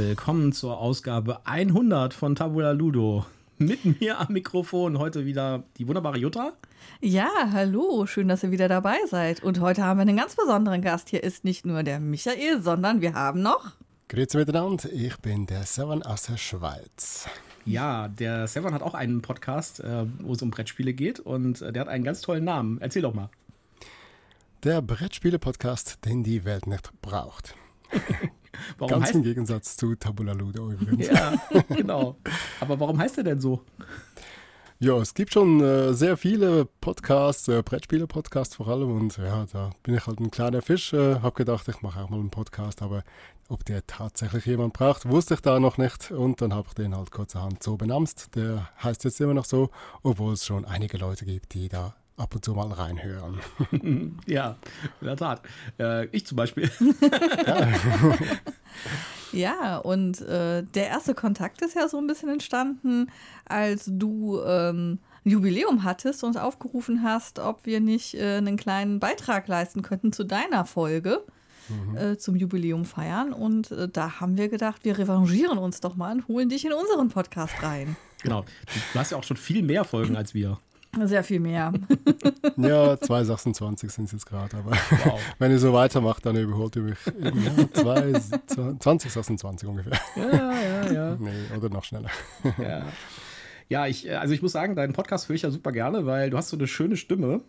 willkommen zur Ausgabe 100 von Tabula Ludo. Mit mir am Mikrofon heute wieder die wunderbare Jutta. Ja, hallo, schön, dass ihr wieder dabei seid. Und heute haben wir einen ganz besonderen Gast. Hier ist nicht nur der Michael, sondern wir haben noch. Grüezi miteinander, ich bin der Seven aus der Schweiz. Ja, der Seven hat auch einen Podcast, äh, wo es um Brettspiele geht und äh, der hat einen ganz tollen Namen. Erzähl doch mal. Der Brettspiele-Podcast, den die Welt nicht braucht. Warum Ganz heißt im Gegensatz zu Tabula Ludo übrigens. Ja, genau. Aber warum heißt er denn so? Ja, es gibt schon äh, sehr viele Podcasts, äh, Brettspiele-Podcasts vor allem. Und ja, da bin ich halt ein kleiner Fisch. Äh, hab gedacht, ich mache auch mal einen Podcast. Aber ob der tatsächlich jemand braucht, wusste ich da noch nicht. Und dann habe ich den halt kurzerhand so benamst. Der heißt jetzt immer noch so, obwohl es schon einige Leute gibt, die da ab und zu mal reinhören. Ja, in der Tat. Äh, ich zum Beispiel. Ja, und äh, der erste Kontakt ist ja so ein bisschen entstanden, als du ähm, ein Jubiläum hattest und aufgerufen hast, ob wir nicht äh, einen kleinen Beitrag leisten könnten zu deiner Folge. äh, Zum Jubiläum feiern. Und äh, da haben wir gedacht, wir revanchieren uns doch mal und holen dich in unseren Podcast rein. Genau. Du hast ja auch schon viel mehr Folgen als wir. Sehr viel mehr. Ja, 226 sind es jetzt gerade. Aber Wow. wenn ihr so weitermacht, dann überholt ihr mich. Ja, zwei, 2026 ungefähr. Ja, ja, ja. Nee, oder noch schneller. Ja, ja ich, also ich muss sagen, deinen Podcast höre ich ja super gerne, weil du hast so eine schöne Stimme.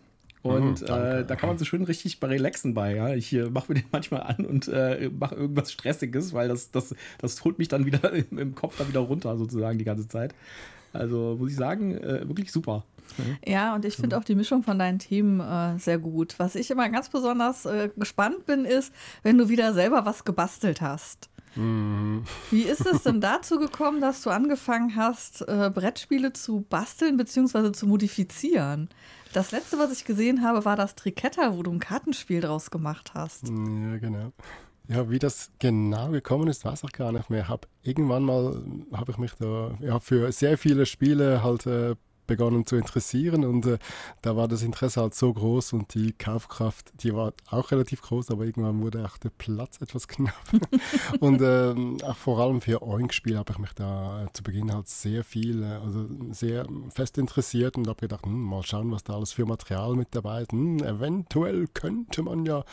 Und Mhm, äh, da kann man so schön richtig bei relaxen bei. Ja? Ich äh, mache mir den manchmal an und äh, mache irgendwas Stressiges, weil das, das, das holt mich dann wieder im, im Kopf dann wieder runter, sozusagen die ganze Zeit. Also muss ich sagen, äh, wirklich super. Ja, und ich finde auch die Mischung von deinen Themen äh, sehr gut. Was ich immer ganz besonders äh, gespannt bin, ist, wenn du wieder selber was gebastelt hast. Wie ist es denn dazu gekommen, dass du angefangen hast, äh, Brettspiele zu basteln bzw. zu modifizieren? Das letzte, was ich gesehen habe, war das Triketta, wo du ein Kartenspiel draus gemacht hast. Ja, genau. Ja, wie das genau gekommen ist, weiß ich gar nicht mehr. Hab irgendwann mal habe ich mich da ja, für sehr viele Spiele halt äh, begonnen zu interessieren und äh, da war das Interesse halt so groß und die Kaufkraft, die war auch relativ groß, aber irgendwann wurde auch der Platz etwas knapp. und ähm, auch vor allem für Oink-Spiele habe ich mich da äh, zu Beginn halt sehr viel, äh, also sehr fest interessiert und habe gedacht, hm, mal schauen, was da alles für Material mit dabei ist. Hm, eventuell könnte man ja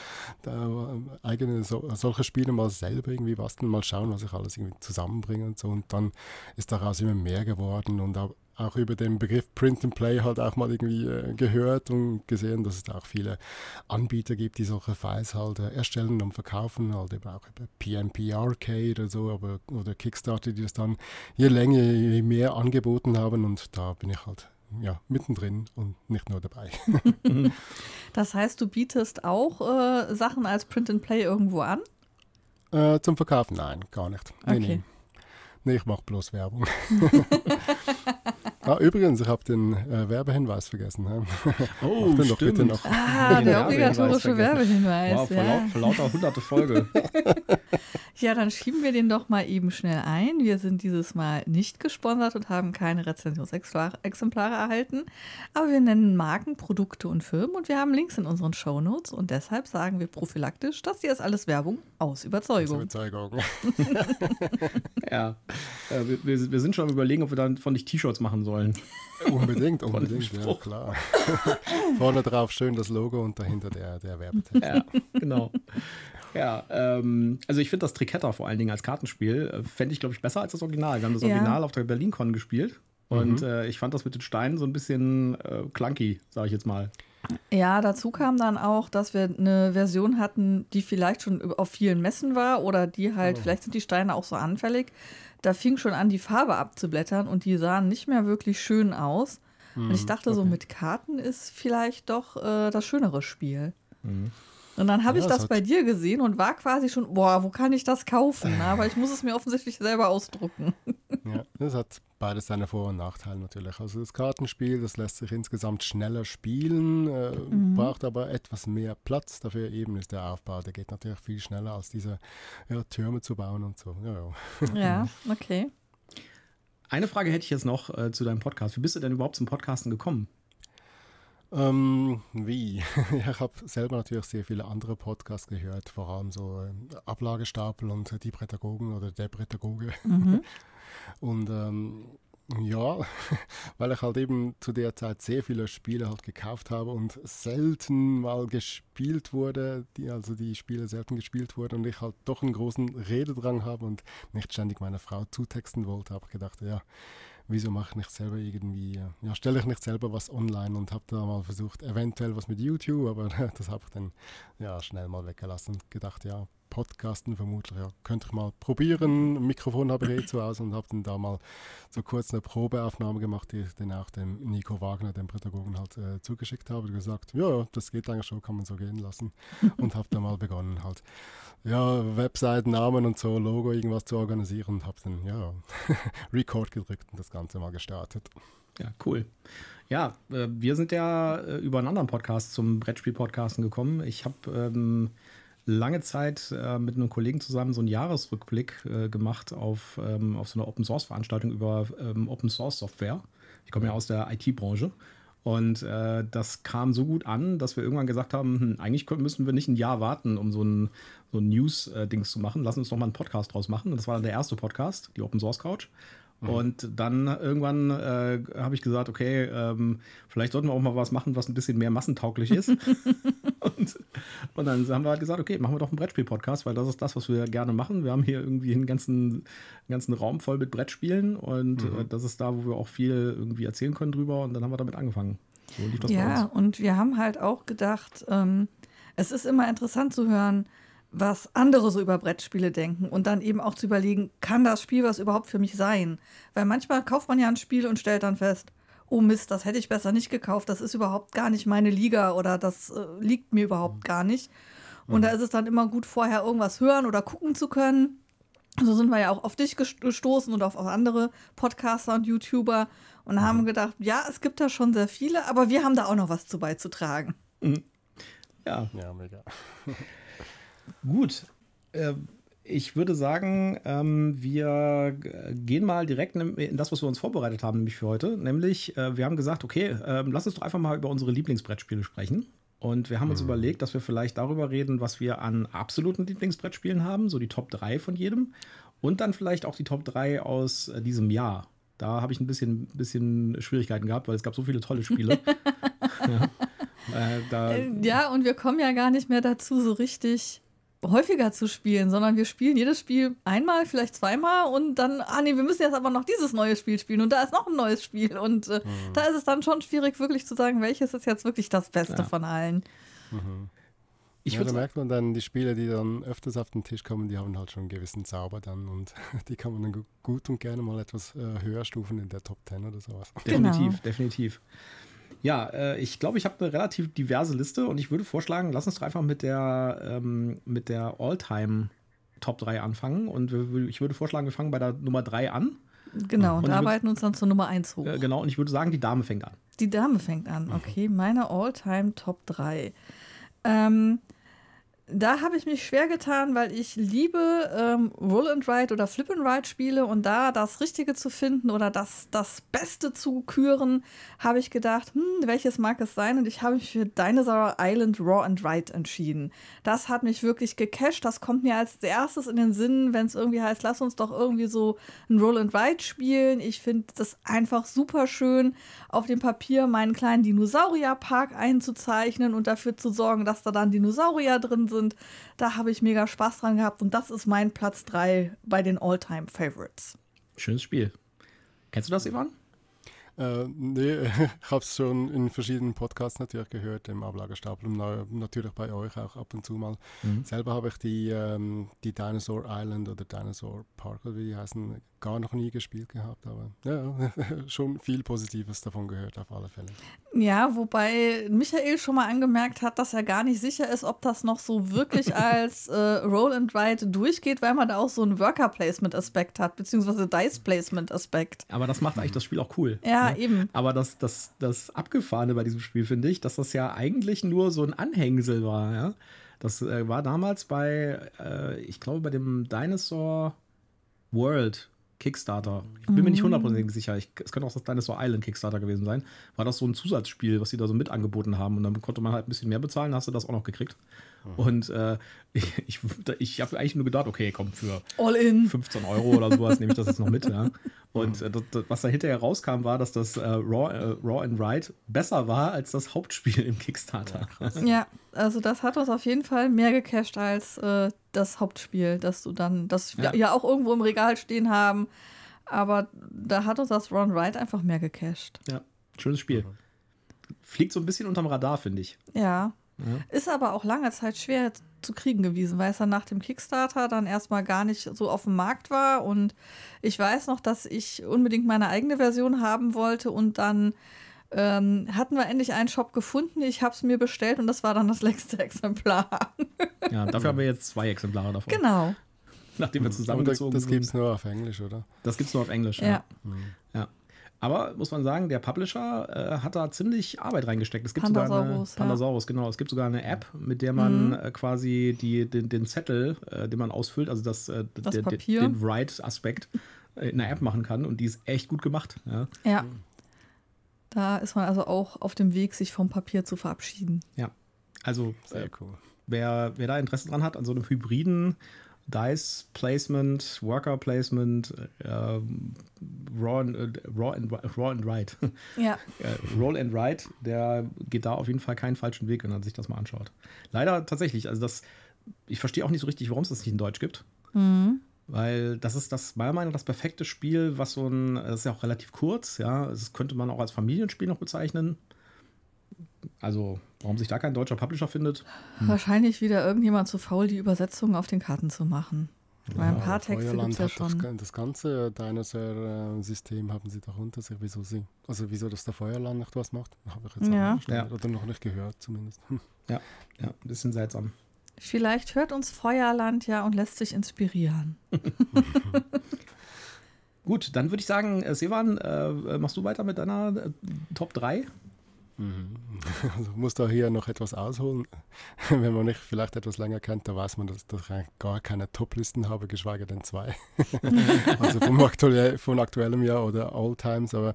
da äh, eigene so, solche Spiele mal selber irgendwie basteln, mal schauen, was ich alles irgendwie zusammenbringe und so. Und dann ist daraus immer mehr geworden und auch, auch über den Begriff Print and Play halt auch mal irgendwie äh, gehört und gesehen, dass es da auch viele Anbieter gibt, die solche Files halt äh, erstellen und verkaufen, halt eben auch über PNP Arcade oder so, aber oder Kickstarter, die das dann je länger, je mehr angeboten haben und da bin ich halt ja, mittendrin und nicht nur dabei. Das heißt, du bietest auch äh, Sachen als Print and Play irgendwo an? Äh, zum Verkaufen? Nein, gar nicht. Nee, Okay. nee. Nee, ich mache bloß Werbung. ah, übrigens, ich habe den äh, Werbehinweis vergessen. hä? Oh, den doch bitte stimmt. noch. Ah, der obligatorische. Werbehinweis. Wow, vor, ja. lau vor lauter hunderte Folge. Ja, dann schieben wir den doch mal eben schnell ein. Wir sind dieses Mal nicht gesponsert und haben keine Rezensionsexemplare erhalten. Aber wir nennen Marken, Produkte und Firmen und wir haben Links in unseren Shownotes und deshalb sagen wir prophylaktisch, das hier ist alles Werbung aus Überzeugung. Überzeugung. ja. Äh, wir, wir, wir sind schon am überlegen, ob wir dann von dich T-Shirts machen sollen. Unbedingt, dem unbedingt, ja Spruch. klar. Vorne drauf schön das Logo und dahinter der, der Werbetext. Ja, genau. Ja, ähm, also ich finde das Triketta vor allen Dingen als Kartenspiel, äh, fände ich, glaube ich, besser als das Original. Wir haben das Ja. Original auf der BerlinCon gespielt. Und äh, ich fand das mit den Steinen so ein bisschen äh, clunky, sage ich jetzt mal. Ja, dazu kam dann auch, dass wir eine Version hatten, die vielleicht schon auf vielen Messen war oder die halt, vielleicht sind die Steine auch so anfällig. Da fing schon an, die Farbe abzublättern und die sahen nicht mehr wirklich schön aus. und ich dachte so, mit Karten ist vielleicht doch äh, das schönere Spiel. Und dann habe Ja, ich das das bei dir gesehen und war quasi schon, boah, wo kann ich das kaufen? Aber ich muss es mir offensichtlich selber ausdrucken. Ja, das hat beides seine Vor- und Nachteile natürlich. Also das Kartenspiel, das lässt sich insgesamt schneller spielen, äh, braucht aber etwas mehr Platz. Dafür eben ist der Aufbau, der geht natürlich viel schneller als diese ja, Türme zu bauen und so. Ja, ja. Ja, okay. Eine Frage hätte ich jetzt noch äh, zu deinem Podcast. Wie bist du denn überhaupt zum Podcasten gekommen? Ähm, wie? ich habe selber natürlich sehr viele andere Podcasts gehört, vor allem so äh, Ablagestapel und die Pädagogen oder der Pädagoge. Mhm. und ähm, ja, weil ich halt eben zu der Zeit sehr viele Spiele halt gekauft habe und selten mal gespielt wurde, die, also die Spiele selten gespielt wurden und ich halt doch einen großen Rededrang habe und nicht ständig meiner Frau zutexten wollte, habe ich gedacht, ja, wieso mache ich nicht selber irgendwie, ja, stelle ich nicht selber was online und habe da mal versucht, eventuell was mit YouTube, aber das habe ich dann ja schnell mal weggelassen. Und gedacht, ja, Podcasten vermutlich, ja, könnte ich mal probieren. Ein Mikrofon habe ich eh zu Hause und habe dann da mal so kurz eine Probeaufnahme gemacht, die ich dann auch dem Nico Wagner, dem Pädagogen, halt äh, zugeschickt habe und gesagt, ja, das geht eigentlich schon, kann man so gehen lassen und habe dann mal begonnen halt ja, Webseitennamen und so, Logo, irgendwas zu organisieren und habe dann, ja, Record gedrückt und das Ganze mal gestartet. Ja, cool. Ja, äh, wir sind ja äh, über einen anderen Podcast zum Brettspiel-Podcasten gekommen. Ich habe ähm, lange Zeit äh, mit einem Kollegen zusammen so einen Jahresrückblick äh, gemacht auf, ähm, auf so eine Open-Source-Veranstaltung über ähm, Open-Source-Software. Ich komme ja aus der IT-Branche. Und äh, das kam so gut an, dass wir irgendwann gesagt haben, hm, eigentlich müssen wir nicht ein Jahr warten, um so ein, so ein News-Dings zu machen. Lass uns doch mal einen Podcast draus machen. Und das war dann der erste Podcast, die Open Source Couch. Mhm. Und dann irgendwann äh, habe ich gesagt, okay, ähm, vielleicht sollten wir auch mal was machen, was ein bisschen mehr massentauglich ist. und, und, dann haben wir halt gesagt, okay, machen wir doch einen Brettspiel-Podcast, weil das ist das, was wir gerne machen. Wir haben hier irgendwie einen ganzen, einen ganzen Raum voll mit Brettspielen und mhm. äh, das ist da, wo wir auch viel irgendwie erzählen können drüber. Und dann haben wir damit angefangen. So ja, und wir haben halt auch gedacht, ähm, es ist immer interessant zu hören, was andere so über Brettspiele denken und dann eben auch zu überlegen, kann das Spiel was überhaupt für mich sein? Weil manchmal kauft man ja ein Spiel und stellt dann fest, oh Mist, das hätte ich besser nicht gekauft, das ist überhaupt gar nicht meine Liga oder das äh, liegt mir überhaupt gar nicht. Und mhm. da ist es dann immer gut, vorher irgendwas hören oder gucken zu können. So sind wir ja auch auf dich gestoßen und auf, auf andere Podcaster und YouTuber und mhm. haben gedacht, ja, es gibt da schon sehr viele, aber wir haben da auch noch was zu beizutragen. Mhm. Ja. Ja, mega. Gut. Äh, ich würde sagen, ähm, wir gehen mal direkt in das, was wir uns vorbereitet haben, nämlich für heute. Nämlich, äh, wir haben gesagt, okay, äh, lass uns doch einfach mal über unsere Lieblingsbrettspiele sprechen. Und wir haben uns mhm. überlegt, dass wir vielleicht darüber reden, was wir an absoluten Lieblingsbrettspielen haben, so die Top 3 von jedem. Und dann vielleicht auch die Top 3 aus äh, diesem Jahr. Da habe ich ein bisschen, bisschen Schwierigkeiten gehabt, weil es gab so viele tolle Spiele. ja. Äh, ja, und wir kommen ja gar nicht mehr dazu, so richtig häufiger zu spielen, sondern wir spielen jedes Spiel einmal, vielleicht zweimal und dann, ah nee, wir müssen jetzt aber noch dieses neue Spiel spielen und da ist noch ein neues Spiel und äh, mhm. da ist es dann schon schwierig, wirklich zu sagen, welches ist jetzt wirklich das Beste ja. von allen. Mhm. Ich ja, da merkt man dann, die Spiele, die dann öfters auf den Tisch kommen, die haben halt schon einen gewissen Zauber dann und die kann man dann gut und gerne mal etwas äh, höher stufen in der Top 10 oder sowas. Definitiv, genau. definitiv. Ja, äh, ich glaube, ich habe eine relativ diverse Liste und ich würde vorschlagen, lass uns doch einfach mit der, ähm, mit der All-Time Top 3 anfangen. Und ich würde vorschlagen, wir fangen bei der Nummer 3 an. Genau, und, und arbeiten würd, uns dann zur Nummer 1 hoch. Äh, genau, und ich würde sagen, die Dame fängt an. Die Dame fängt an, okay. Mhm. Meine All-Time Top 3. Ähm, da habe ich mich schwer getan, weil ich liebe ähm, Roll and Ride oder Flip and Ride Spiele und da das Richtige zu finden oder das, das Beste zu küren, habe ich gedacht, hm, welches mag es sein? Und ich habe mich für Dinosaur Island Raw and Ride entschieden. Das hat mich wirklich gecasht. Das kommt mir als erstes in den Sinn, wenn es irgendwie heißt, lass uns doch irgendwie so ein Roll and Ride spielen. Ich finde das einfach super schön, auf dem Papier meinen kleinen Dinosaurierpark einzuzeichnen und dafür zu sorgen, dass da dann Dinosaurier drin sind sind. Da habe ich mega Spaß dran gehabt und das ist mein Platz 3 bei den All-Time Favorites. Schönes Spiel. Kennst du das, Ivan? Äh, nee, ich habe es schon in verschiedenen Podcasts natürlich gehört, im Ablagestapel und natürlich bei euch auch ab und zu mal. Mhm. Selber habe ich die, ähm, die Dinosaur Island oder Dinosaur Park, oder wie die heißen, gar noch nie gespielt gehabt, aber ja, schon viel Positives davon gehört auf alle Fälle. Ja, wobei Michael schon mal angemerkt hat, dass er gar nicht sicher ist, ob das noch so wirklich als äh, Roll and Ride durchgeht, weil man da auch so einen Worker Placement Aspekt hat, beziehungsweise Dice Placement Aspekt. Aber das macht eigentlich das Spiel auch cool. Ja, ne? eben. Aber das, das, das Abgefahrene bei diesem Spiel finde ich, dass das ja eigentlich nur so ein Anhängsel war, ja. Das äh, war damals bei, äh, ich glaube, bei dem Dinosaur World Kickstarter. Ich bin mir nicht hundertprozentig sicher. Ich, es könnte auch das Dinosaur Island Kickstarter gewesen sein. War das so ein Zusatzspiel, was sie da so mit angeboten haben. Und dann konnte man halt ein bisschen mehr bezahlen, hast du das auch noch gekriegt. Und äh, ich, ich, ich habe eigentlich nur gedacht, okay, komm, für All in. 15 Euro oder sowas nehme ich das jetzt noch mit. Ja. Und äh, das, das, was da hinterher rauskam, war, dass das äh, Raw, äh, Raw and Ride besser war als das Hauptspiel im Kickstarter. Ja, also das hat uns auf jeden Fall mehr gecasht als äh, das Hauptspiel, das du dann, das wir Ja. ja. auch irgendwo im Regal stehen haben. Aber da hat uns das Run Ride einfach mehr gecasht. Ja, schönes Spiel. Fliegt so ein bisschen unterm Radar, finde ich. Ja. Ja. Ist aber auch lange Zeit schwer zu kriegen gewesen, weil es dann nach dem Kickstarter dann erstmal gar nicht so auf dem Markt war. Und ich weiß noch, dass ich unbedingt meine eigene Version haben wollte und dann ähm, hatten wir endlich einen Shop gefunden. Ich habe es mir bestellt und das war dann das letzte Exemplar. Ja, dafür haben wir jetzt zwei Exemplare davon. genau. Nachdem wir das, zusammengezogen das sind. gibt es nur auf Englisch, oder? Das gibt es nur auf Englisch. Ja. ja. Aber muss man sagen, der Publisher äh, hat da ziemlich Arbeit reingesteckt. Es gibt sogar eine, Pandasaurus, ja. Pandasaurus, genau. Es gibt sogar eine App, mit der man Mhm. äh, quasi die, den, den Zettel, äh, den man ausfüllt, also das, äh, Das der- Papier. den Write-Aspekt äh, in der App machen kann. Und die ist echt gut gemacht. Ja. Ja. Da ist man also auch auf dem Weg, sich vom Papier zu verabschieden. Also Sehr äh, cool. wer, wer da Interesse dran hat, an so einem hybriden Dice Placement, Worker Placement, äh, Raw, and, Raw, and, Raw and Write, Ja. äh, Roll and Write, der geht da auf jeden Fall keinen falschen Weg, wenn er sich das mal anschaut. Leider tatsächlich, also das, ich verstehe auch nicht so richtig, warum es das nicht in Deutsch gibt. Mhm. Weil das ist das, meiner Meinung nach, das perfekte Spiel, was so ein, das ist ja auch relativ kurz, ja. Das könnte man auch als Familienspiel noch bezeichnen. Also, warum sich da kein deutscher Publisher findet, Wahrscheinlich wieder irgendjemand zu faul, die Übersetzungen auf den Karten zu machen. Weil ein Ja, paar Texte gibt Feuerland es ja schon. das ganze Dinosaur-System haben sie doch unter sich. Wieso sie? Also wieso, dass der Feuerland nicht was macht? Habe ich jetzt auch Ja. nicht verstanden. Oder noch nicht gehört zumindest. Hm. ja, ein bisschen seltsam. Vielleicht hört uns Feuerland ja und lässt sich inspirieren. Gut, dann würde ich sagen, äh, Sevan, äh, machst du weiter mit deiner äh, Top 3? Mhm. Also muss da hier noch etwas ausholen. Wenn man mich vielleicht etwas länger kennt, da weiß man, dass, dass ich gar keine Top-Listen habe, geschweige denn zwei. also vom aktuell, von aktuellem Jahr oder All Times. Aber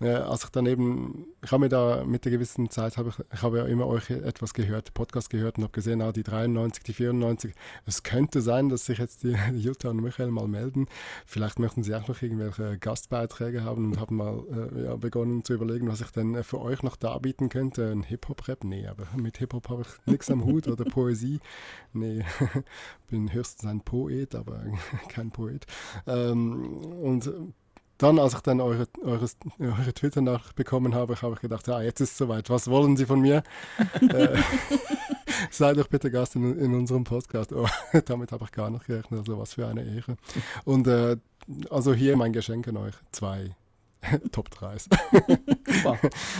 äh, als ich dann eben, ich habe mir da mit der gewissen Zeit, habe ich, ich habe ja immer euch etwas gehört, Podcast gehört und habe gesehen, ah, die 93, die 94. Es könnte sein, dass sich jetzt die, Jutta und Michael mal melden. Vielleicht möchten sie auch noch irgendwelche Gastbeiträge haben und haben mal äh, ja, begonnen zu überlegen, was ich denn für euch noch darbieten könnte. Ein Hip-Hop-Rap? Nee, aber mit Hip-Hop habe ich nichts am Hut oder Poesie. Nee, bin höchstens ein Poet, aber kein Poet. Ähm, und dann, als ich dann eure, eure, eure Twitter-Nachricht bekommen habe, habe ich gedacht, ah, jetzt ist es soweit. Was wollen Sie von mir? äh, sei doch bitte Gast in, in unserem Podcast. Oh, damit habe ich gar nicht gerechnet. Also was für eine Ehre. Und äh, also hier mein Geschenk an euch. Zwei Top 3s. Super.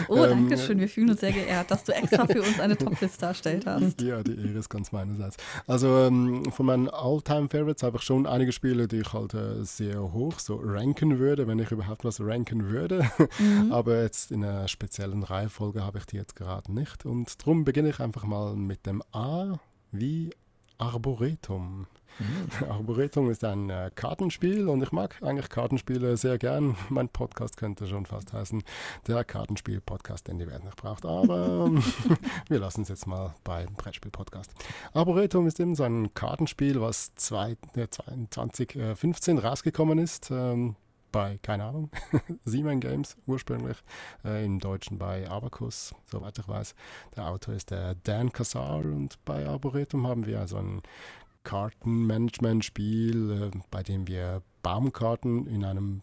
Oh, Ähm, danke schön. Wir fühlen uns sehr geehrt, dass du extra für uns eine Topliste erstellt hast. Ja, die Ehre ist ganz meinerseits. Also ähm, von meinen All-Time-Favorites habe ich schon einige Spiele, die ich halt äh, sehr hoch so ranken würde, wenn ich überhaupt was ranken würde. Mhm. Aber jetzt in einer speziellen Reihenfolge habe ich die jetzt gerade nicht. Und darum beginne ich einfach mal mit dem A wie Arboretum. Arboretum ist ein äh, Kartenspiel und ich mag eigentlich Kartenspiele sehr gern. Mein Podcast könnte schon fast heißen, der Kartenspiel-Podcast, den die Welt nicht braucht. Aber wir lassen es jetzt mal beim Brettspiel-Podcast. Arboretum ist eben so ein Kartenspiel, was zwei, äh, 2015 rausgekommen ist. Ähm, bei, keine Ahnung, Siemens Games ursprünglich, äh, im Deutschen bei Abacus, soweit ich weiß. Der Autor ist der Dan Cassar und bei Arboretum haben wir also ein Kartenmanagement-Spiel, äh, bei dem wir Baumkarten in einem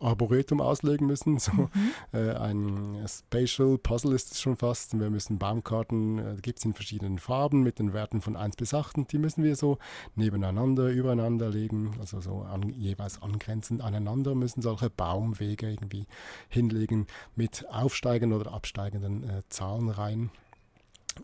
Arboretum auslegen müssen. So Mhm. äh, ein Spatial Puzzle ist es schon fast. Wir müssen Baumkarten, äh, gibt es in verschiedenen Farben mit den Werten von 1 bis 8 und die müssen wir so nebeneinander, übereinander legen, also so an, jeweils angrenzend aneinander müssen solche Baumwege irgendwie hinlegen mit aufsteigenden oder absteigenden äh, Zahlenreihen.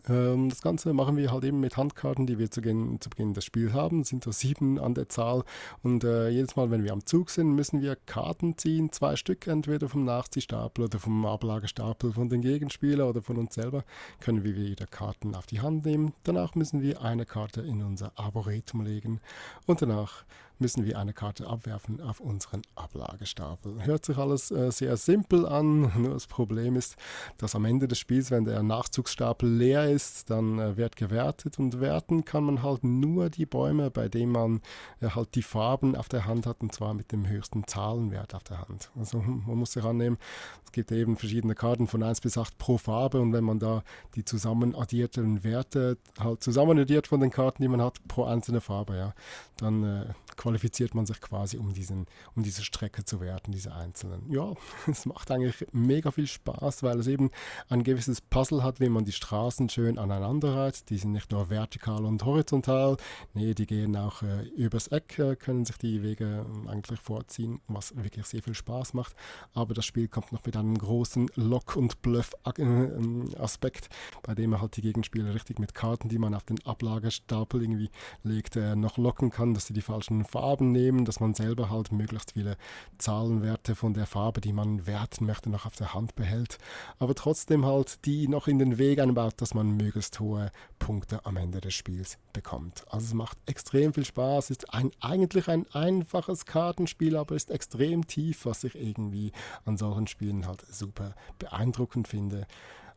Ähm, das Ganze machen wir halt eben mit Handkarten, die wir zu, Beginn- zu Beginn des Spiels haben. Es sind so sieben an der Zahl. Und äh, jedes Mal, wenn wir am Zug sind, müssen wir Karten ziehen. Zwei Stück, entweder vom Nachziehstapel oder vom Ablagestapel von den Gegenspielern oder von uns selber, können wir wieder Karten auf die Hand nehmen. Danach müssen wir eine Karte in unser Arboretum legen. Und danach müssen wir eine Karte abwerfen auf unseren Ablagestapel. Hört sich alles äh, sehr simpel an, nur das Problem ist, dass am Ende des Spiels, wenn der Nachzugsstapel leer ist, dann äh, wird gewertet und werten kann man halt nur die Bäume, bei denen man äh, halt die Farben auf der Hand hat und zwar mit dem höchsten Zahlenwert auf der Hand. Also man muss sich annehmen, es gibt eben verschiedene Karten von 1 bis 8 pro Farbe und wenn man da die zusammen addierten Werte halt zusammen addiert von den Karten, die man hat, pro einzelne Farbe, ja, dann äh, qualifiziert man sich quasi, um, diesen, um diese Strecke zu werten, diese einzelnen. Ja, es macht eigentlich mega viel Spaß, weil es eben ein gewisses Puzzle hat, wie man die Straßen schön aneinander reiht. Die sind nicht nur vertikal und horizontal, nee, die gehen auch äh, übers Eck, äh, können sich die Wege äh, eigentlich vorziehen, was wirklich sehr viel Spaß macht. Aber das Spiel kommt noch mit einem großen Lock- und Bluff-Aspekt, bei dem man halt die Gegenspieler richtig mit Karten, die man auf den Ablagestapel irgendwie legt, äh, noch locken kann, dass sie die falschen Farben nehmen, dass man selber halt möglichst viele Zahlenwerte von der Farbe, die man werten möchte, noch auf der Hand behält, aber trotzdem halt die noch in den Weg einbaut, dass man möglichst hohe Punkte am Ende des Spiels bekommt. Also es macht extrem viel Spaß, ist ein, eigentlich ein einfaches Kartenspiel, aber ist extrem tief, was ich irgendwie an solchen Spielen halt super beeindruckend finde.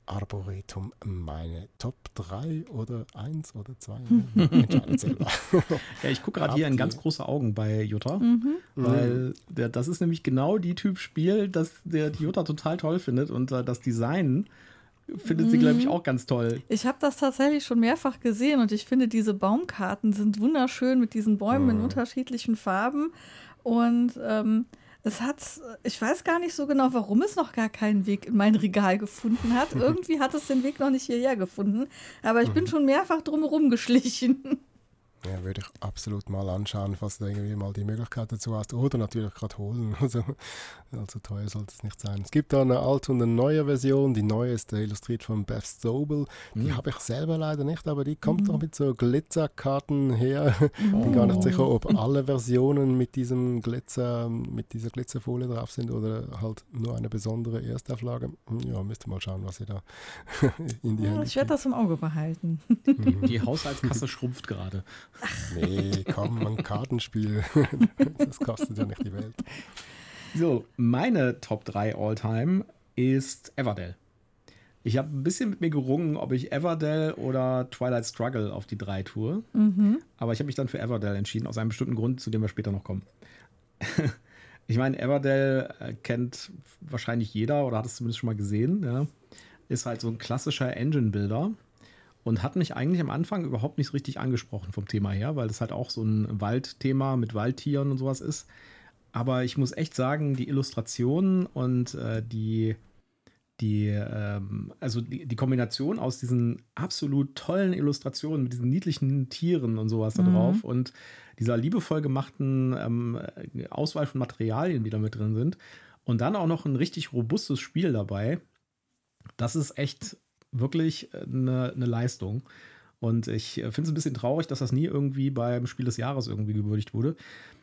Arboretum meine Top 3 oder 1 oder 2? Entscheidet selber. ja, ich gucke gerade hier in ganz große Augen bei Jutta, mhm. weil der, das ist nämlich genau die Typ Spiel, das der die Jutta total toll findet und äh, das Design findet sie, glaube ich, mhm. auch ganz toll. Ich habe das tatsächlich schon mehrfach gesehen und ich finde, diese Baumkarten sind wunderschön mit diesen Bäumen mhm. in unterschiedlichen Farben. Und ähm, es hat, ich weiß gar nicht so genau, warum es noch gar keinen Weg in mein Regal gefunden hat. Irgendwie hat es den Weg noch nicht hierher gefunden. Aber ich bin mhm. schon mehrfach drumherum geschlichen. Ja, würde ich absolut mal anschauen, falls du irgendwie mal die Möglichkeit dazu hast. Oder natürlich gerade holen. Also, also teuer sollte es nicht sein. Es gibt da eine alte und eine neue Version. Die neue ist illustriert von Beth Sobel. Die mhm. habe ich selber leider nicht, aber die kommt mhm. noch mit so Glitzerkarten her. Oh. Bin gar nicht sicher, ob alle Versionen mit diesem Glitzer, mit dieser Glitzerfolie drauf sind oder halt nur eine besondere Erstauflage. Ja, müsste mal schauen, was ihr da in die ja, Hände Ich werde das im Auge behalten. Mhm. Die Haushaltskasse schrumpft gerade. Nee, komm, ein Kartenspiel. das kostet ja nicht die Welt. So, meine Top 3 All-Time ist Everdell. Ich habe ein bisschen mit mir gerungen, ob ich Everdell oder Twilight Struggle auf die drei tue. Mhm. Aber ich habe mich dann für Everdell entschieden, aus einem bestimmten Grund, zu dem wir später noch kommen. ich meine, Everdell äh, kennt wahrscheinlich jeder oder hat es zumindest schon mal gesehen. Ja. Ist halt so ein klassischer Engine-Builder und hat mich eigentlich am Anfang überhaupt nicht so richtig angesprochen vom Thema her, weil das halt auch so ein Waldthema mit Waldtieren und sowas ist. Aber ich muss echt sagen, die Illustrationen und äh, die, die, ähm, also die, die, Kombination aus diesen absolut tollen Illustrationen mit diesen niedlichen Tieren und sowas mhm. da drauf und dieser liebevoll gemachten ähm, Auswahl von Materialien, die da mit drin sind und dann auch noch ein richtig robustes Spiel dabei, das ist echt wirklich eine, eine Leistung. Und ich äh, finde es ein bisschen traurig, dass das nie irgendwie beim Spiel des Jahres irgendwie gewürdigt wurde.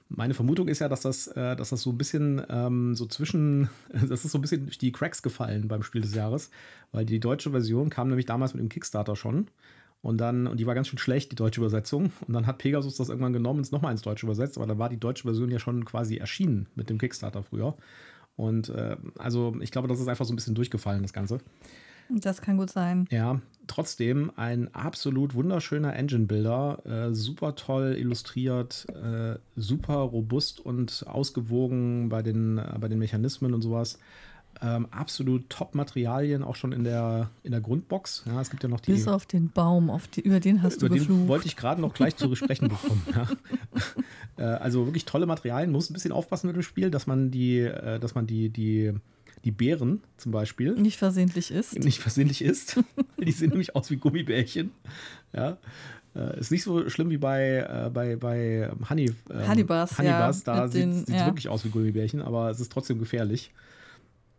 Meine Vermutung ist ja, dass das, äh, dass das so ein bisschen ähm, so zwischen, das ist so ein bisschen durch die Cracks gefallen beim Spiel des Jahres, weil die deutsche Version kam nämlich damals mit dem Kickstarter schon. Und dann, und die war ganz schön schlecht, die deutsche Übersetzung. Und dann hat Pegasus das irgendwann genommen und es nochmal ins Deutsche übersetzt, aber dann war die deutsche Version ja schon quasi erschienen mit dem Kickstarter früher. Und äh, also ich glaube, das ist einfach so ein bisschen durchgefallen, das Ganze. Das kann gut sein. Ja, trotzdem ein absolut wunderschöner Engine-Builder, äh, super toll illustriert, äh, super robust und ausgewogen bei den, äh, bei den Mechanismen und sowas. Ähm, absolut Top-Materialien, auch schon in der, in der Grundbox. Ja, es gibt ja noch die. Bis auf den Baum, auf die, über den hast über du geflucht. Den wollte ich gerade noch gleich zu sprechen bekommen. Ja. Äh, also wirklich tolle Materialien. Muss ein bisschen aufpassen mit dem Spiel, dass man die, äh, dass man die, die die Beeren zum Beispiel. Nicht versehentlich ist. Nicht versehentlich ist. die sehen nämlich aus wie Gummibärchen. Ja. Äh, ist nicht so schlimm wie bei, äh, bei, bei Honey, ähm, Honeybus. Honeybus, ja, da sieht es ja. wirklich aus wie Gummibärchen, aber es ist trotzdem gefährlich.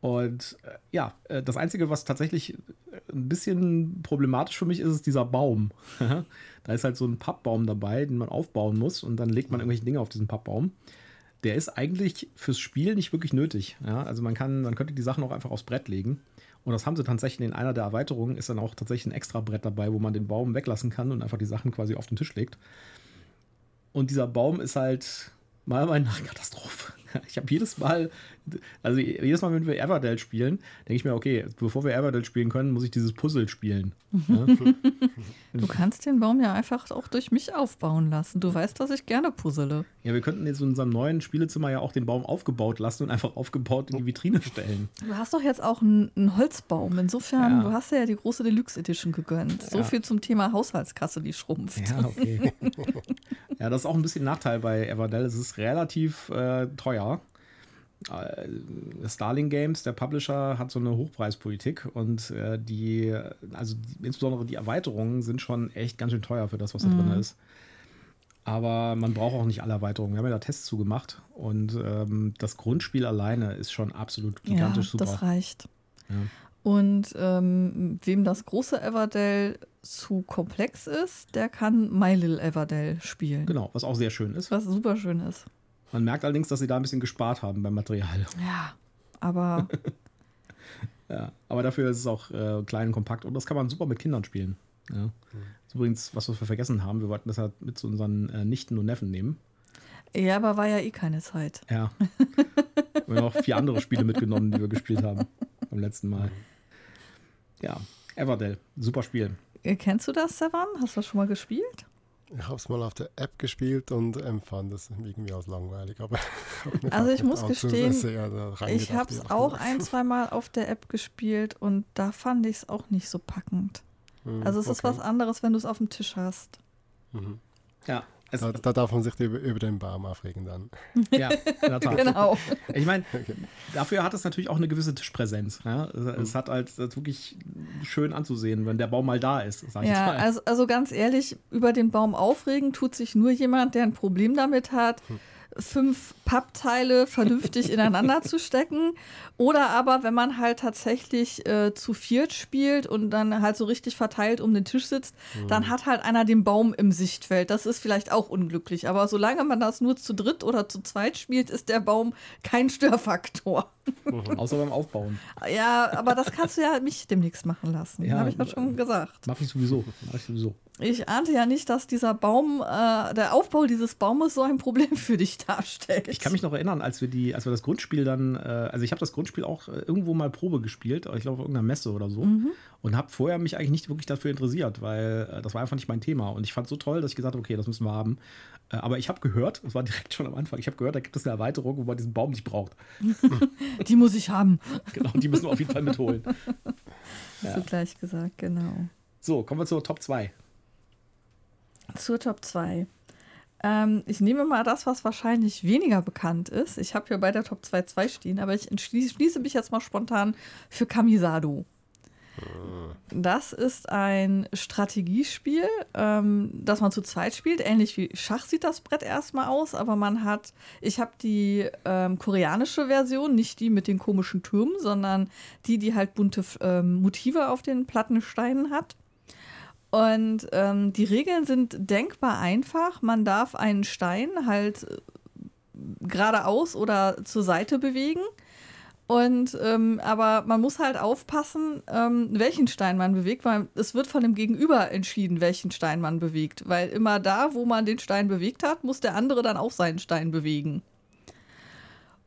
Und äh, ja, das Einzige, was tatsächlich ein bisschen problematisch für mich ist, ist dieser Baum. da ist halt so ein Pappbaum dabei, den man aufbauen muss und dann legt man irgendwelche Dinge auf diesen Pappbaum der ist eigentlich fürs Spiel nicht wirklich nötig. Ja? Also man kann, man könnte die Sachen auch einfach aufs Brett legen. Und das haben sie tatsächlich in einer der Erweiterungen, ist dann auch tatsächlich ein extra Brett dabei, wo man den Baum weglassen kann und einfach die Sachen quasi auf den Tisch legt. Und dieser Baum ist halt Meinung nach Katastrophe. Ich habe jedes Mal, also jedes Mal, wenn wir Everdell spielen, denke ich mir, okay, bevor wir Everdell spielen können, muss ich dieses Puzzle spielen. Ja? Du kannst den Baum ja einfach auch durch mich aufbauen lassen. Du weißt, dass ich gerne puzzle. Ja, wir könnten jetzt in unserem neuen Spielezimmer ja auch den Baum aufgebaut lassen und einfach aufgebaut in die Vitrine stellen. Du hast doch jetzt auch einen, Holzbaum. Insofern, ja. du hast ja die große Deluxe Edition gegönnt. So ja. viel zum Thema Haushaltskasse, die schrumpft. Ja, okay. ja, das ist auch ein bisschen Nachteil bei Everdell. Es ist relativ äh, teuer. Äh, Starling Games, der Publisher, hat so eine Hochpreispolitik und äh, die, also die, insbesondere die Erweiterungen sind schon echt ganz schön teuer für das, was da mhm. drin ist. Aber man braucht auch nicht alle Erweiterungen. Wir haben ja da Tests zugemacht und ähm, das Grundspiel alleine ist schon absolut gigantisch ja, super. Das reicht. Ja. Und ähm, wem das große Everdell zu komplex ist, der kann My Little Everdell spielen. Genau, was auch sehr schön ist. Was super schön ist. Man merkt allerdings, dass sie da ein bisschen gespart haben beim Material. Ja, aber. ja, aber dafür ist es auch äh, klein und kompakt und das kann man super mit Kindern spielen. Ja. Mhm. Das ist übrigens, was wir vergessen haben, wir wollten das halt mit zu unseren äh, Nichten und Neffen nehmen. Ja, aber war ja eh keine Zeit. Ja. wir haben auch vier andere Spiele mitgenommen, die wir gespielt haben beim letzten Mal. Ja, Everdell, super Spiel. Äh, kennst du das, Sevan? Hast du das schon mal gespielt? Ich habe es mal auf der App gespielt und empfand es irgendwie als langweilig. Aber also ich muss gestehen, ich habe es auch ein, zwei Mal auf der App gespielt und da fand ich es auch nicht so packend. Hm, also es okay. ist was anderes, wenn du es auf dem Tisch hast. Mhm. Ja, da, da, darf man sich über, über, den Baum aufregen dann. Ja, in der Tat. genau. Ich meine, dafür hat es natürlich auch eine gewisse Tischpräsenz. Ja? Es, mhm. hat halt wirklich schön anzusehen, wenn der Baum mal da ist. ja, Also, also ganz ehrlich, über den Baum aufregen tut sich nur jemand, der ein Problem damit hat. Hm fünf Pappteile vernünftig ineinander zu stecken. Oder aber, wenn man halt tatsächlich äh, zu viert spielt und dann halt so richtig verteilt um den Tisch sitzt, mhm. dann hat halt einer den Baum im Sichtfeld. Das ist vielleicht auch unglücklich. Aber solange man das nur zu dritt oder zu zweit spielt, ist der Baum kein Störfaktor. Mhm. Außer beim Aufbauen. Ja, aber das kannst du ja mich demnächst machen lassen. Ja, Habe ich ja schon gesagt. Mach ich sowieso. Mach ich sowieso. Ich ahnte ja nicht, dass dieser Baum, äh, der Aufbau dieses Baumes so ein Problem für dich darstellt. Ich kann mich noch erinnern, als wir die, als wir das Grundspiel dann, äh, also ich habe das Grundspiel auch äh, irgendwo mal Probe gespielt, ich glaube auf irgendeiner Messe oder so, mhm. und habe vorher mich eigentlich nicht wirklich dafür interessiert, weil äh, das war einfach nicht mein Thema. Und ich fand es so toll, dass ich gesagt habe, okay, das müssen wir haben. Äh, aber ich habe gehört, das war direkt schon am Anfang, ich habe gehört, da gibt es eine Erweiterung, wo man diesen Baum nicht braucht. die muss ich haben. Genau, die müssen wir auf jeden Fall mitholen. Hast ja. du gleich gesagt, genau. So, kommen wir zur Top 2 zur Top 2. Ähm, ich nehme mal das, was wahrscheinlich weniger bekannt ist. Ich habe hier bei der Top 2 2 stehen, aber ich entschließe mich jetzt mal spontan für Kamisado. Das ist ein Strategiespiel, ähm, das man zu zweit spielt. Ähnlich wie Schach sieht das Brett erstmal aus, aber man hat, ich habe die ähm, koreanische Version, nicht die mit den komischen Türmen, sondern die, die halt bunte ähm, Motive auf den Plattensteinen hat. Und ähm, die Regeln sind denkbar einfach. Man darf einen Stein halt äh, geradeaus oder zur Seite bewegen. Und ähm, aber man muss halt aufpassen, ähm, welchen Stein man bewegt, weil es wird von dem Gegenüber entschieden, welchen Stein man bewegt. Weil immer da, wo man den Stein bewegt hat, muss der andere dann auch seinen Stein bewegen.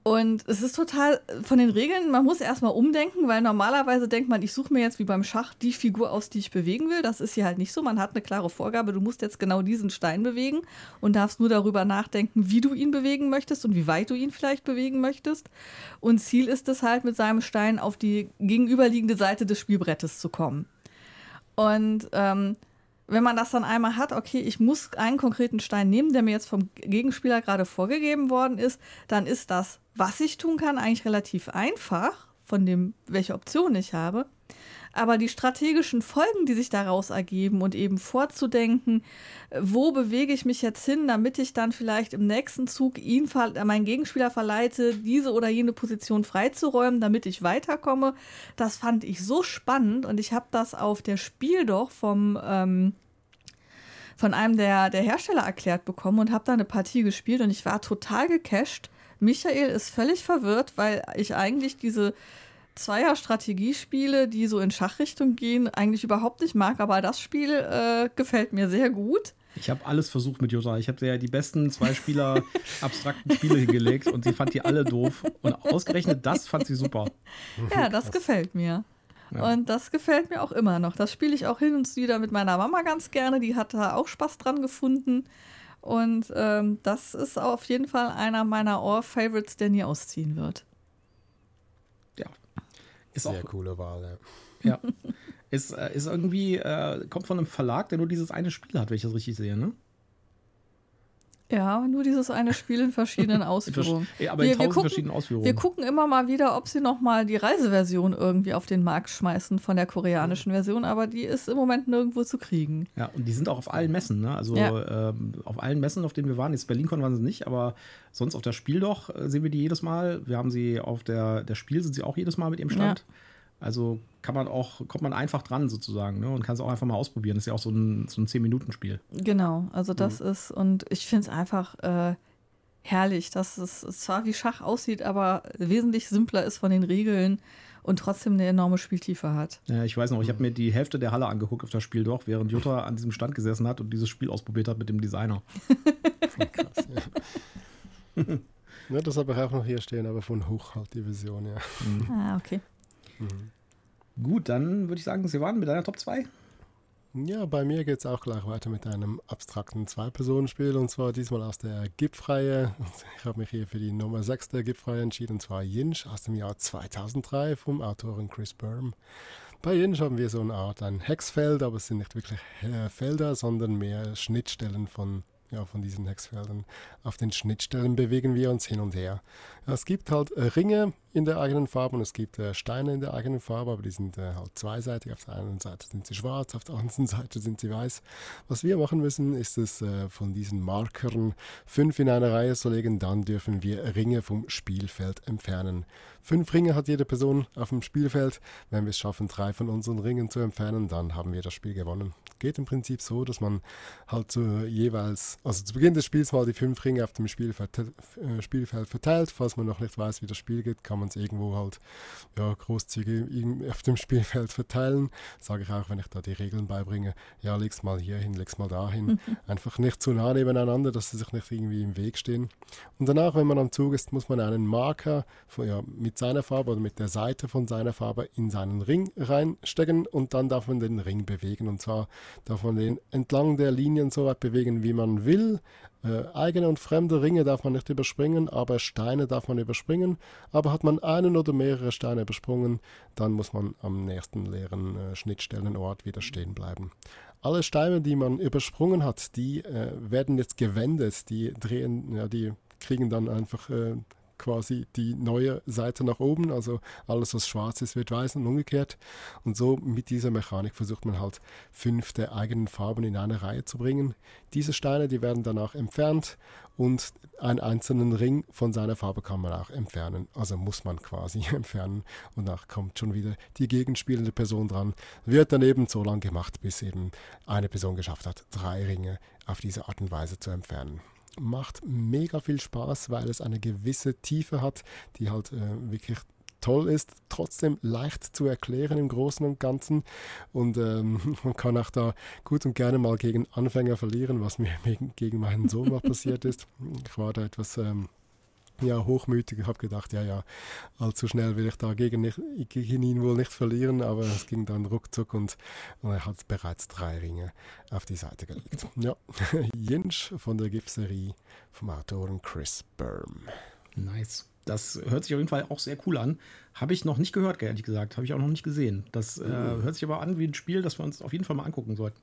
Und es ist total von den Regeln, man muss erstmal umdenken, weil normalerweise denkt man, ich suche mir jetzt wie beim Schach die Figur aus, die ich bewegen will. Das ist hier halt nicht so. Man hat eine klare Vorgabe, du musst jetzt genau diesen Stein bewegen und darfst nur darüber nachdenken, wie du ihn bewegen möchtest und wie weit du ihn vielleicht bewegen möchtest. Und Ziel ist es halt, mit seinem Stein auf die gegenüberliegende Seite des Spielbrettes zu kommen. Und ähm, wenn man das dann einmal hat, okay, ich muss einen konkreten Stein nehmen, der mir jetzt vom Gegenspieler gerade vorgegeben worden ist, dann ist das was ich tun kann, eigentlich relativ einfach, von dem, welche Option ich habe. Aber die strategischen Folgen, die sich daraus ergeben und eben vorzudenken, wo bewege ich mich jetzt hin, damit ich dann vielleicht im nächsten Zug ihn, meinen Gegenspieler verleite, diese oder jene Position freizuräumen, damit ich weiterkomme, das fand ich so spannend und ich habe das auf der Spiel doch vom ähm, von einem der, der Hersteller erklärt bekommen und habe da eine Partie gespielt und ich war total gecasht Michael ist völlig verwirrt, weil ich eigentlich diese Zweier-Strategiespiele, die so in Schachrichtung gehen, eigentlich überhaupt nicht mag, aber das Spiel äh, gefällt mir sehr gut. Ich habe alles versucht mit Jutta. Ich habe ja die besten zwei Spieler abstrakten Spiele hingelegt und sie fand die alle doof. Und ausgerechnet das fand sie super. Ja, das gefällt mir. Ja. Und das gefällt mir auch immer noch. Das spiele ich auch hin und wieder mit meiner Mama ganz gerne. Die hat da auch Spaß dran gefunden. Und ähm, das ist auf jeden Fall einer meiner Ohr-Favorites, der nie ausziehen wird. Ja. Ist Sehr auch, coole Wahl, ja. ja. Ist, äh, ist irgendwie, äh, kommt von einem Verlag, der nur dieses eine Spiel hat, wenn ich das richtig sehe, ne? Ja, nur dieses eine Spiel in verschiedenen Ausführungen. ja, aber wir, in tausend gucken, verschiedenen Ausführungen. Wir gucken immer mal wieder, ob sie nochmal die Reiseversion irgendwie auf den Markt schmeißen von der koreanischen Version, aber die ist im Moment nirgendwo zu kriegen. Ja, und die sind auch auf allen Messen, ne? Also ja. ähm, auf allen Messen, auf denen wir waren. Jetzt BerlinCon waren sie nicht, aber sonst auf der Spiel doch äh, sehen wir die jedes Mal. Wir haben sie auf der, der Spiel, sind sie auch jedes Mal mit ihrem Stand. Ja. Also kann man auch, kommt man einfach dran sozusagen ne? und kann es auch einfach mal ausprobieren. Das ist ja auch so ein, so ein 10-Minuten-Spiel. Genau, also das mhm. ist, und ich finde es einfach äh, herrlich, dass es zwar wie Schach aussieht, aber wesentlich simpler ist von den Regeln und trotzdem eine enorme Spieltiefe hat. Ja, ich weiß noch, ich habe mir die Hälfte der Halle angeguckt auf das Spiel doch, während Jutta an diesem Stand gesessen hat und dieses Spiel ausprobiert hat mit dem Designer. Krass, ja. ja, das habe ich auch noch hier stehen, aber von hoch halt die Version, ja. Mhm. Ah, okay. Mhm. Gut, dann würde ich sagen, Sie waren mit deiner Top 2. Ja, bei mir geht es auch gleich weiter mit einem abstrakten Zwei-Personen-Spiel und zwar diesmal aus der GIP-Reihe. Ich habe mich hier für die Nummer 6 der GIP-Reihe entschieden und zwar Yinch aus dem Jahr 2003 vom Autoren Chris Berm. Bei Yinch haben wir so eine Art ein Hexfeld, aber es sind nicht wirklich äh, Felder, sondern mehr Schnittstellen von ja, von diesen Hexfeldern. Auf den Schnittstellen bewegen wir uns hin und her. Es gibt halt äh, Ringe in der eigenen Farbe und es gibt äh, Steine in der eigenen Farbe, aber die sind äh, halt zweiseitig. Auf der einen Seite sind sie schwarz, auf der anderen Seite sind sie weiß. Was wir machen müssen, ist es äh, von diesen Markern fünf in eine Reihe zu legen, dann dürfen wir Ringe vom Spielfeld entfernen. Fünf Ringe hat jede Person auf dem Spielfeld. Wenn wir es schaffen, drei von unseren Ringen zu entfernen, dann haben wir das Spiel gewonnen. Geht im Prinzip so, dass man halt so jeweils, also zu Beginn des Spiels mal die fünf Ringe auf dem Spielfeld, äh, Spielfeld verteilt. Falls man noch nicht weiß, wie das Spiel geht, kann man es irgendwo halt ja, großzügig auf dem Spielfeld verteilen. Sage ich auch, wenn ich da die Regeln beibringe, ja, leg's mal hier hin, leg's mal dahin. Mhm. Einfach nicht zu nah nebeneinander, dass sie sich nicht irgendwie im Weg stehen. Und danach, wenn man am Zug ist, muss man einen Marker von, ja, mit mit seiner Farbe oder mit der Seite von seiner Farbe in seinen Ring reinstecken und dann darf man den Ring bewegen. Und zwar darf man den entlang der Linien so weit bewegen, wie man will. Äh, eigene und fremde Ringe darf man nicht überspringen, aber Steine darf man überspringen. Aber hat man einen oder mehrere Steine übersprungen, dann muss man am nächsten leeren äh, Schnittstellenort wieder stehen bleiben. Alle Steine, die man übersprungen hat, die äh, werden jetzt gewendet, die drehen, ja, die kriegen dann einfach äh, quasi die neue Seite nach oben, also alles, was schwarz ist, wird weiß und umgekehrt. Und so mit dieser Mechanik versucht man halt fünf der eigenen Farben in eine Reihe zu bringen. Diese Steine, die werden danach entfernt und einen einzelnen Ring von seiner Farbe kann man auch entfernen. Also muss man quasi entfernen und danach kommt schon wieder die gegenspielende Person dran. Wird dann eben so lange gemacht, bis eben eine Person geschafft hat, drei Ringe auf diese Art und Weise zu entfernen macht mega viel Spaß, weil es eine gewisse Tiefe hat, die halt äh, wirklich toll ist, trotzdem leicht zu erklären im Großen und Ganzen. Und ähm, man kann auch da gut und gerne mal gegen Anfänger verlieren, was mir gegen meinen Sohn mal passiert ist. Ich war da etwas ähm, ja, hochmütig. Ich habe gedacht, ja, ja, allzu schnell will ich dagegen nicht, gegen ihn wohl nicht verlieren, aber es ging dann ruckzuck und, und er hat bereits drei Ringe auf die Seite gelegt. Ja, Jinsch von der GIF-Serie vom Autoren Chris Berm. Nice. Das hört sich auf jeden Fall auch sehr cool an. Habe ich noch nicht gehört, ehrlich gesagt. Habe ich auch noch nicht gesehen. Das äh, mhm. hört sich aber an wie ein Spiel, das wir uns auf jeden Fall mal angucken sollten.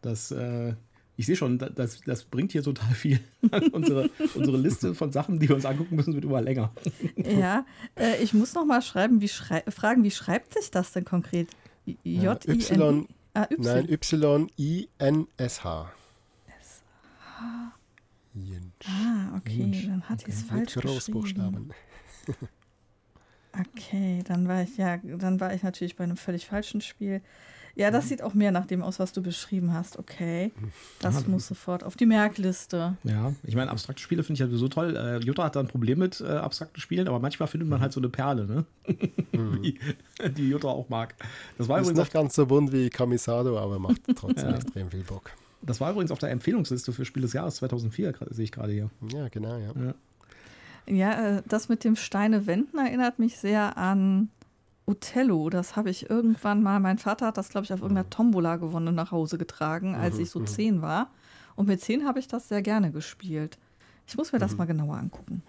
Das äh, ich sehe schon, das, das bringt hier total viel. unsere, unsere Liste von Sachen, die wir uns angucken müssen, wird immer länger. ja, äh, ich muss noch mal schreiben, wie schrei fragen, wie schreibt sich das denn konkret? J -I -N ah, y. Nein, Y-I-N-S-H. S-H. Ah, okay, Jensch. dann hat ich es falsch Mit Großbuchstaben. okay, dann war ich ja, dann war ich natürlich bei einem völlig falschen Spiel. Ja, das sieht auch mehr nach dem aus, was du beschrieben hast. Okay. Das ja, muss sofort auf die Merkliste. Ja, ich meine, abstrakte Spiele finde ich halt so toll. Äh, Jutta hat da ein Problem mit äh, abstrakten Spielen, aber manchmal findet man halt so eine Perle, ne? Mhm. die, die Jutta auch mag. Das war ist übrigens nicht ganz so bunt wie Camisado, aber macht trotzdem ja. extrem viel Bock. Das war übrigens auf der Empfehlungsliste für Spiel des Jahres 2004, sehe ich gerade hier. Ja, genau, ja. Ja, ja äh, das mit dem Steine wenden erinnert mich sehr an Othello. Das habe ich irgendwann mal, mein Vater hat das, glaube ich, auf irgendeiner Tombola gewonnen und nach Hause getragen, als ich so mhm. zehn war. Und mit zehn habe ich das sehr gerne gespielt. Ich muss mir das mhm. mal genauer angucken.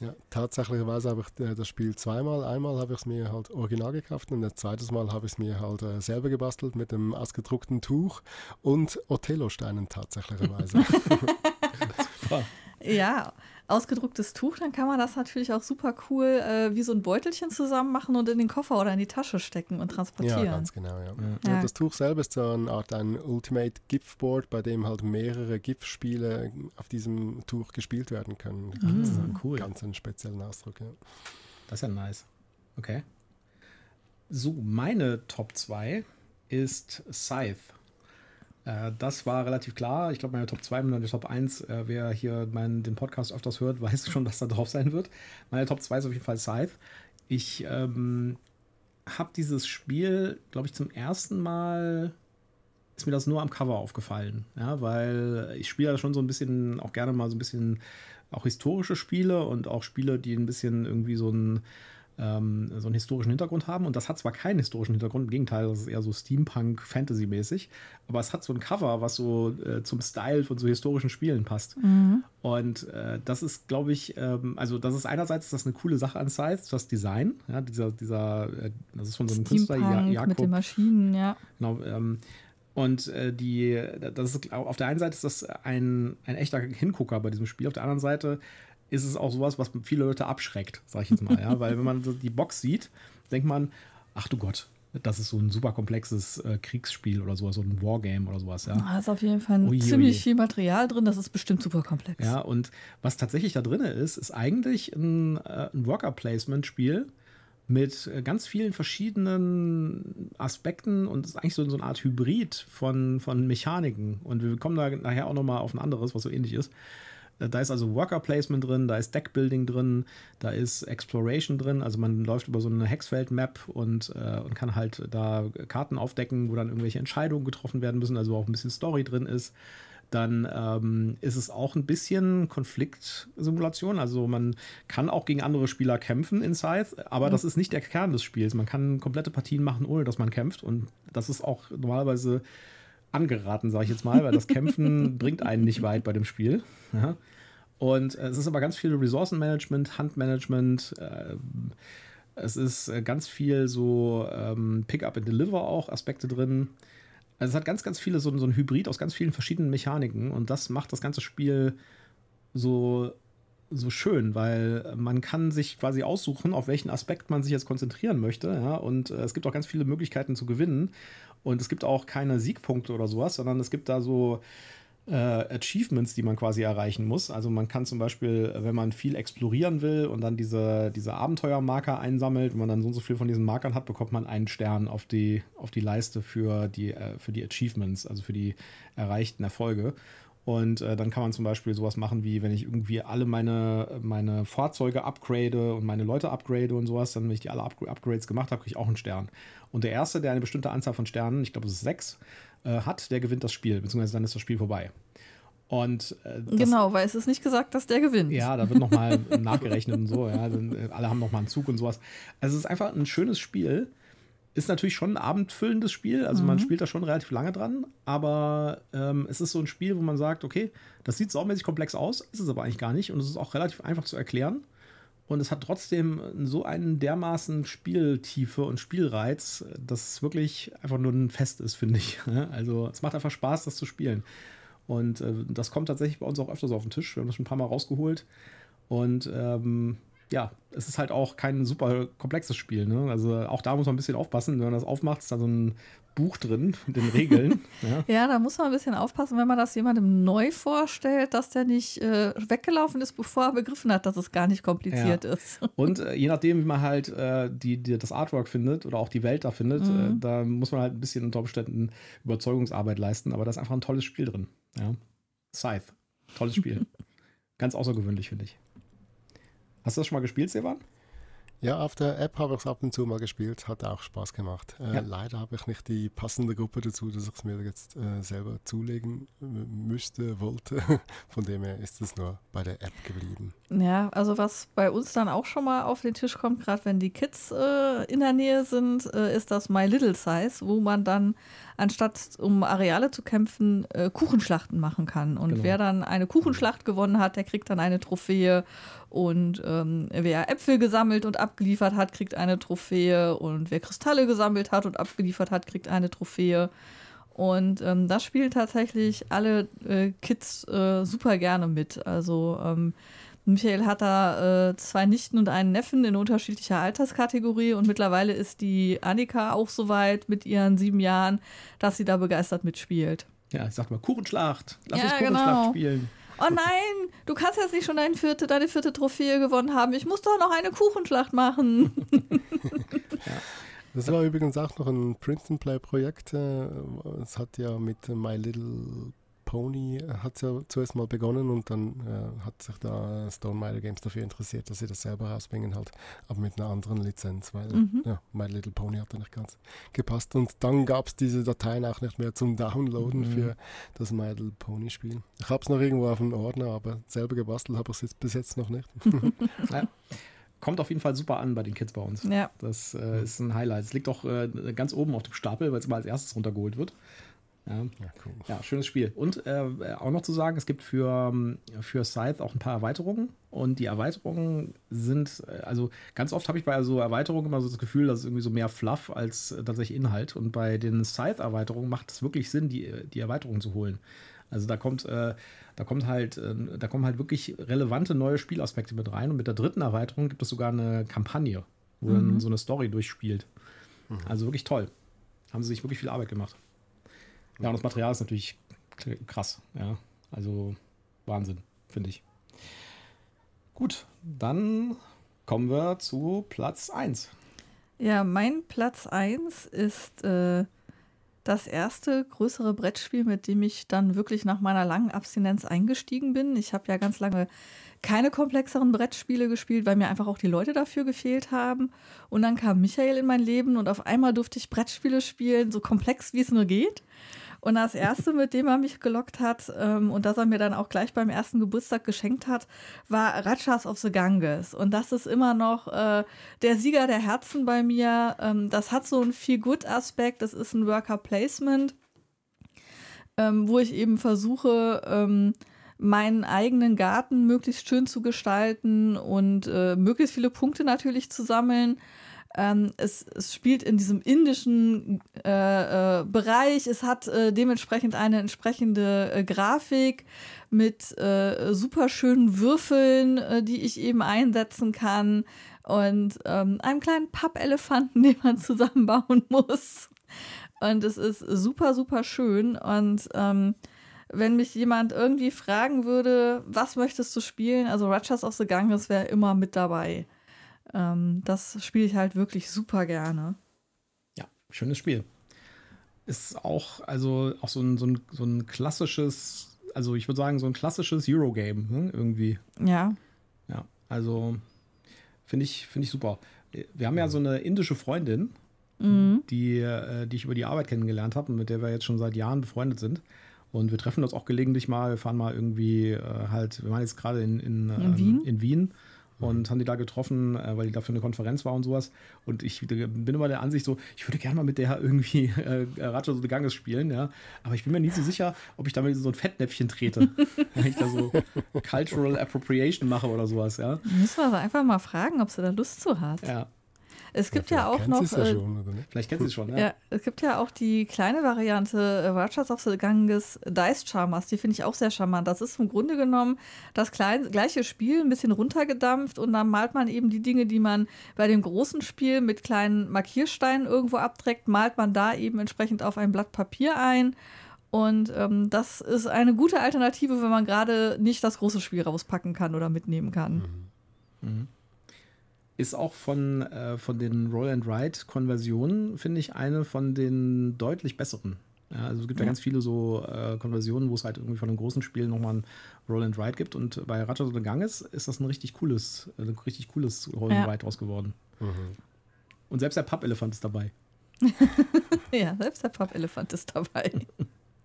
Ja, tatsächlicherweise habe ich äh, das Spiel zweimal. Einmal habe ich es mir halt original gekauft und das zweite Mal habe ich es mir halt äh, selber gebastelt mit dem ausgedruckten Tuch und Othello-Steinen tatsächlicherweise. Super. Ja, ausgedrucktes Tuch, dann kann man das natürlich auch super cool äh, wie so ein Beutelchen zusammen machen und in den Koffer oder in die Tasche stecken und transportieren. Ja, ganz genau, ja. ja. ja das Tuch selber ist so eine Art ein Ultimate GIF-Board, bei dem halt mehrere GIF-Spiele auf diesem Tuch gespielt werden können. Ganz, mhm. cool. Ganz einen speziellen Ausdruck, ja. Das ist ja nice. Okay. So, meine Top 2 ist Scythe. Äh, das war relativ klar. Ich glaube, meine Top 2 und meine Top 1, äh, wer hier meinen, den Podcast öfters hört, weiß schon, was da drauf sein wird. Meine Top 2 ist auf jeden Fall Scythe. Ich ähm, habe dieses Spiel, glaube ich, zum ersten Mal ist mir das nur am Cover aufgefallen. Ja, weil ich spiele ja schon so ein bisschen, auch gerne mal so ein bisschen auch historische Spiele und auch Spiele, die ein bisschen irgendwie so ein ähm, so einen historischen Hintergrund haben. Und das hat zwar keinen historischen Hintergrund, im Gegenteil, das ist eher so Steampunk-Fantasy-mäßig, aber es hat so ein Cover, was so äh, zum Style von so historischen Spielen passt. Mhm. Und äh, das ist, glaube ich, ähm, also das ist einerseits das eine coole Sache an Scythe, das Design, ja, dieser, dieser, äh, das ist von so einem Künstler, ja, Jakob. mit den Maschinen, ja. Genau, ähm, und äh, die, das ist, auf der einen Seite ist das ein, ein echter Hingucker bei diesem Spiel, auf der anderen Seite ist es auch sowas, was viele Leute abschreckt, sag ich jetzt mal. ja? Weil wenn man die Box sieht, denkt man, ach du Gott, das ist so ein super komplexes äh, Kriegsspiel oder sowas, so ein Wargame oder sowas, ja. Da ist auf jeden Fall ui, ziemlich viel Material drin, das ist bestimmt super komplex. Ja, und was tatsächlich da drin ist, ist eigentlich ein, äh, ein Worker-Placement-Spiel mit äh, ganz vielen verschiedenen Aspekten und ist eigentlich so, so eine Art Hybrid von, von Mechaniken. Und wir kommen da nachher auch nochmal auf ein anderes, was so ähnlich ist. Äh, da ist also Worker Placement drin, da ist Deckbuilding drin, da ist Exploration drin. Also man läuft über so eine Hexfeld-Map und, äh, und kann halt da Karten aufdecken, wo dann irgendwelche Entscheidungen getroffen werden müssen, also auch ein bisschen Story drin ist. Dann ähm, ist es auch ein bisschen Konfliktsimulation. Also man kann auch gegen andere Spieler kämpfen in Scythe, aber mhm. das ist nicht der Kern des Spiels. Man kann komplette Partien machen, ohne dass man kämpft. Und das ist auch normalerweise angeraten, sage ich jetzt mal, weil das Kämpfen bringt einen nicht weit bei dem Spiel. Ja. Und äh, es ist aber ganz viel Ressourcenmanagement, Handmanagement. Äh, es ist äh, ganz viel so ähm, Pick-up and Deliver auch Aspekte drin. Also es hat ganz, ganz viele so, so ein Hybrid aus ganz vielen verschiedenen Mechaniken und das macht das ganze Spiel so so schön, weil man kann sich quasi aussuchen, auf welchen Aspekt man sich jetzt konzentrieren möchte. Ja? Und äh, es gibt auch ganz viele Möglichkeiten zu gewinnen. Und es gibt auch keine Siegpunkte oder sowas, sondern es gibt da so äh, Achievements, die man quasi erreichen muss. Also man kann zum Beispiel, wenn man viel explorieren will und dann diese, diese Abenteuermarker einsammelt, wenn man dann so und so viel von diesen Markern hat, bekommt man einen Stern auf die, auf die Leiste für die, äh, für die Achievements, also für die erreichten Erfolge. Und äh, dann kann man zum Beispiel sowas machen, wie wenn ich irgendwie alle meine, meine Fahrzeuge upgrade und meine Leute upgrade und sowas, dann, wenn ich die alle Up Upgrades gemacht habe, kriege ich auch einen Stern. Und der Erste, der eine bestimmte Anzahl von Sternen, ich glaube es ist sechs, äh, hat, der gewinnt das Spiel, beziehungsweise dann ist das Spiel vorbei. Und, äh, genau, weil es ist nicht gesagt, dass der gewinnt. Ja, da wird nochmal nachgerechnet und so. Ja, dann, äh, alle haben nochmal einen Zug und sowas. Also es ist einfach ein schönes Spiel ist natürlich schon ein abendfüllendes Spiel. Also mhm. man spielt da schon relativ lange dran. Aber ähm, es ist so ein Spiel, wo man sagt, okay, das sieht saumäßig komplex aus, ist es aber eigentlich gar nicht. Und es ist auch relativ einfach zu erklären. Und es hat trotzdem so einen dermaßen Spieltiefe und Spielreiz, dass es wirklich einfach nur ein Fest ist, finde ich. Also es macht einfach Spaß, das zu spielen. Und äh, das kommt tatsächlich bei uns auch öfters auf den Tisch. Wir haben das schon ein paar Mal rausgeholt. Und ähm, ja, es ist halt auch kein super komplexes Spiel. Ne? Also auch da muss man ein bisschen aufpassen. Wenn man das aufmacht, ist da so ein Buch drin mit den Regeln. ja. ja. da muss man ein bisschen aufpassen, wenn man das jemandem neu vorstellt, dass der nicht äh, weggelaufen ist, bevor er begriffen hat, dass es gar nicht kompliziert ja. ist. Und äh, je nachdem, wie man halt äh, die, die, das Artwork findet oder auch die Welt da findet, äh, mhm. da muss man halt ein bisschen unter Umständen Überzeugungsarbeit leisten. Aber da ist einfach ein tolles Spiel drin. Ja. Scythe, tolles Spiel. Ganz außergewöhnlich, finde ich. Hast du das schon mal gespielt, Sevan? Ja, auf der App habe ich es ab und zu mal gespielt, hat auch Spaß gemacht. Äh, ja. Leider habe ich nicht die passende Gruppe dazu, dass ich es mir jetzt äh, selber zulegen müsste, wollte. Von dem her ist es nur bei der App geblieben. Ja, also was bei uns dann auch schon mal auf den Tisch kommt, gerade wenn die Kids äh, in der Nähe sind, äh, ist das My Little Size, wo man dann anstatt um Areale zu kämpfen, äh, Kuchenschlachten machen kann. Und genau. wer dann eine Kuchenschlacht gewonnen hat, der kriegt dann eine Trophäe. Und ähm, wer Äpfel gesammelt und abgeliefert hat, kriegt eine Trophäe. Und wer Kristalle gesammelt hat und abgeliefert hat, kriegt eine Trophäe. Und ähm, das spielen tatsächlich alle äh, Kids äh, super gerne mit. Also ähm, Michael hat da äh, zwei Nichten und einen Neffen in unterschiedlicher Alterskategorie und mittlerweile ist die Annika auch so weit mit ihren sieben Jahren, dass sie da begeistert mitspielt. Ja, ich sag mal Kuchenschlacht. Lass ja, uns Kuchenschlacht genau. spielen. Oh nein, du kannst jetzt nicht schon deine vierte, deine vierte Trophäe gewonnen haben. Ich muss doch noch eine Kuchenschlacht machen. ja. Das war übrigens auch noch ein Print-and-Play-Projekt. Äh, es hat ja mit My Little Pony hat es ja zuerst mal begonnen und dann äh, hat sich da Stonemaier Games dafür interessiert, dass sie das selber rausbringen halt, aber mit einer anderen Lizenz, weil mhm. ja, My Little Pony hat da nicht ganz gepasst und dann gab es diese Dateien auch nicht mehr zum Downloaden mhm. für das My Little Pony Spiel. Ich habe es noch irgendwo auf dem Ordner, aber selber gebastelt habe ich es bis jetzt noch nicht. ja kommt auf jeden Fall super an bei den Kids bei uns. Ja. Das äh, ist ein Highlight. Es liegt auch äh, ganz oben auf dem Stapel, weil es immer als erstes runtergeholt wird. Ja, ja, cool. ja schönes Spiel. Und äh, auch noch zu sagen, es gibt für, für Scythe auch ein paar Erweiterungen. Und die Erweiterungen sind, äh, also ganz oft habe ich bei so Erweiterungen immer so das Gefühl, dass es irgendwie so mehr Fluff als äh, tatsächlich Inhalt. Und bei den Scythe-Erweiterungen macht es wirklich Sinn, die, die Erweiterungen zu holen. Also da kommt, äh, da kommt halt, äh, da kommen halt wirklich relevante neue Spielaspekte mit rein. Und mit der dritten Erweiterung gibt es sogar eine Kampagne, wo mhm. man so eine Story durchspielt. Mhm. Also wirklich toll. Haben sie sich wirklich viel Arbeit gemacht. Ja, und das Material ist natürlich krass. Ja, also Wahnsinn, finde ich. Gut, dann kommen wir zu Platz 1. Ja, mein Platz 1 ist äh, das erste größere Brettspiel, mit dem ich dann wirklich nach meiner langen Abstinenz eingestiegen bin. Ich habe ja ganz lange keine komplexeren Brettspiele gespielt, weil mir einfach auch die Leute dafür gefehlt haben. Und dann kam Michael in mein Leben und auf einmal durfte ich Brettspiele spielen, so komplex wie es nur geht. Und das erste, mit dem er mich gelockt hat ähm, und das er mir dann auch gleich beim ersten Geburtstag geschenkt hat, war Rajas of the Ganges. Und das ist immer noch äh, der Sieger der Herzen bei mir. Ähm, das hat so einen Feel-Good-Aspekt. Das ist ein Worker-Placement, ähm, wo ich eben versuche, ähm, meinen eigenen Garten möglichst schön zu gestalten und äh, möglichst viele Punkte natürlich zu sammeln. Ähm, es, es, spielt in diesem indischen äh, äh, Bereich. Es hat äh, dementsprechend eine entsprechende äh, Grafik mit äh, super schönen Würfeln, äh, die ich eben einsetzen kann. Und ähm, einem kleinen Pappelefanten, den man zusammenbauen muss. Und es ist super, super schön. Und ähm, wenn mich jemand irgendwie fragen würde, was möchtest du spielen? Also Ratchas of the Ganges wäre immer mit dabei. Ähm, das spiele ich halt wirklich super gerne. Ja, schönes Spiel. Ist auch, also auch so ein, so ein, so ein klassisches, also ich würde sagen, so ein klassisches Eurogame, ne, irgendwie. Ja. Ja, also finde ich, find ich super. Wir haben ja so eine indische Freundin, mhm. die, äh, die ich über die Arbeit kennengelernt habe und mit der wir jetzt schon seit Jahren befreundet sind. Und wir treffen uns auch gelegentlich mal. Wir fahren mal irgendwie äh, halt, wir waren jetzt gerade in, in, in, ähm, Wien. in Wien und haben die da getroffen, äh, weil die da für eine Konferenz war und sowas. Und ich bin immer der Ansicht so, ich würde gerne mal mit der irgendwie äh, Raja so Ganges spielen, ja. Aber ich bin mir nie so sicher, ob ich damit so ein Fettnäpfchen trete. wenn ich da so Cultural Appropriation mache oder sowas, ja. Müssen wir aber einfach mal fragen, ob sie da Lust zu hat. Ja. Es gibt ja, ja auch noch. Ja äh, schon, vielleicht kennt sie es schon, ja. ja. Es gibt ja auch die kleine Variante äh, Rajas of the Ganges Dice Charmers, die finde ich auch sehr charmant. Das ist im Grunde genommen das klein, gleiche Spiel, ein bisschen runtergedampft und dann malt man eben die Dinge, die man bei dem großen Spiel mit kleinen Markiersteinen irgendwo abträgt, malt man da eben entsprechend auf ein Blatt Papier ein. Und ähm, das ist eine gute Alternative, wenn man gerade nicht das große Spiel rauspacken kann oder mitnehmen kann. Mhm. Mhm ist auch von, äh, von den Roll and Ride Konversionen, finde ich, eine von den deutlich besseren. Ja, also es gibt ja, ja ganz viele so äh, Konversionen, wo es halt irgendwie von einem großen Spiel nochmal ein Roll and Ride gibt. Und bei Ratchet und Ganges ist das ein richtig cooles, ein richtig cooles Roll and Ride draus geworden. Mhm. Und selbst der Pappelefant ist dabei. ja, selbst der Pappelefant ist dabei.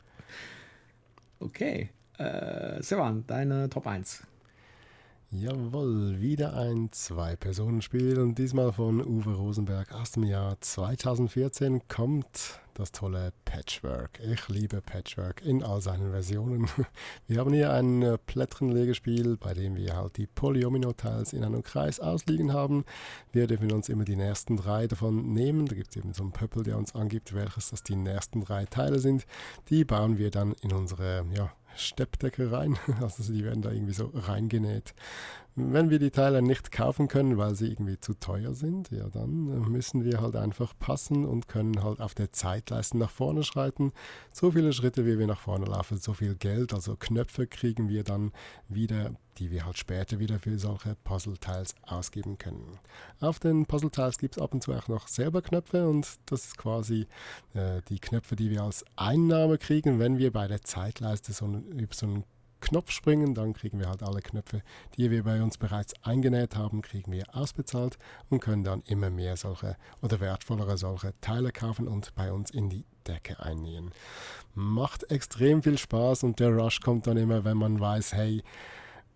okay. Äh, Sevan, deine Top 1. Jawohl, wieder ein Zwei-Personen-Spiel und diesmal von Uwe Rosenberg aus dem Jahr 2014 kommt das tolle Patchwork. Ich liebe Patchwork in all seinen Versionen. Wir haben hier ein Plättchenlegespiel, bei dem wir halt die Polyomino-Tiles in einem Kreis ausliegen haben. Wir dürfen uns immer die nächsten drei davon nehmen. Da gibt es eben so einen Pöppel, der uns angibt, welches das die nächsten drei Teile sind. Die bauen wir dann in unsere ja, Steppdecke rein. Also die werden da irgendwie so reingenäht. Wenn wir die Teile nicht kaufen können, weil sie irgendwie zu teuer sind, ja, dann müssen wir halt einfach passen und können halt auf der Zeitleiste nach vorne schreiten. So viele Schritte, wie wir nach vorne laufen, so viel Geld, also Knöpfe kriegen wir dann wieder, die wir halt später wieder für solche Puzzleteils ausgeben können. Auf den Puzzleteils gibt es ab und zu auch noch selber Knöpfe und das ist quasi äh, die Knöpfe, die wir als Einnahme kriegen, wenn wir bei der Zeitleiste so, über so einen Knopf springen, dann kriegen wir halt alle Knöpfe, die wir bei uns bereits eingenäht haben, kriegen wir ausbezahlt und können dann immer mehr solche oder wertvollere solche Teile kaufen und bei uns in die Decke einnähen. Macht extrem viel Spaß und der Rush kommt dann immer, wenn man weiß, hey,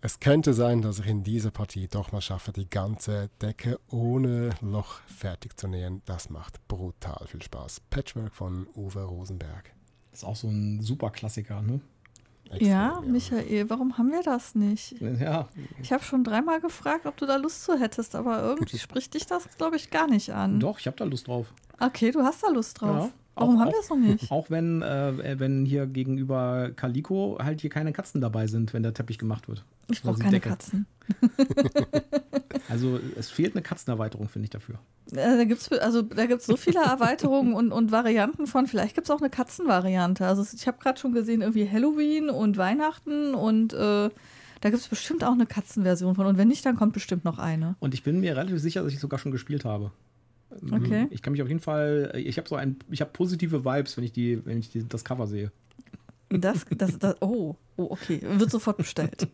es könnte sein, dass ich in dieser Partie doch mal schaffe, die ganze Decke ohne Loch fertig zu nähen. Das macht brutal viel Spaß. Patchwork von Uwe Rosenberg. Ist auch so ein super Klassiker, ne? Extrem, ja, Michael, warum haben wir das nicht? Ja. Ich habe schon dreimal gefragt, ob du da Lust zu hättest, aber irgendwie spricht dich das, glaube ich, gar nicht an. Doch, ich habe da Lust drauf. Okay, du hast da Lust drauf. Ja. Warum auch, haben wir es noch nicht? Auch wenn, äh, wenn hier gegenüber Calico halt hier keine Katzen dabei sind, wenn der Teppich gemacht wird. Ich brauche keine Decke. Katzen. also es fehlt eine Katzenerweiterung, finde ich dafür. Äh, da gibt es also, so viele Erweiterungen und, und Varianten von, vielleicht gibt es auch eine Katzenvariante. Also ich habe gerade schon gesehen, irgendwie Halloween und Weihnachten und äh, da gibt es bestimmt auch eine Katzenversion von. Und wenn nicht, dann kommt bestimmt noch eine. Und ich bin mir relativ sicher, dass ich sogar schon gespielt habe. Okay. Ich kann mich auf jeden Fall, ich habe so ein, ich habe positive Vibes, wenn ich die, wenn ich die, das Cover sehe. Das, das, das, oh, oh, okay. Wird sofort bestellt.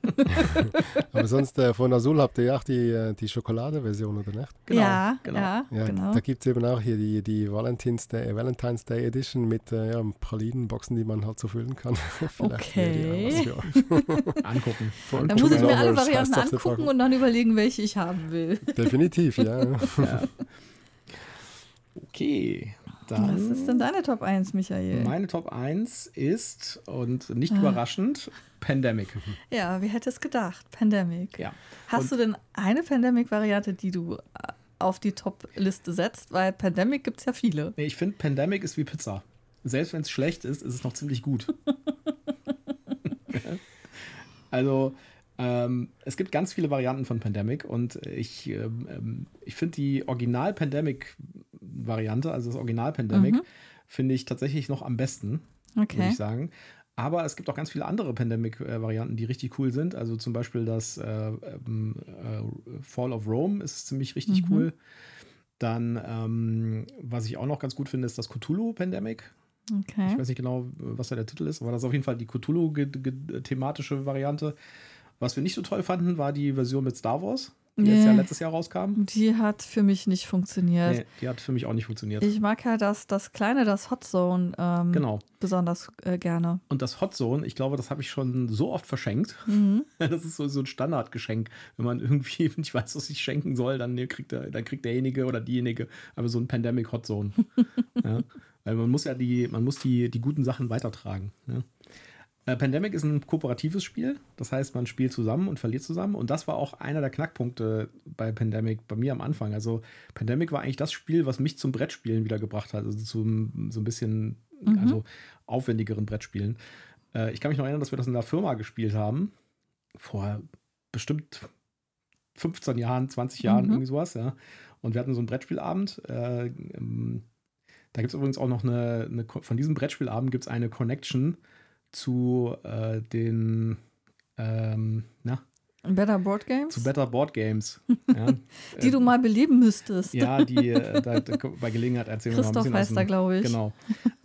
Aber sonst äh, von Azul habt ihr ja auch die, äh, die Schokolade-Version, oder nicht? Genau, ja, genau. Ja, ja genau. Da gibt es eben auch hier die, die Valentine's, Day, Valentine's Day Edition mit äh, ja, Pralinenboxen, die man halt so füllen kann. okay. angucken. Von dann muss ich mir alle Varianten angucken und dann überlegen, welche ich haben will. Definitiv, ja. ja. Okay. Dann Was ist denn deine Top 1, Michael? Meine Top 1 ist, und nicht ah. überraschend, Pandemic. Ja, wie hätte es gedacht? Pandemic. Ja. Hast und du denn eine Pandemic-Variante, die du äh, auf die Top-Liste setzt? Weil Pandemic gibt es ja viele. Nee, ich finde, Pandemic ist wie Pizza. Selbst wenn es schlecht ist, ist es noch ziemlich gut. also, ähm, es gibt ganz viele Varianten von Pandemic und ich, ähm, ähm ich finde die Original-Pandemic Variante, also das Original Pandemic, mhm. finde ich tatsächlich noch am besten, okay. würde ich sagen. Aber es gibt auch ganz viele andere Pandemic-Varianten, die richtig cool sind. Also zum Beispiel das äh, ähm, äh, Fall of Rome ist ziemlich richtig mhm. cool. Dann, ähm, was ich auch noch ganz gut finde, ist das Cthulhu Pandemic. Okay. Ich weiß nicht genau, was da der Titel ist, aber das ist auf jeden Fall die Cthulhu-thematische Variante. Was wir nicht so toll fanden, war die Version mit Star Wars die nee, jetzt ja letztes Jahr rauskam. Die hat für mich nicht funktioniert. Nee, die hat für mich auch nicht funktioniert. Ich mag ja das, das kleine, das Hot Zone ähm, genau. besonders äh, gerne. Und das Hot Zone, ich glaube, das habe ich schon so oft verschenkt. Mhm. Das ist so, so ein Standardgeschenk. Wenn man irgendwie nicht weiß, was ich schenken soll, dann kriegt, der, dann kriegt derjenige oder diejenige aber so ein Pandemic Hot Zone. ja? Weil man muss ja die, man muss die, die guten Sachen weitertragen. Ja? Äh, Pandemic ist ein kooperatives Spiel, das heißt, man spielt zusammen und verliert zusammen. Und das war auch einer der Knackpunkte bei Pandemic, bei mir am Anfang. Also, Pandemic war eigentlich das Spiel, was mich zum Brettspielen wiedergebracht hat. Also, zum so ein bisschen mhm. also aufwendigeren Brettspielen. Äh, ich kann mich noch erinnern, dass wir das in der Firma gespielt haben. Vor bestimmt 15 Jahren, 20 Jahren, mhm. irgendwie sowas, ja. Und wir hatten so einen Brettspielabend. Äh, ähm, da gibt es übrigens auch noch eine, eine, von diesem Brettspielabend gibt es eine Connection zu äh, den, ähm, na, Better Board Games? Zu Better Board Games. Ja. die äh, du mal beleben müsstest. Ja, die äh, da, da, bei Gelegenheit erzählen wir mal ein bisschen. heißt da, glaube ich. Genau.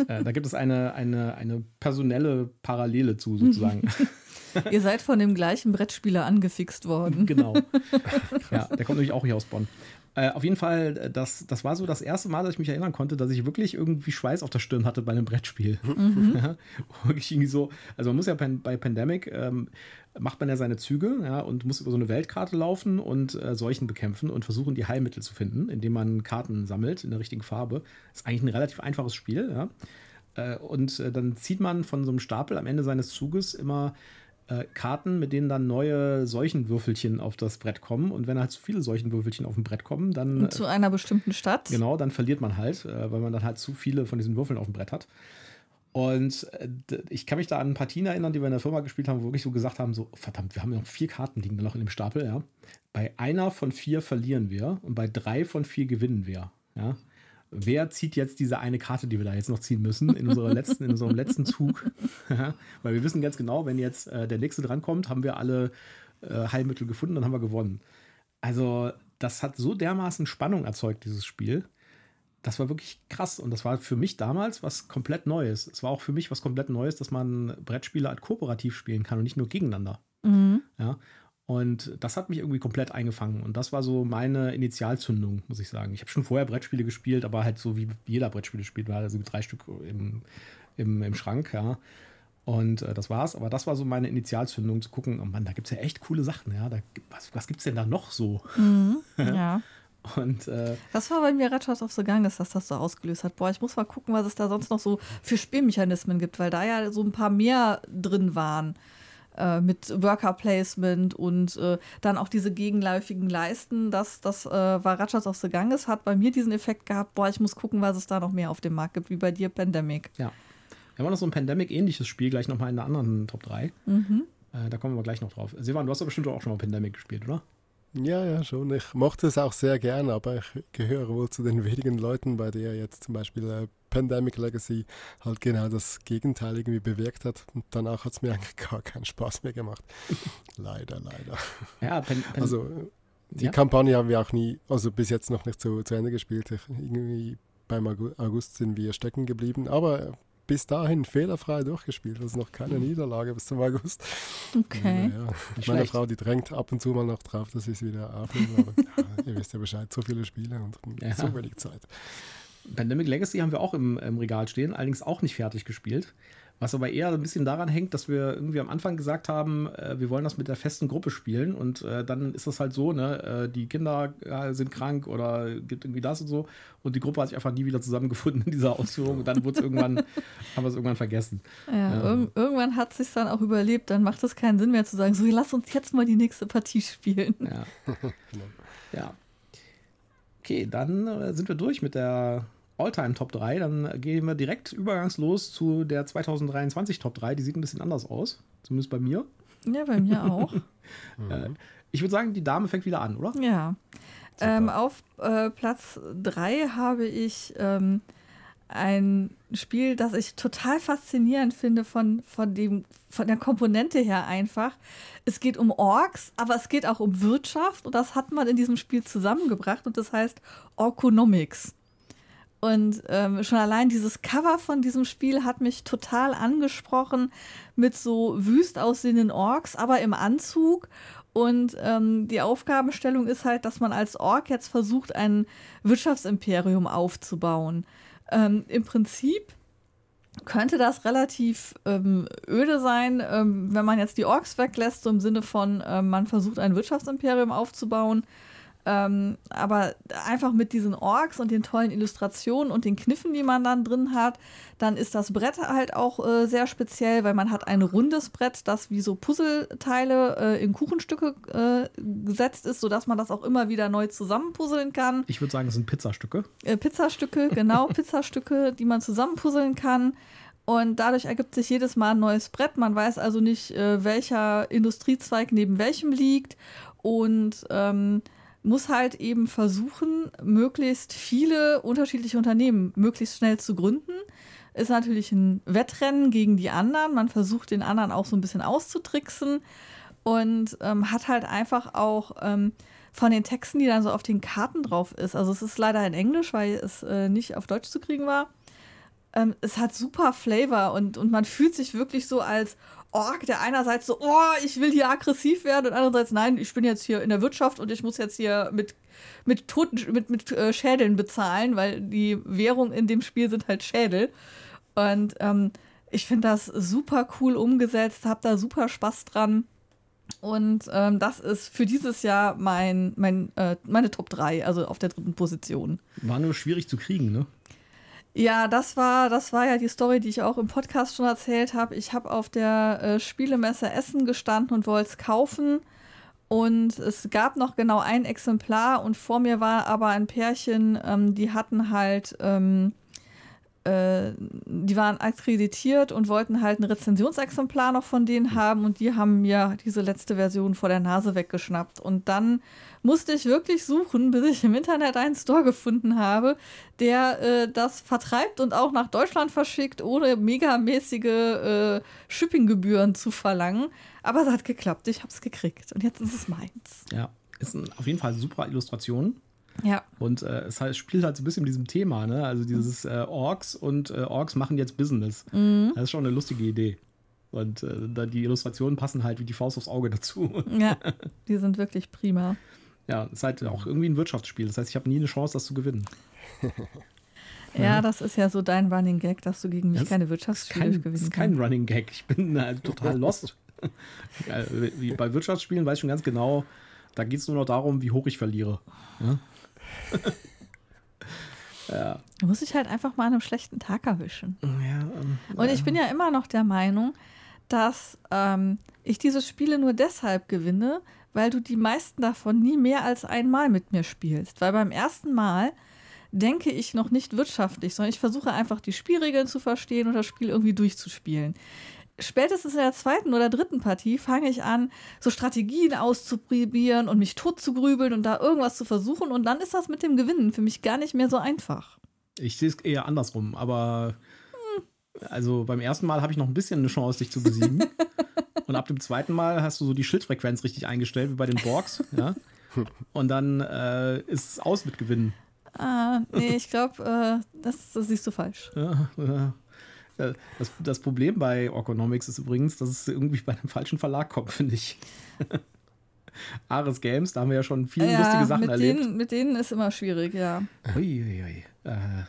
äh, da gibt es eine, eine, eine personelle Parallele zu, sozusagen. Ihr seid von dem gleichen Brettspieler angefixt worden. Genau. Ja, der kommt nämlich auch hier aus Bonn. Äh, auf jeden Fall, äh, das, das war so das erste Mal, dass ich mich erinnern konnte, dass ich wirklich irgendwie Schweiß auf der Stirn hatte bei einem Brettspiel. Mhm. Ja, wirklich irgendwie so, also man muss ja bei, bei Pandemic, ähm, macht man ja seine Züge ja, und muss über so eine Weltkarte laufen und äh, Seuchen bekämpfen und versuchen, die Heilmittel zu finden, indem man Karten sammelt in der richtigen Farbe. Ist eigentlich ein relativ einfaches Spiel, ja. Äh, und äh, dann zieht man von so einem Stapel am Ende seines Zuges immer äh, Karten, mit denen dann neue Seuchenwürfelchen auf das Brett kommen. Und wenn halt zu viele Seuchenwürfelchen auf dem Brett kommen, dann. Und zu einer bestimmten Stadt. Genau, dann verliert man halt, äh, weil man dann halt zu viele von diesen Würfeln auf dem Brett hat. Und äh, ich kann mich da an Partien erinnern, die wir in der Firma gespielt haben, wo wirklich so gesagt haben: so, verdammt, wir haben ja noch vier Karten liegen da noch in dem Stapel, ja. Bei einer von vier verlieren wir und bei drei von vier gewinnen wir. Ja wer zieht jetzt diese eine Karte, die wir da jetzt noch ziehen müssen, in, unserer letzten, in unserem letzten Zug. Weil wir wissen ganz genau, wenn jetzt äh, der nächste drankommt, haben wir alle äh, Heilmittel gefunden, dann haben wir gewonnen. Also, das hat so dermaßen Spannung erzeugt, dieses Spiel. Das war wirklich krass und das war für mich damals was komplett Neues. Es war auch für mich was komplett Neues, dass man Brettspiele halt kooperativ spielen kann und nicht nur gegeneinander. Mhm. Ja, und das hat mich irgendwie komplett eingefangen. Und das war so meine Initialzündung, muss ich sagen. Ich habe schon vorher Brettspiele gespielt, aber halt so wie jeder Brettspiele spielt, war also drei Stück im, im, im Schrank, ja. Und äh, das war's. Aber das war so meine Initialzündung, zu gucken, oh Mann, da gibt es ja echt coole Sachen, ja. Da, was was gibt es denn da noch so? Mhm, ja. Und, äh, das war bei mir Ratchet of the Ganges, dass das so ausgelöst hat. Boah, ich muss mal gucken, was es da sonst noch so für Spielmechanismen gibt, weil da ja so ein paar mehr drin waren. Äh, mit Worker Placement und äh, dann auch diese gegenläufigen Leisten. Das, das äh, war Ratchers of the Ganges, hat bei mir diesen Effekt gehabt, boah, ich muss gucken, was es da noch mehr auf dem Markt gibt, wie bei dir Pandemic. Ja. Wir haben noch so ein Pandemic-ähnliches Spiel, gleich nochmal in einer anderen Top 3. Mhm. Äh, da kommen wir gleich noch drauf. Sivan, du hast aber bestimmt auch schon mal Pandemic gespielt, oder? Ja, ja, schon. Ich mochte es auch sehr gerne, aber ich gehöre wohl zu den wenigen Leuten, bei der jetzt zum Beispiel äh, Pandemic Legacy halt genau das Gegenteil irgendwie bewirkt hat. Und danach hat es mir eigentlich gar keinen Spaß mehr gemacht. leider, leider. Ja, Pen, Pen also die ja? Kampagne haben wir auch nie, also bis jetzt noch nicht zu, zu Ende gespielt. Irgendwie beim August sind wir stecken geblieben, aber bis dahin fehlerfrei durchgespielt. Das ist noch keine Niederlage bis zum August. Okay. Ja, meine Frau, die drängt ab und zu mal noch drauf, dass ich es wieder aufnehme. Aber ja, ihr wisst ja Bescheid, so viele Spiele und ja. so wenig Zeit. Pandemic Legacy haben wir auch im, im Regal stehen, allerdings auch nicht fertig gespielt. Was aber eher ein bisschen daran hängt, dass wir irgendwie am Anfang gesagt haben, äh, wir wollen das mit der festen Gruppe spielen und äh, dann ist das halt so, ne, äh, die Kinder sind krank oder gibt irgendwie das und so und die Gruppe hat sich einfach nie wieder zusammengefunden in dieser Ausführung und dann wurde es irgendwann, haben wir es irgendwann vergessen. Ja, ir irgendwann hat es sich dann auch überlebt, dann macht es keinen Sinn mehr zu sagen, so lass uns jetzt mal die nächste Partie spielen. Ja. ja. Okay, dann äh, sind wir durch mit der Alltime Top 3. Dann gehen wir direkt übergangslos zu der 2023 Top 3. Die sieht ein bisschen anders aus. Zumindest bei mir. Ja, bei mir auch. Äh, ich würde sagen, die Dame fängt wieder an, oder? Ja. Ähm, auf äh, Platz 3 habe ich ähm, ein Spiel, das ich total faszinierend finde von, von, dem, von der Komponente her einfach. Es geht um Orks, aber es geht auch um Wirtschaft und das hat man in diesem Spiel zusammengebracht und das heißt Orkonomics. Und ähm, schon allein dieses Cover von diesem Spiel hat mich total angesprochen mit so wüst aussehenden Orks, aber im Anzug. Und ähm, die Aufgabenstellung ist halt, dass man als Ork jetzt versucht, ein Wirtschaftsimperium aufzubauen. Ähm, Im Prinzip könnte das relativ ähm, öde sein, ähm, wenn man jetzt die Orks weglässt, so im Sinne von, ähm, man versucht ein Wirtschaftsimperium aufzubauen. Ähm, aber einfach mit diesen Orks und den tollen Illustrationen und den Kniffen, die man dann drin hat, dann ist das Brett halt auch äh, sehr speziell, weil man hat ein rundes Brett, das wie so Puzzleteile äh, in Kuchenstücke äh, gesetzt ist, sodass man das auch immer wieder neu zusammenpuzzeln kann. Ich würde sagen, es sind Pizzastücke. Äh, Pizzastücke, genau, Pizzastücke, die man zusammenpuzzeln kann. Und dadurch ergibt sich jedes Mal ein neues Brett. Man weiß also nicht, äh, welcher Industriezweig neben welchem liegt. Und ähm, muss halt eben versuchen, möglichst viele unterschiedliche Unternehmen möglichst schnell zu gründen. Ist natürlich ein Wettrennen gegen die anderen. Man versucht den anderen auch so ein bisschen auszutricksen. und ähm, hat halt einfach auch ähm, von den Texten, die dann so auf den Karten drauf ist. Also es ist leider in Englisch, weil es äh, nicht auf Deutsch zu kriegen war. Ähm, es hat super Flavor und, und man fühlt sich wirklich so als Ork, der einerseits so, oh, ich will hier aggressiv werden und andererseits, nein, ich bin jetzt hier in der Wirtschaft und ich muss jetzt hier mit, mit Toten, mit, mit äh, Schädeln bezahlen, weil die Währung in dem Spiel sind halt Schädel. Und ähm, ich finde das super cool umgesetzt, habe da super Spaß dran. Und ähm, das ist für dieses Jahr mein, mein, äh, meine Top 3, also auf der dritten Position. War nur schwierig zu kriegen, ne? Ja, das war, das war ja die Story, die ich auch im Podcast schon erzählt habe. Ich habe auf der äh, Spielemesse Essen gestanden und wollte es kaufen. Und es gab noch genau ein Exemplar und vor mir war aber ein Pärchen, ähm, die hatten halt ähm, äh, die waren akkreditiert und wollten halt ein Rezensionsexemplar noch von denen haben und die haben mir diese letzte Version vor der Nase weggeschnappt. Und dann musste ich wirklich suchen, bis ich im Internet einen Store gefunden habe, der äh, das vertreibt und auch nach Deutschland verschickt, ohne megamäßige äh, Shippinggebühren zu verlangen. Aber es hat geklappt, ich habe es gekriegt und jetzt ist es meins. Ja, ist ein, auf jeden Fall super Illustration. Ja. Und äh, es halt, spielt halt so ein bisschen mit diesem Thema, ne? Also dieses äh, Orks und äh, Orks machen jetzt Business. Mhm. Das ist schon eine lustige Idee. Und äh, die Illustrationen passen halt wie die Faust aufs Auge dazu. Ja, die sind wirklich prima. Ja, ist halt auch irgendwie ein Wirtschaftsspiel. Das heißt, ich habe nie eine Chance, das zu gewinnen. ja, das ist ja so dein Running Gag, dass du gegen mich das keine Wirtschaftsspiele gewinnen kannst. Das ist kein Running Gag. Ich bin äh, total lost. bei Wirtschaftsspielen weiß ich schon ganz genau, da geht es nur noch darum, wie hoch ich verliere. Ja? ja. Du musst dich halt einfach mal an einem schlechten Tag erwischen. Ja, ähm, Und ich bin ja immer noch der Meinung, dass ähm, ich diese Spiele nur deshalb gewinne, weil du die meisten davon nie mehr als einmal mit mir spielst. Weil beim ersten Mal denke ich noch nicht wirtschaftlich, sondern ich versuche einfach die Spielregeln zu verstehen und das Spiel irgendwie durchzuspielen spätestens in der zweiten oder dritten Partie fange ich an, so Strategien auszuprobieren und mich tot zu grübeln und da irgendwas zu versuchen. Und dann ist das mit dem Gewinnen für mich gar nicht mehr so einfach. Ich sehe es eher andersrum, aber. Also beim ersten Mal habe ich noch ein bisschen eine Chance, dich zu besiegen. und ab dem zweiten Mal hast du so die Schildfrequenz richtig eingestellt, wie bei den Borgs, ja. Und dann äh, ist es aus mit Gewinnen. Ah, nee, ich glaube, äh, das, das siehst du falsch. Ja, ja. Äh, das, das Problem bei Orconomics ist übrigens, dass es irgendwie bei einem falschen Verlag kommt, finde ich. Ares Games, da haben wir ja schon viele ja, lustige Sachen mit erlebt. Denen, mit denen ist immer schwierig, ja. Uiuiui. Ui. Äh,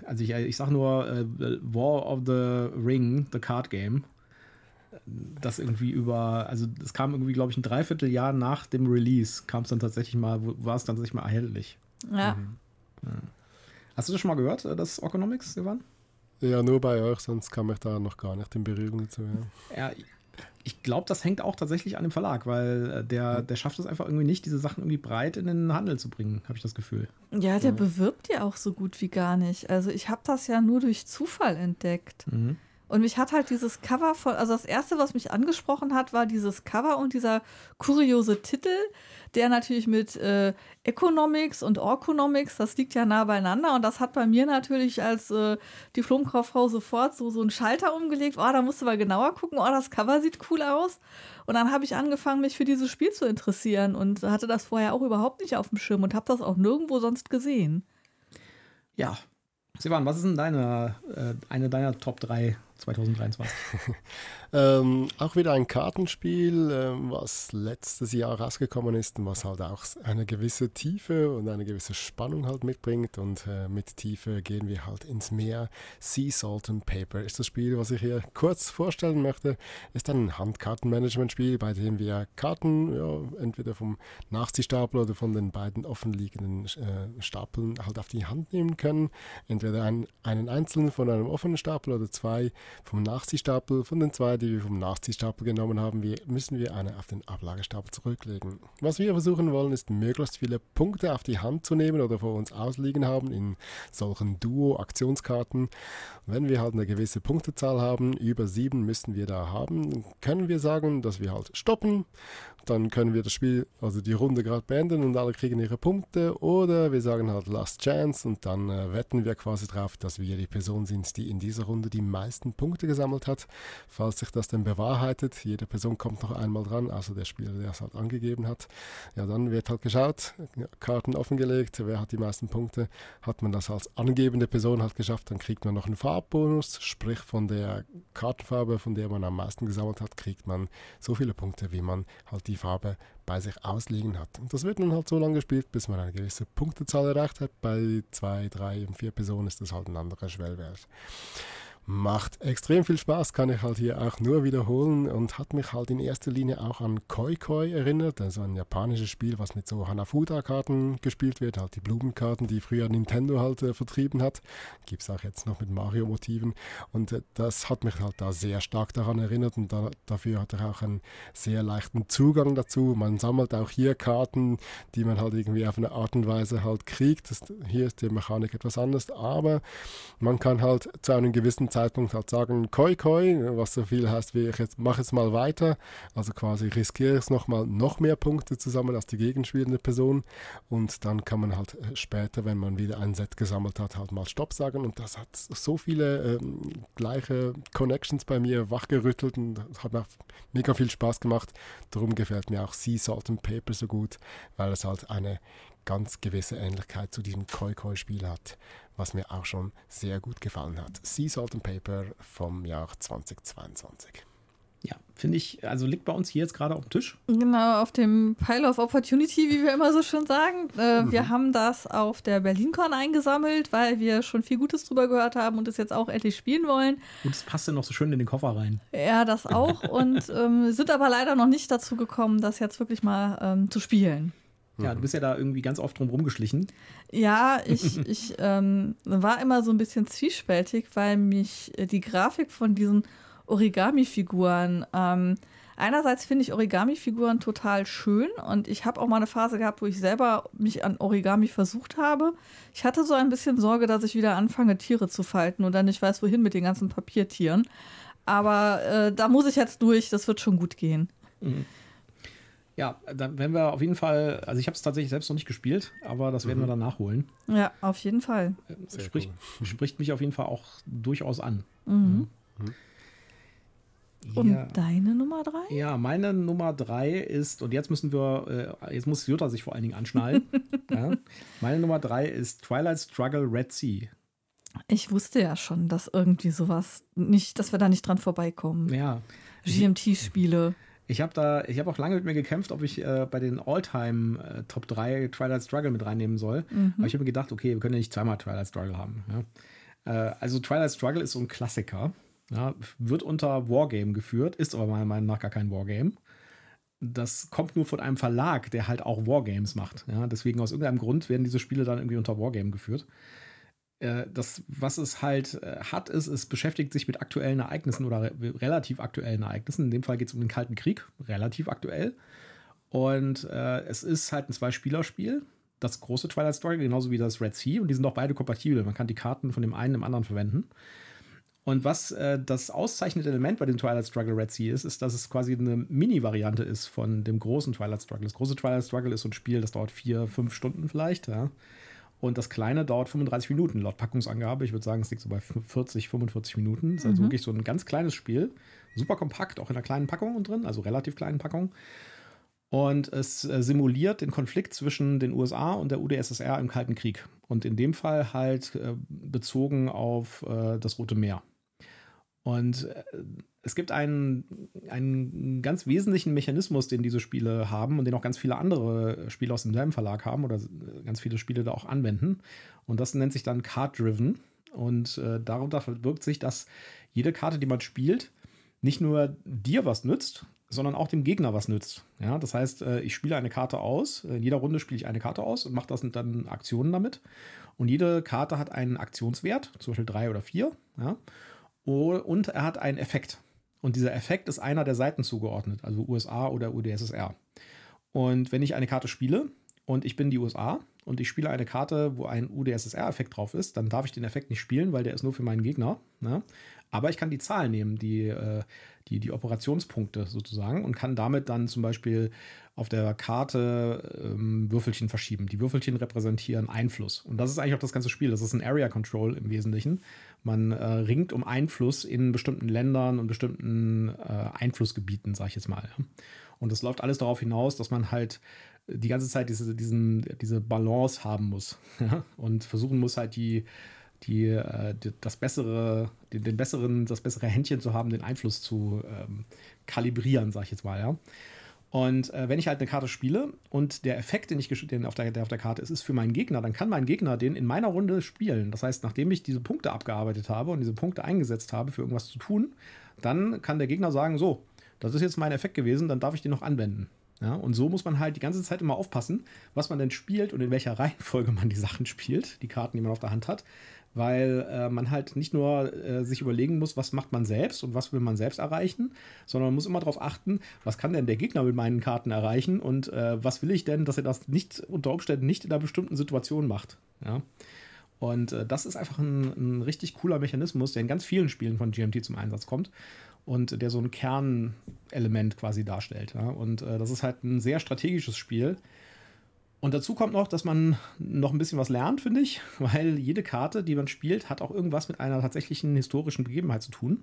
also ich, ich sag nur äh, War of the Ring, the Card Game. Das irgendwie über, also es kam irgendwie, glaube ich, ein Dreivierteljahr nach dem Release, kam es dann tatsächlich mal, war es dann tatsächlich mal erhältlich. Ja. Mhm. ja. Hast du das schon mal gehört, das Orconomics, Ivan? Ja, nur bei euch, sonst kam ich da noch gar nicht in Berührung dazu. Ja, ja ich glaube, das hängt auch tatsächlich an dem Verlag, weil äh, der, der schafft es einfach irgendwie nicht, diese Sachen irgendwie breit in den Handel zu bringen, habe ich das Gefühl. Ja, der ja. bewirbt ja auch so gut wie gar nicht. Also ich habe das ja nur durch Zufall entdeckt. Mhm. Und mich hat halt dieses Cover von, also das erste, was mich angesprochen hat, war dieses Cover und dieser kuriose Titel, der natürlich mit äh, Economics und Orconomics, das liegt ja nah beieinander und das hat bei mir natürlich als äh, Diplomkauffrau sofort so, so einen Schalter umgelegt. Oh, da musst du mal genauer gucken. Oh, das Cover sieht cool aus. Und dann habe ich angefangen, mich für dieses Spiel zu interessieren und hatte das vorher auch überhaupt nicht auf dem Schirm und habe das auch nirgendwo sonst gesehen. Ja. Sivan, was ist denn deine, äh, eine deiner Top 3 2023. ähm, auch wieder ein Kartenspiel, ähm, was letztes Jahr rausgekommen ist und was halt auch eine gewisse Tiefe und eine gewisse Spannung halt mitbringt. Und äh, mit Tiefe gehen wir halt ins Meer. Sea Salt and Paper ist das Spiel, was ich hier kurz vorstellen möchte. Ist ein Handkartenmanagement-Spiel, bei dem wir Karten ja, entweder vom Nachziehstapel oder von den beiden offenliegenden äh, Stapeln halt auf die Hand nehmen können. Entweder ein, einen einzelnen von einem offenen Stapel oder zwei vom Nachziehstapel. Von den zwei, die wir vom Nachziehstapel genommen haben, wir, müssen wir eine auf den Ablagestapel zurücklegen. Was wir versuchen wollen, ist möglichst viele Punkte auf die Hand zu nehmen oder vor uns ausliegen haben in solchen Duo-Aktionskarten. Wenn wir halt eine gewisse Punktezahl haben, über sieben müssen wir da haben, können wir sagen, dass wir halt stoppen dann können wir das Spiel, also die Runde gerade beenden und alle kriegen ihre Punkte. Oder wir sagen halt Last Chance und dann äh, wetten wir quasi drauf, dass wir die Person sind, die in dieser Runde die meisten Punkte gesammelt hat. Falls sich das denn bewahrheitet, jede Person kommt noch einmal dran, also der Spieler, der es halt angegeben hat. Ja, dann wird halt geschaut, Karten offengelegt, wer hat die meisten Punkte. Hat man das als angebende Person halt geschafft, dann kriegt man noch einen Farbbonus, sprich von der Kartenfarbe, von der man am meisten gesammelt hat, kriegt man so viele Punkte, wie man halt die Farbe bei sich ausliegen hat. Und das wird nun halt so lange gespielt, bis man eine gewisse Punktezahl erreicht hat. Bei zwei, drei und vier Personen ist das halt ein anderer Schwellwert. Macht extrem viel Spaß, kann ich halt hier auch nur wiederholen und hat mich halt in erster Linie auch an Koi Koi erinnert, also ein japanisches Spiel, was mit so Hanafuda-Karten gespielt wird, halt die Blumenkarten, die früher Nintendo halt äh, vertrieben hat. Gibt es auch jetzt noch mit Mario-Motiven und äh, das hat mich halt da sehr stark daran erinnert und da, dafür hat er auch einen sehr leichten Zugang dazu. Man sammelt auch hier Karten, die man halt irgendwie auf eine Art und Weise halt kriegt. Das, hier ist die Mechanik etwas anders, aber man kann halt zu einem gewissen Zeitpunkt halt sagen, Koi Koi, was so viel heißt wie ich jetzt mache jetzt mal weiter. Also quasi riskiere es nochmal noch mehr Punkte zu sammeln als die gegenspielende Person. Und dann kann man halt äh, später, wenn man wieder ein Set gesammelt hat, halt mal Stopp sagen. Und das hat so viele ähm, gleiche Connections bei mir wachgerüttelt und hat mir mega viel Spaß gemacht. Darum gefällt mir auch Sea Salt and Paper so gut, weil es halt eine ganz gewisse Ähnlichkeit zu diesem Koi-Koi-Spiel hat, was mir auch schon sehr gut gefallen hat. Sea Salt and Paper vom Jahr 2022. Ja, finde ich, also liegt bei uns hier jetzt gerade auf dem Tisch. Genau, auf dem Pile of Opportunity, wie wir immer so schön sagen. Äh, mhm. Wir haben das auf der BerlinCon eingesammelt, weil wir schon viel Gutes drüber gehört haben und es jetzt auch endlich spielen wollen. Und es passt ja noch so schön in den Koffer rein. Ja, das auch. und ähm, sind aber leider noch nicht dazu gekommen, das jetzt wirklich mal ähm, zu spielen. Ja, du bist ja da irgendwie ganz oft drum rumgeschlichen. Ja, ich, ich ähm, war immer so ein bisschen zwiespältig, weil mich äh, die Grafik von diesen Origami-Figuren, ähm, einerseits finde ich Origami-Figuren total schön und ich habe auch mal eine Phase gehabt, wo ich selber mich an Origami versucht habe. Ich hatte so ein bisschen Sorge, dass ich wieder anfange, Tiere zu falten und dann nicht weiß, wohin mit den ganzen Papiertieren. Aber äh, da muss ich jetzt durch, das wird schon gut gehen. Mhm. Ja, dann werden wir auf jeden Fall, also ich habe es tatsächlich selbst noch nicht gespielt, aber das werden mhm. wir dann nachholen. Ja, auf jeden Fall. Äh, spricht, cool. spricht, mich auf jeden Fall auch durchaus an. Mhm. Mhm. Und ja. deine Nummer drei? Ja, meine Nummer drei ist, und jetzt müssen wir, äh, jetzt muss Jutta sich vor allen Dingen anschnallen. ja. Meine Nummer drei ist Twilight Struggle Red Sea. Ich wusste ja schon, dass irgendwie sowas nicht, dass wir da nicht dran vorbeikommen. Ja. GMT-Spiele. Ich habe da, ich habe auch lange mit mir gekämpft, ob ich äh, bei den All-Time äh, Top 3 Twilight Struggle mit reinnehmen soll. Mhm. Aber ich habe mir gedacht, okay, wir können ja nicht zweimal Twilight Struggle haben. Ja? Äh, also Twilight Struggle ist so ein Klassiker. Ja? Wird unter Wargame geführt, ist aber meiner Meinung nach gar kein Wargame. Das kommt nur von einem Verlag, der halt auch Wargames macht. Ja? Deswegen aus irgendeinem Grund werden diese Spiele dann irgendwie unter Wargame geführt. Äh, das, was es halt äh, hat, ist, es beschäftigt sich mit aktuellen Ereignissen oder re relativ aktuellen Ereignissen. In dem Fall geht es um den Kalten Krieg, relativ aktuell. Und äh, es ist halt ein Zwei-Spieler-Spiel. Das große Twilight Story, genauso wie das Red Sea. Und die sind auch beide kompatibel. Man kann die Karten von dem einen im anderen verwenden. Und was äh, das auszeichnende Element bei dem Twilight Struggle Red Sea ist, ist, dass es quasi eine Mini-Variante ist von dem großen Twilight Struggle. Das große Twilight Struggle ist so ein Spiel, das dauert vier, fünf Stunden vielleicht. Ja. Und das kleine dauert 35 Minuten, laut Packungsangabe. Ich würde sagen, es liegt so bei 40, 45 Minuten. Das ist also mhm. wirklich so ein ganz kleines Spiel. Super kompakt, auch in einer kleinen Packung drin, also relativ kleinen Packung. Und es äh, simuliert den Konflikt zwischen den USA und der UdSSR im Kalten Krieg. Und in dem Fall halt äh, bezogen auf äh, das Rote Meer. Und es gibt einen, einen ganz wesentlichen Mechanismus, den diese Spiele haben und den auch ganz viele andere Spiele aus demselben Verlag haben oder ganz viele Spiele da auch anwenden. Und das nennt sich dann Card-Driven. Und äh, darunter verbirgt sich, dass jede Karte, die man spielt, nicht nur dir was nützt, sondern auch dem Gegner was nützt. Ja, das heißt, äh, ich spiele eine Karte aus. In jeder Runde spiele ich eine Karte aus und mache das dann Aktionen damit. Und jede Karte hat einen Aktionswert, zum Beispiel drei oder vier. Ja. Und er hat einen Effekt. Und dieser Effekt ist einer der Seiten zugeordnet, also USA oder UdSSR. Und wenn ich eine Karte spiele und ich bin die USA und ich spiele eine Karte, wo ein UdSSR-Effekt drauf ist, dann darf ich den Effekt nicht spielen, weil der ist nur für meinen Gegner. Ne? Aber ich kann die Zahlen nehmen, die, äh, die, die Operationspunkte sozusagen und kann damit dann zum Beispiel auf der Karte ähm, Würfelchen verschieben. Die Würfelchen repräsentieren Einfluss. Und das ist eigentlich auch das ganze Spiel. Das ist ein Area Control im Wesentlichen man äh, ringt um Einfluss in bestimmten Ländern und bestimmten äh, Einflussgebieten, sag ich jetzt mal. Und das läuft alles darauf hinaus, dass man halt die ganze Zeit diese, diesen, diese Balance haben muss und versuchen muss halt die, die, äh, die das bessere, den, den, besseren, das bessere Händchen zu haben, den Einfluss zu ähm, kalibrieren, sag ich jetzt mal, ja. Und äh, wenn ich halt eine Karte spiele und der Effekt, den ich den auf der, der auf der Karte ist, ist für meinen Gegner, dann kann mein Gegner den in meiner Runde spielen. Das heißt, nachdem ich diese Punkte abgearbeitet habe und diese Punkte eingesetzt habe, für irgendwas zu tun, dann kann der Gegner sagen: So, das ist jetzt mein Effekt gewesen, dann darf ich den noch anwenden. Ja, und so muss man halt die ganze Zeit immer aufpassen, was man denn spielt und in welcher Reihenfolge man die Sachen spielt, die Karten, die man auf der Hand hat, weil äh, man halt nicht nur äh, sich überlegen muss, was macht man selbst und was will man selbst erreichen, sondern man muss immer darauf achten, was kann denn der Gegner mit meinen Karten erreichen und äh, was will ich denn, dass er das nicht unter Umständen nicht in einer bestimmten Situation macht. Ja. Und äh, das ist einfach ein, ein richtig cooler Mechanismus, der in ganz vielen Spielen von GMT zum Einsatz kommt und der so ein Kernelement quasi darstellt. Ja? Und äh, das ist halt ein sehr strategisches Spiel. Und dazu kommt noch, dass man noch ein bisschen was lernt, finde ich, weil jede Karte, die man spielt, hat auch irgendwas mit einer tatsächlichen historischen Begebenheit zu tun.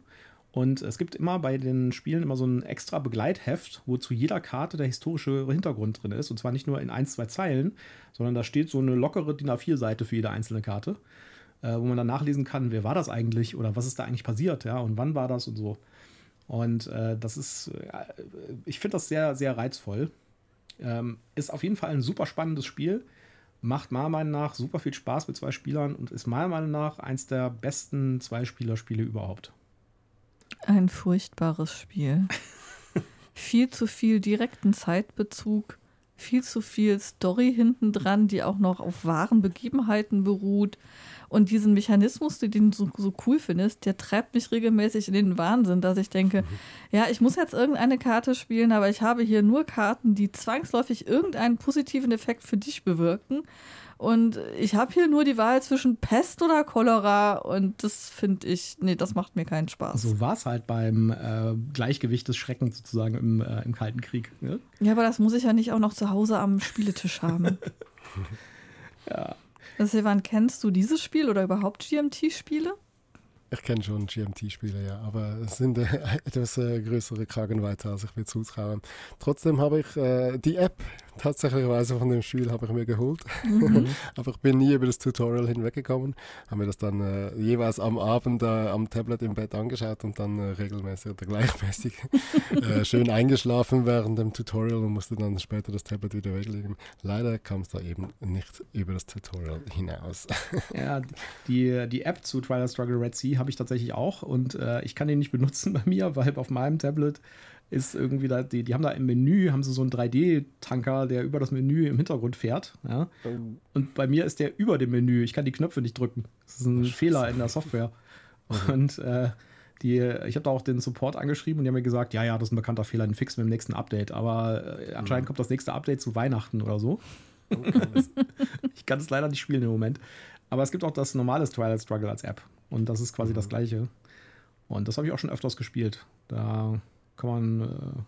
Und es gibt immer bei den Spielen immer so ein extra Begleitheft, wo zu jeder Karte der historische Hintergrund drin ist. Und zwar nicht nur in ein, zwei Zeilen, sondern da steht so eine lockere DIN A4-Seite für jede einzelne Karte, äh, wo man dann nachlesen kann, wer war das eigentlich oder was ist da eigentlich passiert, ja, und wann war das und so. Und äh, das ist, äh, ich finde das sehr, sehr reizvoll. Ähm, ist auf jeden Fall ein super spannendes Spiel. Macht meiner Meinung nach super viel Spaß mit zwei Spielern und ist meiner Meinung nach eins der besten Zwei-Spieler-Spiele überhaupt. Ein furchtbares Spiel. viel zu viel direkten Zeitbezug, viel zu viel Story hinten dran, die auch noch auf wahren Begebenheiten beruht. Und diesen Mechanismus, den du so, so cool findest, der treibt mich regelmäßig in den Wahnsinn, dass ich denke, mhm. ja, ich muss jetzt irgendeine Karte spielen, aber ich habe hier nur Karten, die zwangsläufig irgendeinen positiven Effekt für dich bewirken. Und ich habe hier nur die Wahl zwischen Pest oder Cholera und das finde ich, nee, das macht mir keinen Spaß. So war es halt beim äh, Gleichgewicht des Schreckens sozusagen im, äh, im Kalten Krieg. Ne? Ja, aber das muss ich ja nicht auch noch zu Hause am Spieletisch haben. ja. Silvan, kennst du dieses Spiel oder überhaupt GMT-Spiele? Ich kenne schon GMT-Spiele, ja, aber es sind äh, etwas äh, größere Kragenweite, als ich mir zutraue. Trotzdem habe ich äh, die App tatsächlicherweise von dem Spiel habe ich mir geholt. Mhm. Aber ich bin nie über das Tutorial hinweggekommen. Habe mir das dann äh, jeweils am Abend äh, am Tablet im Bett angeschaut und dann äh, regelmäßig oder gleichmäßig äh, schön eingeschlafen während dem Tutorial und musste dann später das Tablet wieder weglegen. Leider kam es da eben nicht über das Tutorial hinaus. ja, die, die App zu Twilight Struggle Red Sea habe ich tatsächlich auch und äh, ich kann die nicht benutzen bei mir, weil auf meinem Tablet ist irgendwie da, die, die haben da im Menü, haben sie so einen 3D-Tanker, der über das Menü im Hintergrund fährt. Ja? Oh. Und bei mir ist der über dem Menü. Ich kann die Knöpfe nicht drücken. Das ist ein Ach, Fehler in der Software. Okay. Und äh, die, ich habe da auch den Support angeschrieben und die haben mir gesagt, ja, ja, das ist ein bekannter Fehler, den fixen wir im nächsten Update. Aber äh, anscheinend mhm. kommt das nächste Update zu Weihnachten oder so. Okay. ich kann es leider nicht spielen im Moment. Aber es gibt auch das normale Twilight Struggle als App. Und das ist quasi mhm. das gleiche. Und das habe ich auch schon öfters gespielt. Da kann man, äh,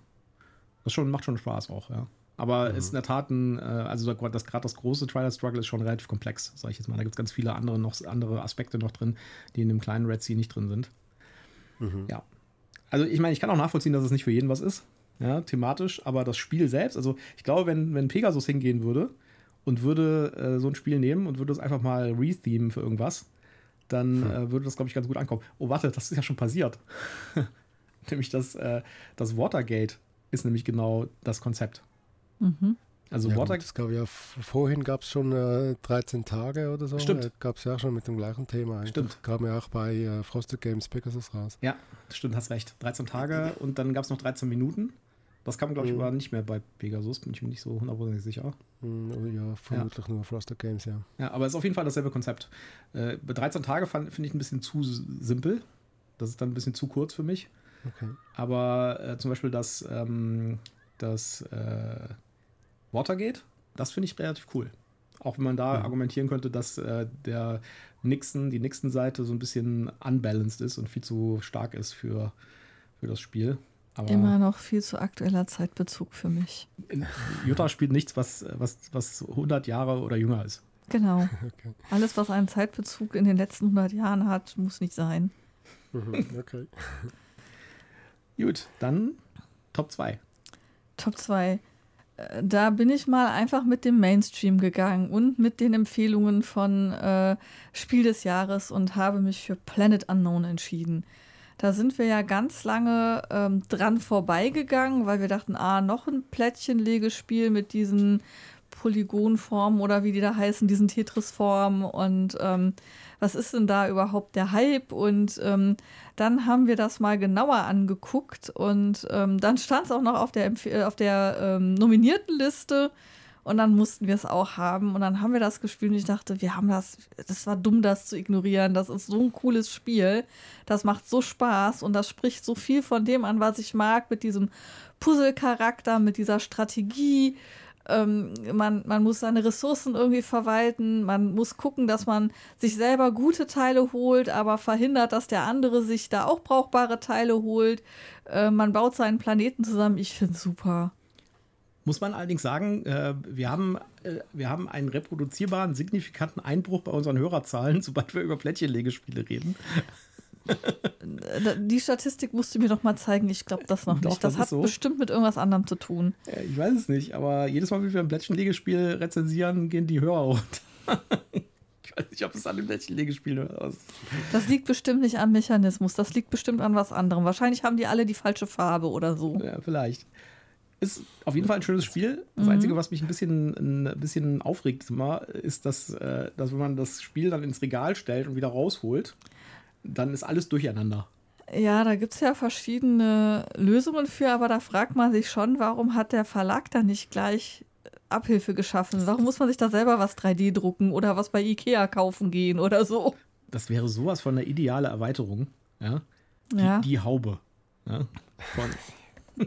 das schon, macht schon Spaß auch, ja. Aber mhm. ist in der Tat ein, äh, also das gerade das große Trial Struggle ist schon relativ komplex, sage ich jetzt mal. Da gibt es ganz viele andere, noch, andere Aspekte noch drin, die in dem kleinen Red Sea nicht drin sind. Mhm. Ja. Also ich meine, ich kann auch nachvollziehen, dass es nicht für jeden was ist, ja, thematisch, aber das Spiel selbst, also ich glaube, wenn, wenn Pegasus hingehen würde und würde äh, so ein Spiel nehmen und würde es einfach mal rethemen für irgendwas, dann hm. äh, würde das, glaube ich, ganz gut ankommen. Oh, warte, das ist ja schon passiert. nämlich das, äh, das Watergate ist nämlich genau das Konzept. Mhm. Also ja, Watergate. Das gab ja vorhin gab es schon äh, 13 Tage oder so. Stimmt. Äh, gab es ja schon mit dem gleichen Thema. Eigentlich. Stimmt. Kam ja auch bei äh, Frosted Games Pegasus raus. Ja, stimmt, hast recht. 13 Tage und dann gab es noch 13 Minuten. Das kam, glaube ich, mhm. aber nicht mehr bei Pegasus, bin ich mir nicht so hundertprozentig sicher. Mhm, oh ja, vermutlich ja. nur Frosted Games, ja. Ja, aber es ist auf jeden Fall dasselbe Konzept. Äh, bei 13 Tage finde ich ein bisschen zu simpel. Das ist dann ein bisschen zu kurz für mich. Okay. Aber äh, zum Beispiel das, ähm, das äh, Watergate, das finde ich relativ cool. Auch wenn man da mhm. argumentieren könnte, dass äh, der Nixon, die Nixon-Seite so ein bisschen unbalanced ist und viel zu stark ist für, für das Spiel. Aber Immer noch viel zu aktueller Zeitbezug für mich. Jutta spielt nichts, was, was, was 100 Jahre oder jünger ist. Genau. Okay. Alles, was einen Zeitbezug in den letzten 100 Jahren hat, muss nicht sein. Okay. Gut, dann Top 2. Top 2. Äh, da bin ich mal einfach mit dem Mainstream gegangen und mit den Empfehlungen von äh, Spiel des Jahres und habe mich für Planet Unknown entschieden. Da sind wir ja ganz lange ähm, dran vorbeigegangen, weil wir dachten, ah, noch ein Plättchenlegespiel mit diesen Polygonformen oder wie die da heißen, diesen Tetris-Formen und ähm, was ist denn da überhaupt der Hype? Und ähm, dann haben wir das mal genauer angeguckt und ähm, dann stand es auch noch auf der, äh, auf der ähm, nominierten Liste. Und dann mussten wir es auch haben. Und dann haben wir das gespielt und ich dachte, wir haben das, das war dumm, das zu ignorieren. Das ist so ein cooles Spiel. Das macht so Spaß und das spricht so viel von dem an, was ich mag, mit diesem Puzzle-Charakter, mit dieser Strategie. Ähm, man, man muss seine Ressourcen irgendwie verwalten, man muss gucken, dass man sich selber gute Teile holt, aber verhindert, dass der andere sich da auch brauchbare Teile holt. Äh, man baut seinen Planeten zusammen. Ich finde es super. Muss man allerdings sagen, äh, wir, haben, äh, wir haben einen reproduzierbaren, signifikanten Einbruch bei unseren Hörerzahlen, sobald wir über Plättchenlegespiele reden. Die Statistik musst du mir doch mal zeigen. Ich glaube das noch doch, nicht. Das, das hat so. bestimmt mit irgendwas anderem zu tun. Ja, ich weiß es nicht, aber jedes Mal, wenn wir ein Plättchenlegespiel rezensieren, gehen die Hörer runter. ich weiß nicht, ob es an dem Plättchenlegespiel ist. Das liegt bestimmt nicht am Mechanismus. Das liegt bestimmt an was anderem. Wahrscheinlich haben die alle die falsche Farbe oder so. Ja, vielleicht. Ist auf jeden Fall ein schönes Spiel. Das mhm. Einzige, was mich ein bisschen, ein bisschen aufregt, immer, ist, dass, äh, dass wenn man das Spiel dann ins Regal stellt und wieder rausholt, dann ist alles durcheinander. Ja, da gibt es ja verschiedene Lösungen für, aber da fragt man sich schon, warum hat der Verlag da nicht gleich Abhilfe geschaffen? Warum muss man sich da selber was 3D drucken oder was bei Ikea kaufen gehen oder so? Das wäre sowas von der ideale Erweiterung. Ja. Die, ja. die Haube. Ja.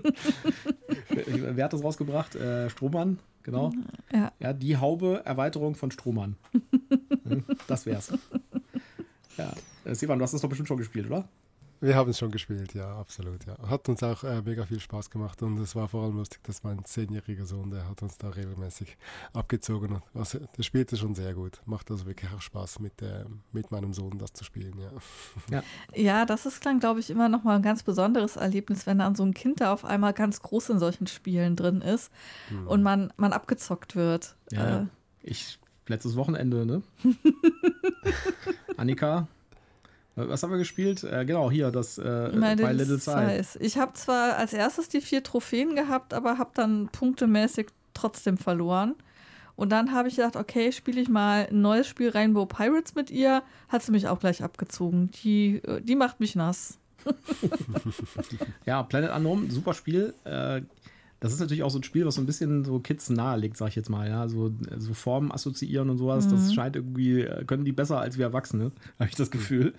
Wer hat das rausgebracht? Äh, Strohmann, genau. Ja. ja, die Haube Erweiterung von Strohmann. das wär's. Ja. Äh, Sivan, du hast das doch bestimmt schon gespielt, oder? Wir haben es schon gespielt, ja, absolut. Ja. Hat uns auch äh, mega viel Spaß gemacht und es war vor allem lustig, dass mein zehnjähriger Sohn, der hat uns da regelmäßig abgezogen. Also, der spielte schon sehr gut. Macht also wirklich auch Spaß, mit, äh, mit meinem Sohn das zu spielen, ja. Ja, ja das ist dann, glaube ich, immer nochmal ein ganz besonderes Erlebnis, wenn dann so ein Kind da auf einmal ganz groß in solchen Spielen drin ist hm. und man, man abgezockt wird. Ja, äh. ich, letztes Wochenende, ne? Annika, was haben wir gespielt? Äh, genau, hier, das äh, bei Little Size. Ich habe zwar als erstes die vier Trophäen gehabt, aber habe dann punktemäßig trotzdem verloren. Und dann habe ich gedacht, okay, spiele ich mal ein neues Spiel Rainbow Pirates mit ihr. Hat sie mich auch gleich abgezogen. Die, äh, die macht mich nass. ja, Planet Unknown, super Spiel. Äh, das ist natürlich auch so ein Spiel, was so ein bisschen so Kids nahe liegt, sag ich jetzt mal. Ja, so, so Formen assoziieren und sowas. Mhm. Das scheint irgendwie, äh, können die besser als wir Erwachsene, habe ich das Gefühl.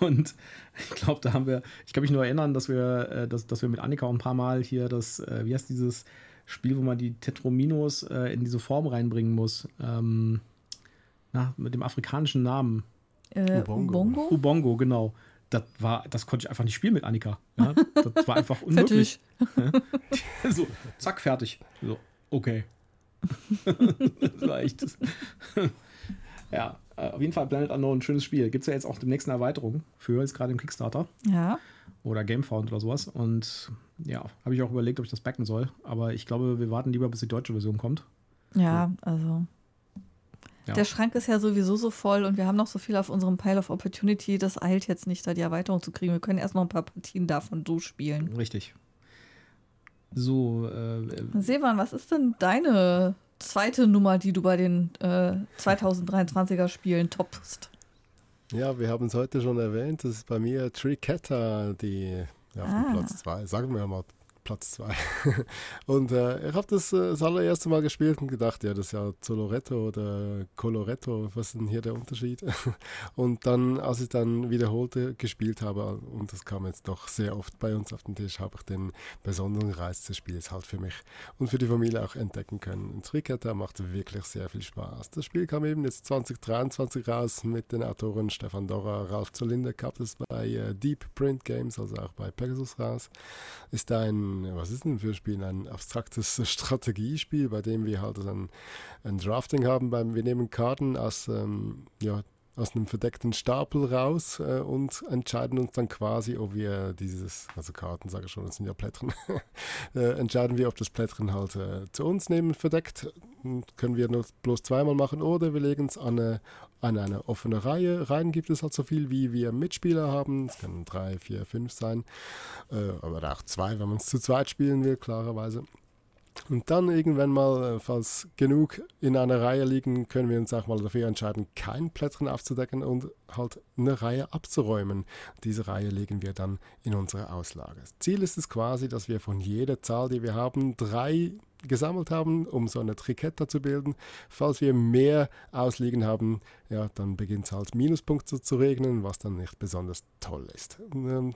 Und ich glaube, da haben wir, ich kann mich nur erinnern, dass wir, äh, dass, dass wir mit Annika auch ein paar Mal hier das, äh, wie heißt dieses Spiel, wo man die Tetrominos in diese Form reinbringen muss. Ähm, na, mit dem afrikanischen Namen. Äh, Ubongo? Ubongo, genau. Das war, das konnte ich einfach nicht spielen mit Annika. Ja? Das war einfach unmöglich. so, zack, fertig. So, okay. echt. ja, äh, auf jeden Fall Planet Unknown, ein schönes Spiel. Gibt es ja jetzt auch demnächst eine Erweiterung für, ist gerade im Kickstarter. Ja. Oder Gamefound oder sowas. Und ja, habe ich auch überlegt, ob ich das backen soll. Aber ich glaube, wir warten lieber, bis die deutsche Version kommt. Ja, also. Ja. Der Schrank ist ja sowieso so voll und wir haben noch so viel auf unserem Pile of Opportunity. Das eilt jetzt nicht, da die Erweiterung zu kriegen. Wir können erst noch ein paar Partien davon so spielen. Richtig. So, äh, Sevan, was ist denn deine zweite Nummer, die du bei den äh, 2023er Spielen toppst. Ja, wir haben es heute schon erwähnt. Das ist bei mir Tricetta, die ja, ah. Platz 2, sagen wir mal Platz 2. und äh, ich habe das äh, das allererste Mal gespielt und gedacht, ja, das ist ja Zoloretto oder Coloretto, was ist denn hier der Unterschied? und dann, als ich dann wiederholte gespielt habe, und das kam jetzt doch sehr oft bei uns auf den Tisch, habe ich den besonderen Reiz des Spiels halt für mich und für die Familie auch entdecken können. Und Tricetta macht wirklich sehr viel Spaß. Das Spiel kam eben jetzt 2023 raus mit den Autoren Stefan Dorra, Ralf Zolinde, gab es bei äh, Deep Print Games, also auch bei Pegasus raus. Ist ein was ist denn für ein Spiel? Ein abstraktes Strategiespiel, bei dem wir halt ein, ein Drafting haben. Beim, wir nehmen Karten aus ähm, ja, aus einem verdeckten Stapel raus äh, und entscheiden uns dann quasi, ob wir dieses, also Karten sage ich schon, das sind ja Plättchen, äh, entscheiden wir, ob das Plättchen halt äh, zu uns nehmen, verdeckt, können wir nur bloß zweimal machen oder wir legen es an eine, an eine offene Reihe. Reihen gibt es halt so viel, wie wir Mitspieler haben. Es können drei, vier, fünf sein, äh, aber auch zwei, wenn man es zu zweit spielen will, klarerweise. Und dann irgendwann mal, äh, falls genug in einer Reihe liegen, können wir uns auch mal dafür entscheiden, kein Plättchen aufzudecken und halt eine Reihe abzuräumen. Diese Reihe legen wir dann in unsere Auslage. Ziel ist es quasi, dass wir von jeder Zahl, die wir haben, drei gesammelt haben, um so eine Triketta zu bilden. Falls wir mehr ausliegen haben, ja, dann beginnt es halt Minuspunkte zu regnen, was dann nicht besonders toll ist. Ähm,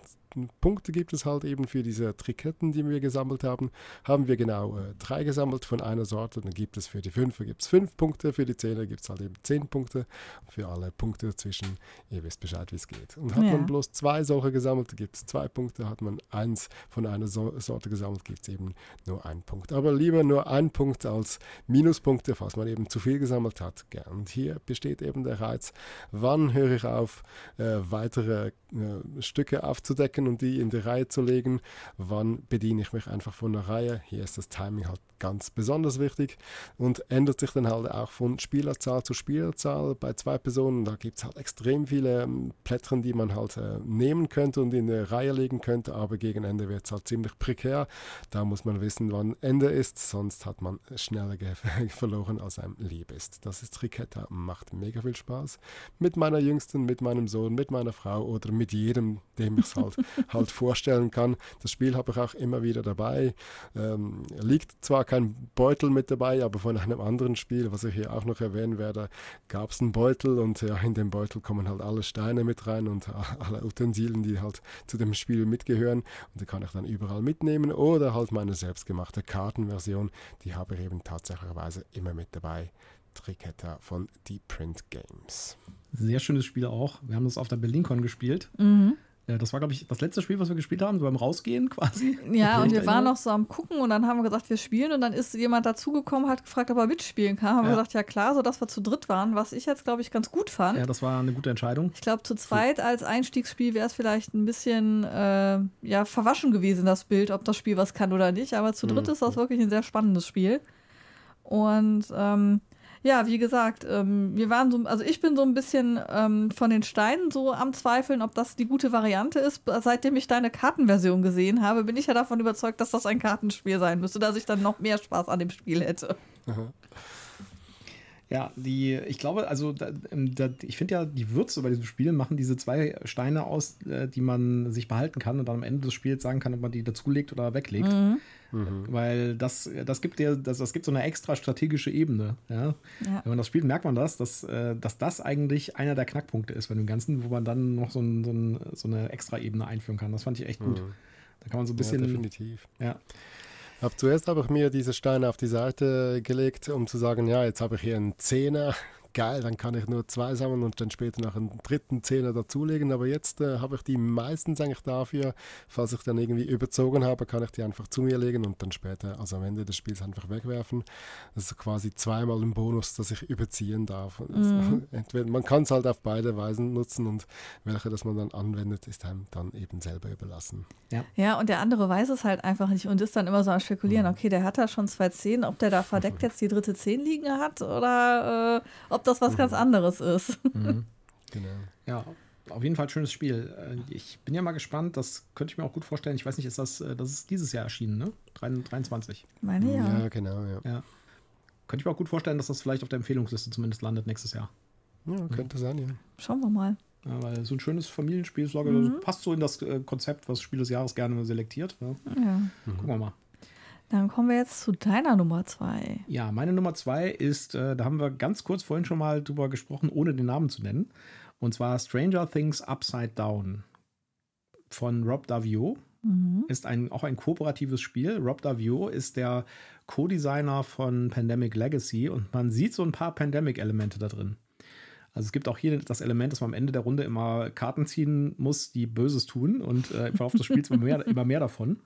Punkte gibt es halt eben für diese Triketten, die wir gesammelt haben. Haben wir genau äh, drei gesammelt von einer Sorte, dann gibt es für die Fünfer gibt's fünf Punkte, für die Zehner gibt es halt eben zehn Punkte. Für alle Punkte dazwischen, ihr wisst Bescheid, wie es geht. Und hat ja. man bloß zwei solche gesammelt, gibt es zwei Punkte. Hat man eins von einer so Sorte gesammelt, gibt es eben nur einen Punkt. Aber lieber nur ein Punkt als Minuspunkte, falls man eben zu viel gesammelt hat. Und hier besteht eben der Reiz, wann höre ich auf, äh, weitere äh, Stücke aufzudecken und die in die Reihe zu legen. Wann bediene ich mich einfach von der Reihe? Hier ist das Timing halt ganz besonders wichtig und ändert sich dann halt auch von Spielerzahl zu Spielerzahl. Bei zwei Personen, da gibt es halt extrem viele ähm, Plättchen, die man halt äh, nehmen könnte und in eine Reihe legen könnte, aber gegen Ende wird es halt ziemlich prekär. Da muss man wissen, wann Ende ist, sonst hat man schneller verloren, als einem lieb ist. Das ist Triketta, macht mega viel Spaß. Mit meiner Jüngsten, mit meinem Sohn, mit meiner Frau oder mit jedem, dem ich es halt, halt vorstellen kann. Das Spiel habe ich auch immer wieder dabei. Ähm, liegt zwar kein Beutel mit dabei, aber von einem anderen Spiel, was ich hier auch noch erwähnen werde, gab es einen Beutel und ja, in dem Beutel kommen halt alle Steine mit rein und alle Utensilien, die halt zu dem Spiel mitgehören. Und die kann ich dann überall mitnehmen oder halt meine selbstgemachte Kartenversion, die habe ich eben tatsächlicherweise immer mit dabei. Triketta von Deep Print Games. Sehr schönes Spiel auch. Wir haben das auf der BerlinCon gespielt. Mhm. Das war, glaube ich, das letzte Spiel, was wir gespielt haben, so beim Rausgehen quasi. Ja, und wir waren noch so am Gucken und dann haben wir gesagt, wir spielen und dann ist jemand dazugekommen, hat gefragt, ob er mitspielen kann. Haben ja. wir gesagt, ja klar, sodass wir zu dritt waren, was ich jetzt, glaube ich, ganz gut fand. Ja, das war eine gute Entscheidung. Ich glaube, zu zweit als Einstiegsspiel wäre es vielleicht ein bisschen äh, ja, verwaschen gewesen, das Bild, ob das Spiel was kann oder nicht. Aber zu dritt mhm. ist das wirklich ein sehr spannendes Spiel. Und ähm, ja, wie gesagt, ähm, wir waren so, also ich bin so ein bisschen ähm, von den Steinen so am Zweifeln, ob das die gute Variante ist. Seitdem ich deine Kartenversion gesehen habe, bin ich ja davon überzeugt, dass das ein Kartenspiel sein müsste, dass ich dann noch mehr Spaß an dem Spiel hätte. Ja, die, ich glaube, also da, ähm, da, ich finde ja, die Würze bei diesem Spiel machen diese zwei Steine aus, äh, die man sich behalten kann und dann am Ende des Spiels sagen kann, ob man die dazulegt oder weglegt. Mhm. Mhm. Weil das, das gibt dir, das, das gibt so eine extra strategische Ebene. Ja? ja? Wenn man das spielt, merkt man das, dass, äh, dass das eigentlich einer der Knackpunkte ist bei dem Ganzen, wo man dann noch so, ein, so, ein, so eine extra Ebene einführen kann. Das fand ich echt gut. Mhm. Da kann man so ein bisschen. Ja, definitiv. Ja. Ab zuerst habe ich mir diese Steine auf die Seite gelegt, um zu sagen, ja, jetzt habe ich hier einen Zehner, geil, dann kann ich nur zwei sammeln und dann später noch einen dritten Zehner dazulegen. Aber jetzt äh, habe ich die meistens eigentlich dafür, falls ich dann irgendwie überzogen habe, kann ich die einfach zu mir legen und dann später, also am Ende des Spiels einfach wegwerfen. Das ist quasi zweimal ein Bonus, dass ich überziehen darf. Mhm. Entweder, man kann es halt auf beide Weisen nutzen und welche das man dann anwendet, ist einem dann eben selber überlassen. Ja, ja und der andere weiß es halt einfach nicht und ist dann immer so am Spekulieren, mhm. okay, der hat da schon zwei Zehn, ob der da verdeckt jetzt die dritte Zehn liegen hat oder äh, ob ob das was mhm. ganz anderes ist. Mhm. Genau. Ja, auf jeden Fall schönes Spiel. Äh, ich bin ja mal gespannt, das könnte ich mir auch gut vorstellen. Ich weiß nicht, ist das, äh, das ist dieses Jahr erschienen, ne? 23. Meine ja. Ja, genau, ja. ja. Könnte ich mir auch gut vorstellen, dass das vielleicht auf der Empfehlungsliste zumindest landet nächstes Jahr. Ja, könnte sein, ja. Schauen wir mal. Ja, weil so ein schönes Familienspiel mhm. passt so in das äh, Konzept, was Spiel des Jahres gerne selektiert. Ja. ja. Gucken wir mal. Dann kommen wir jetzt zu deiner Nummer zwei. Ja, meine Nummer zwei ist, äh, da haben wir ganz kurz vorhin schon mal drüber gesprochen, ohne den Namen zu nennen. Und zwar Stranger Things Upside Down von Rob Davio. Mhm. Ist ein, auch ein kooperatives Spiel. Rob Davio ist der Co-Designer von Pandemic Legacy und man sieht so ein paar Pandemic-Elemente da drin. Also es gibt auch hier das Element, dass man am Ende der Runde immer Karten ziehen muss, die Böses tun und äh, im Verlauf des Spiels immer mehr, immer mehr davon.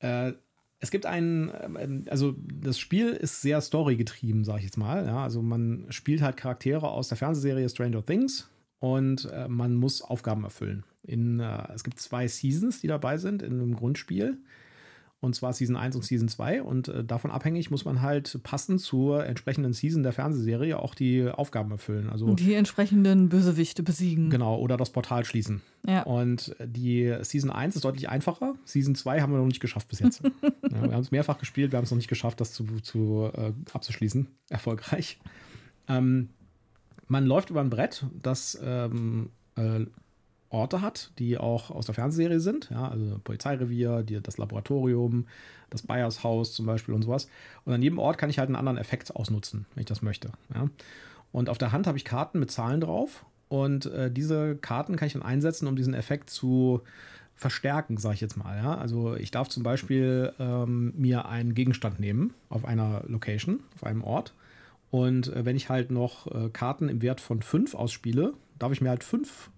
Äh, es gibt einen, ähm, also das Spiel ist sehr storygetrieben, sage ich jetzt mal. Ja, also man spielt halt Charaktere aus der Fernsehserie Stranger Things und äh, man muss Aufgaben erfüllen. In, äh, es gibt zwei Seasons, die dabei sind in einem Grundspiel. Und zwar Season 1 und Season 2. Und äh, davon abhängig muss man halt passend zur entsprechenden Season der Fernsehserie auch die Aufgaben erfüllen. Also die entsprechenden Bösewichte besiegen. Genau, oder das Portal schließen. Ja. Und die Season 1 ist deutlich einfacher. Season 2 haben wir noch nicht geschafft bis jetzt. ja, wir haben es mehrfach gespielt, wir haben es noch nicht geschafft, das zu, zu äh, abzuschließen. Erfolgreich. Ähm, man läuft über ein Brett, das ähm, äh, Orte hat, die auch aus der Fernsehserie sind. Ja, also Polizeirevier, die, das Laboratorium, das Bayershaus zum Beispiel und sowas. Und an jedem Ort kann ich halt einen anderen Effekt ausnutzen, wenn ich das möchte. Ja. Und auf der Hand habe ich Karten mit Zahlen drauf. Und äh, diese Karten kann ich dann einsetzen, um diesen Effekt zu verstärken, sage ich jetzt mal. Ja? Also ich darf zum Beispiel ähm, mir einen Gegenstand nehmen auf einer Location, auf einem Ort. Und äh, wenn ich halt noch äh, Karten im Wert von 5 ausspiele, darf ich mir halt 5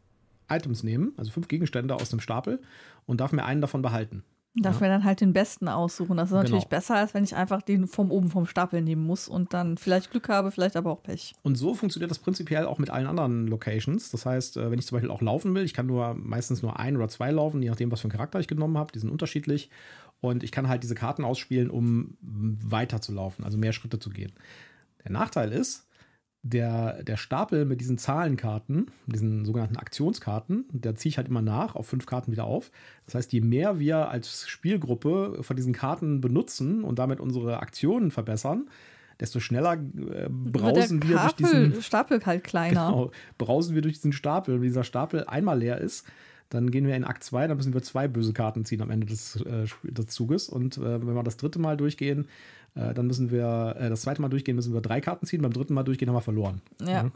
Items nehmen, also fünf Gegenstände aus dem Stapel und darf mir einen davon behalten. Darf ja. mir dann halt den besten aussuchen. Das ist natürlich genau. besser, als wenn ich einfach den vom oben vom Stapel nehmen muss und dann vielleicht Glück habe, vielleicht aber auch Pech. Und so funktioniert das prinzipiell auch mit allen anderen Locations. Das heißt, äh, wenn ich zum Beispiel auch laufen will, ich kann nur meistens nur ein oder zwei laufen, je nachdem, was für einen Charakter ich genommen habe. Die sind unterschiedlich. Und ich kann halt diese Karten ausspielen, um weiter zu laufen, also mehr Schritte zu gehen. Der Nachteil ist, der, der Stapel mit diesen Zahlenkarten, diesen sogenannten Aktionskarten, der ziehe ich halt immer nach, auf fünf Karten wieder auf. Das heißt, je mehr wir als Spielgruppe von diesen Karten benutzen und damit unsere Aktionen verbessern, desto schneller äh, brausen wir durch diesen Stapel halt kleiner. Genau, brausen wir durch diesen Stapel. Wenn dieser Stapel einmal leer ist, dann gehen wir in Akt 2, dann müssen wir zwei böse Karten ziehen am Ende des, äh, des Zuges. Und äh, wenn wir das dritte Mal durchgehen, äh, dann müssen wir, äh, das zweite Mal durchgehen, müssen wir drei Karten ziehen. Beim dritten Mal durchgehen haben wir verloren. Ja. Mhm.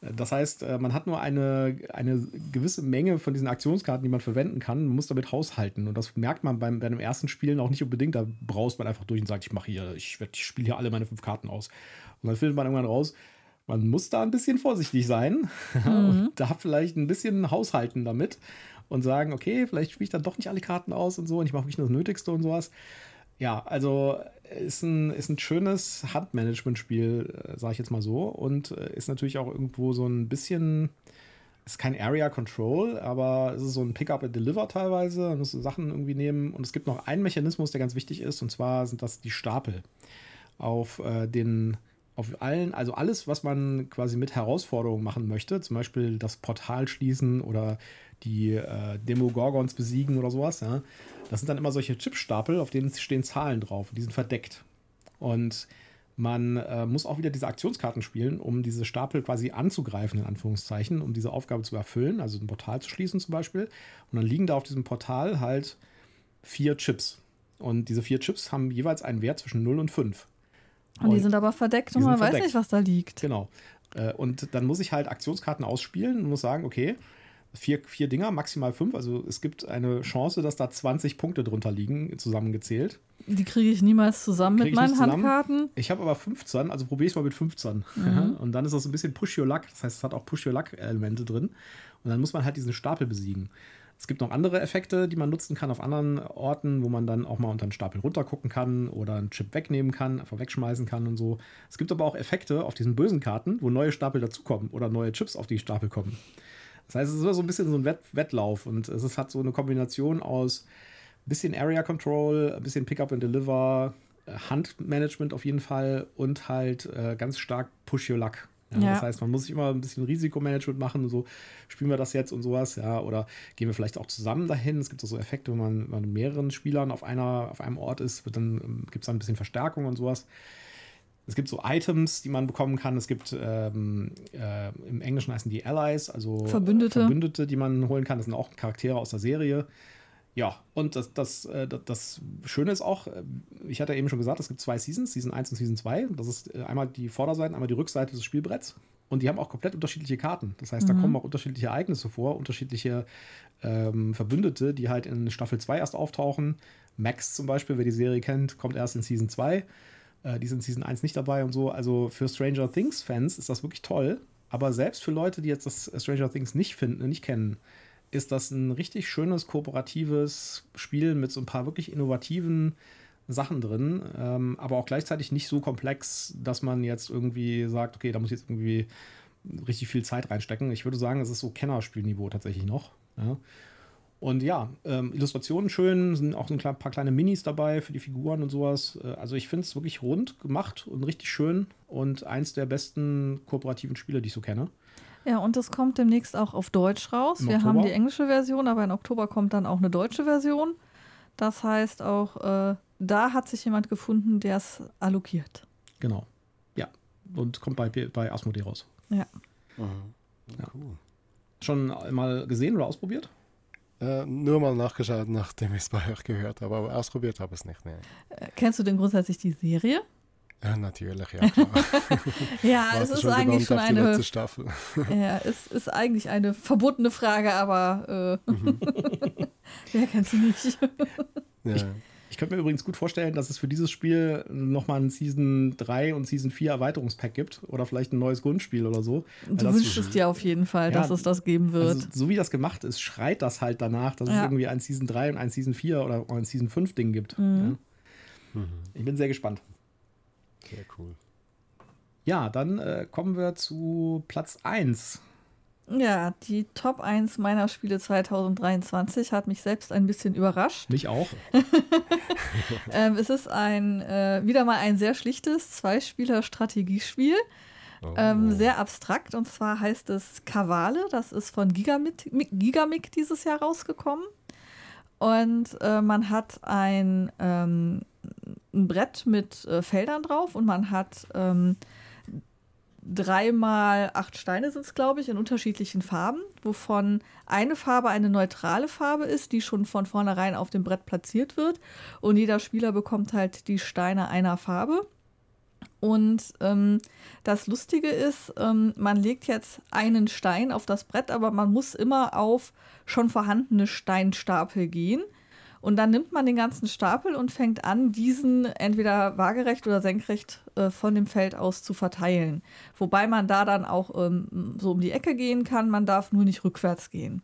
Das heißt, äh, man hat nur eine, eine gewisse Menge von diesen Aktionskarten, die man verwenden kann, man muss damit haushalten. Und das merkt man beim, bei einem ersten Spielen auch nicht unbedingt. Da braust man einfach durch und sagt, ich mache hier, ich, ich spiele hier alle meine fünf Karten aus. Und dann findet man irgendwann raus, man muss da ein bisschen vorsichtig sein mhm. und da vielleicht ein bisschen haushalten damit und sagen, okay, vielleicht spiele ich dann doch nicht alle Karten aus und so und ich mache wirklich nur das Nötigste und sowas. Ja, also ist ein, ist ein schönes Handmanagement-Spiel, äh, sage ich jetzt mal so. Und äh, ist natürlich auch irgendwo so ein bisschen, ist kein Area Control, aber es ist so ein Pickup and Deliver teilweise. Man muss Sachen irgendwie nehmen. Und es gibt noch einen Mechanismus, der ganz wichtig ist, und zwar sind das die Stapel. Auf äh, den auf allen, also alles, was man quasi mit Herausforderungen machen möchte, zum Beispiel das Portal schließen oder die äh, Demogorgons besiegen oder sowas, ja, das sind dann immer solche Chipstapel, auf denen stehen Zahlen drauf. Die sind verdeckt. Und man äh, muss auch wieder diese Aktionskarten spielen, um diese Stapel quasi anzugreifen, in Anführungszeichen, um diese Aufgabe zu erfüllen, also ein Portal zu schließen zum Beispiel. Und dann liegen da auf diesem Portal halt vier Chips. Und diese vier Chips haben jeweils einen Wert zwischen 0 und 5. Und, und die sind aber verdeckt und man verdeckt. weiß nicht, was da liegt. Genau. Äh, und dann muss ich halt Aktionskarten ausspielen und muss sagen, okay, vier, vier Dinger, maximal fünf. Also es gibt eine Chance, dass da 20 Punkte drunter liegen, zusammengezählt. Die kriege ich niemals zusammen krieg mit meinen Handkarten. Ich habe aber 15, also probiere ich es mal mit 15. Mhm. Und dann ist das ein bisschen Push Your Luck. Das heißt, es hat auch Push Your Luck-Elemente drin. Und dann muss man halt diesen Stapel besiegen. Es gibt noch andere Effekte, die man nutzen kann auf anderen Orten, wo man dann auch mal unter einen Stapel runtergucken kann oder einen Chip wegnehmen kann, einfach wegschmeißen kann und so. Es gibt aber auch Effekte auf diesen bösen Karten, wo neue Stapel dazukommen oder neue Chips auf die Stapel kommen. Das heißt, es ist so ein bisschen so ein Wett Wettlauf und es ist, hat so eine Kombination aus ein bisschen Area Control, ein bisschen Pickup and Deliver, äh, Handmanagement auf jeden Fall und halt äh, ganz stark Push Your Luck. Ja, ja. Das heißt, man muss sich immer ein bisschen Risikomanagement machen, so spielen wir das jetzt und sowas, ja, oder gehen wir vielleicht auch zusammen dahin. Es gibt auch so Effekte, wenn man, wenn man mit mehreren Spielern auf einer, auf einem Ort ist, dann ähm, gibt es ein bisschen Verstärkung und sowas. Es gibt so Items, die man bekommen kann. Es gibt ähm, äh, im Englischen heißen die Allies, also Verbündete. Verbündete, die man holen kann. Das sind auch Charaktere aus der Serie. Ja, und das, das, äh, das, Schöne ist auch, äh, ich hatte eben schon gesagt, es gibt zwei Seasons, Season 1 und Season 2. Das ist äh, einmal die Vorderseite, einmal die Rückseite des Spielbretts. Und die haben auch komplett unterschiedliche Karten. Das heißt, mhm. da kommen auch unterschiedliche Ereignisse vor, unterschiedliche ähm, Verbündete, die halt in Staffel 2 erst auftauchen. Max zum Beispiel, wer die Serie kennt, kommt erst in Season 2. Äh, die sind Season 1 nicht dabei und so. Also für Stranger Things-Fans ist das wirklich toll. Aber selbst für Leute, die jetzt das Stranger Things nicht finden, nicht kennen, ist das ein richtig schönes kooperatives Spiel mit so ein paar wirklich innovativen Sachen drin, ähm, aber auch gleichzeitig nicht so komplex, dass man jetzt irgendwie sagt, okay, da muss ich jetzt irgendwie richtig viel Zeit reinstecken. Ich würde sagen, es ist so Kennerspielniveau tatsächlich noch. Ja. Und ja, ähm, Illustrationen schön, sind auch so ein paar kleine Minis dabei für die Figuren und sowas. Äh, also ich finde es wirklich rund gemacht und richtig schön und eins der besten kooperativen Spiele, die ich so kenne. Ja, und es kommt demnächst auch auf Deutsch raus. Im Wir Oktober? haben die englische Version, aber im Oktober kommt dann auch eine deutsche Version. Das heißt auch, äh, da hat sich jemand gefunden, der es allokiert. Genau. Ja. Und kommt bei, bei Asmodee raus. Ja. Mhm. ja. Cool. Schon mal gesehen oder ausprobiert? Äh, nur mal nachgeschaut, nachdem ich es bei euch gehört habe, aber ausprobiert habe ich es nicht. Nee. Äh, kennst du denn grundsätzlich die Serie? Ja, natürlich, ja klar. ja, es ist eigentlich schon eine. Staffel. ja, es ist eigentlich eine verbotene Frage, aber äh, mhm. wer kennt sie nicht? ja. Ich, ich könnte mir übrigens gut vorstellen, dass es für dieses Spiel nochmal ein Season 3 und Season 4 Erweiterungspack gibt oder vielleicht ein neues Grundspiel oder so. Du das, wünschst dir auf jeden Fall, ja, dass es das geben wird. Also, so wie das gemacht ist, schreit das halt danach, dass ja. es irgendwie ein Season 3 und ein Season 4 oder ein Season 5 Ding gibt. Mhm. Ja. Mhm. Ich bin sehr gespannt. Sehr cool. Ja, dann äh, kommen wir zu Platz 1. Ja, die Top 1 meiner Spiele 2023 hat mich selbst ein bisschen überrascht. Mich auch. ähm, es ist ein äh, wieder mal ein sehr schlichtes Zweispieler-Strategiespiel. Oh. Ähm, sehr abstrakt und zwar heißt es Kavale. Das ist von Gigamic, Gigamic dieses Jahr rausgekommen. Und äh, man hat ein, ähm, ein Brett mit äh, Feldern drauf und man hat ähm, dreimal acht Steine sind es, glaube ich, in unterschiedlichen Farben, wovon eine Farbe eine neutrale Farbe ist, die schon von vornherein auf dem Brett platziert wird. Und jeder Spieler bekommt halt die Steine einer Farbe. Und ähm, das Lustige ist, ähm, man legt jetzt einen Stein auf das Brett, aber man muss immer auf schon vorhandene Steinstapel gehen. Und dann nimmt man den ganzen Stapel und fängt an, diesen entweder waagerecht oder senkrecht äh, von dem Feld aus zu verteilen. Wobei man da dann auch ähm, so um die Ecke gehen kann, man darf nur nicht rückwärts gehen.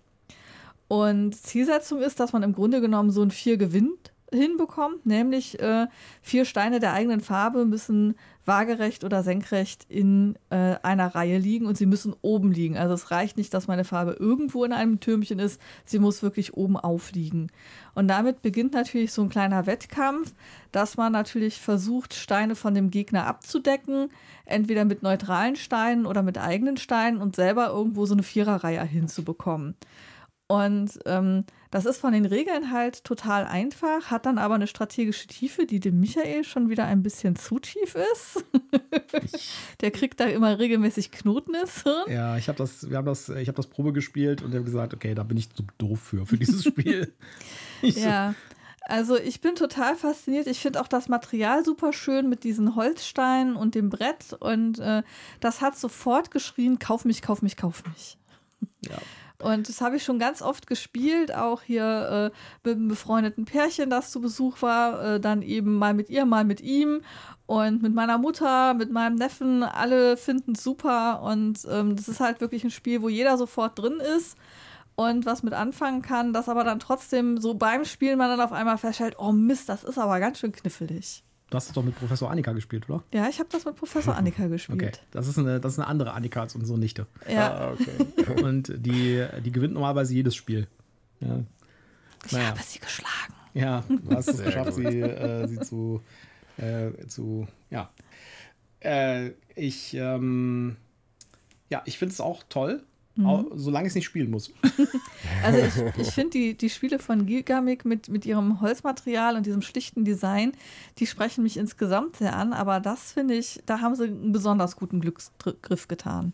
Und Zielsetzung ist, dass man im Grunde genommen so ein Vier gewinnt hinbekommt, nämlich äh, vier Steine der eigenen Farbe müssen waagerecht oder senkrecht in äh, einer Reihe liegen und sie müssen oben liegen. Also es reicht nicht, dass meine Farbe irgendwo in einem Türmchen ist, sie muss wirklich oben aufliegen. Und damit beginnt natürlich so ein kleiner Wettkampf, dass man natürlich versucht, Steine von dem Gegner abzudecken, entweder mit neutralen Steinen oder mit eigenen Steinen und selber irgendwo so eine Viererreihe hinzubekommen. Und ähm, das ist von den Regeln halt total einfach, hat dann aber eine strategische Tiefe, die dem Michael schon wieder ein bisschen zu tief ist. Der kriegt da immer regelmäßig Knoten ins Hirn. Ja, ich habe das, wir haben das, ich habe das Probe gespielt und habe gesagt, okay, da bin ich zu doof für, für dieses Spiel. ja. Also ich bin total fasziniert. Ich finde auch das Material super schön mit diesen Holzsteinen und dem Brett. Und äh, das hat sofort geschrien, kauf mich, kauf mich, kauf mich. Ja. Und das habe ich schon ganz oft gespielt, auch hier äh, mit einem befreundeten Pärchen, das zu Besuch war, äh, dann eben mal mit ihr, mal mit ihm und mit meiner Mutter, mit meinem Neffen. Alle finden es super und ähm, das ist halt wirklich ein Spiel, wo jeder sofort drin ist und was mit anfangen kann, das aber dann trotzdem so beim Spielen man dann auf einmal feststellt, oh Mist, das ist aber ganz schön knifflig. Du hast es doch mit Professor Annika gespielt, oder? Ja, ich habe das mit Professor Annika gespielt. Okay, das ist eine, das ist eine andere Annika als unsere Nichte. Ja. Ah, okay. Und die, die gewinnt normalerweise jedes Spiel. Ja. Ich naja. habe sie geschlagen. Ja, du hast es geschafft, sie, äh, sie zu, äh, zu, ja. Äh, ich, ähm, ja, ich finde es auch toll, Mhm. solange ich es nicht spielen muss. Also ich, ich finde die, die Spiele von Gigamic mit, mit ihrem Holzmaterial und diesem schlichten Design, die sprechen mich insgesamt sehr an, aber das finde ich, da haben sie einen besonders guten Glücksgriff getan.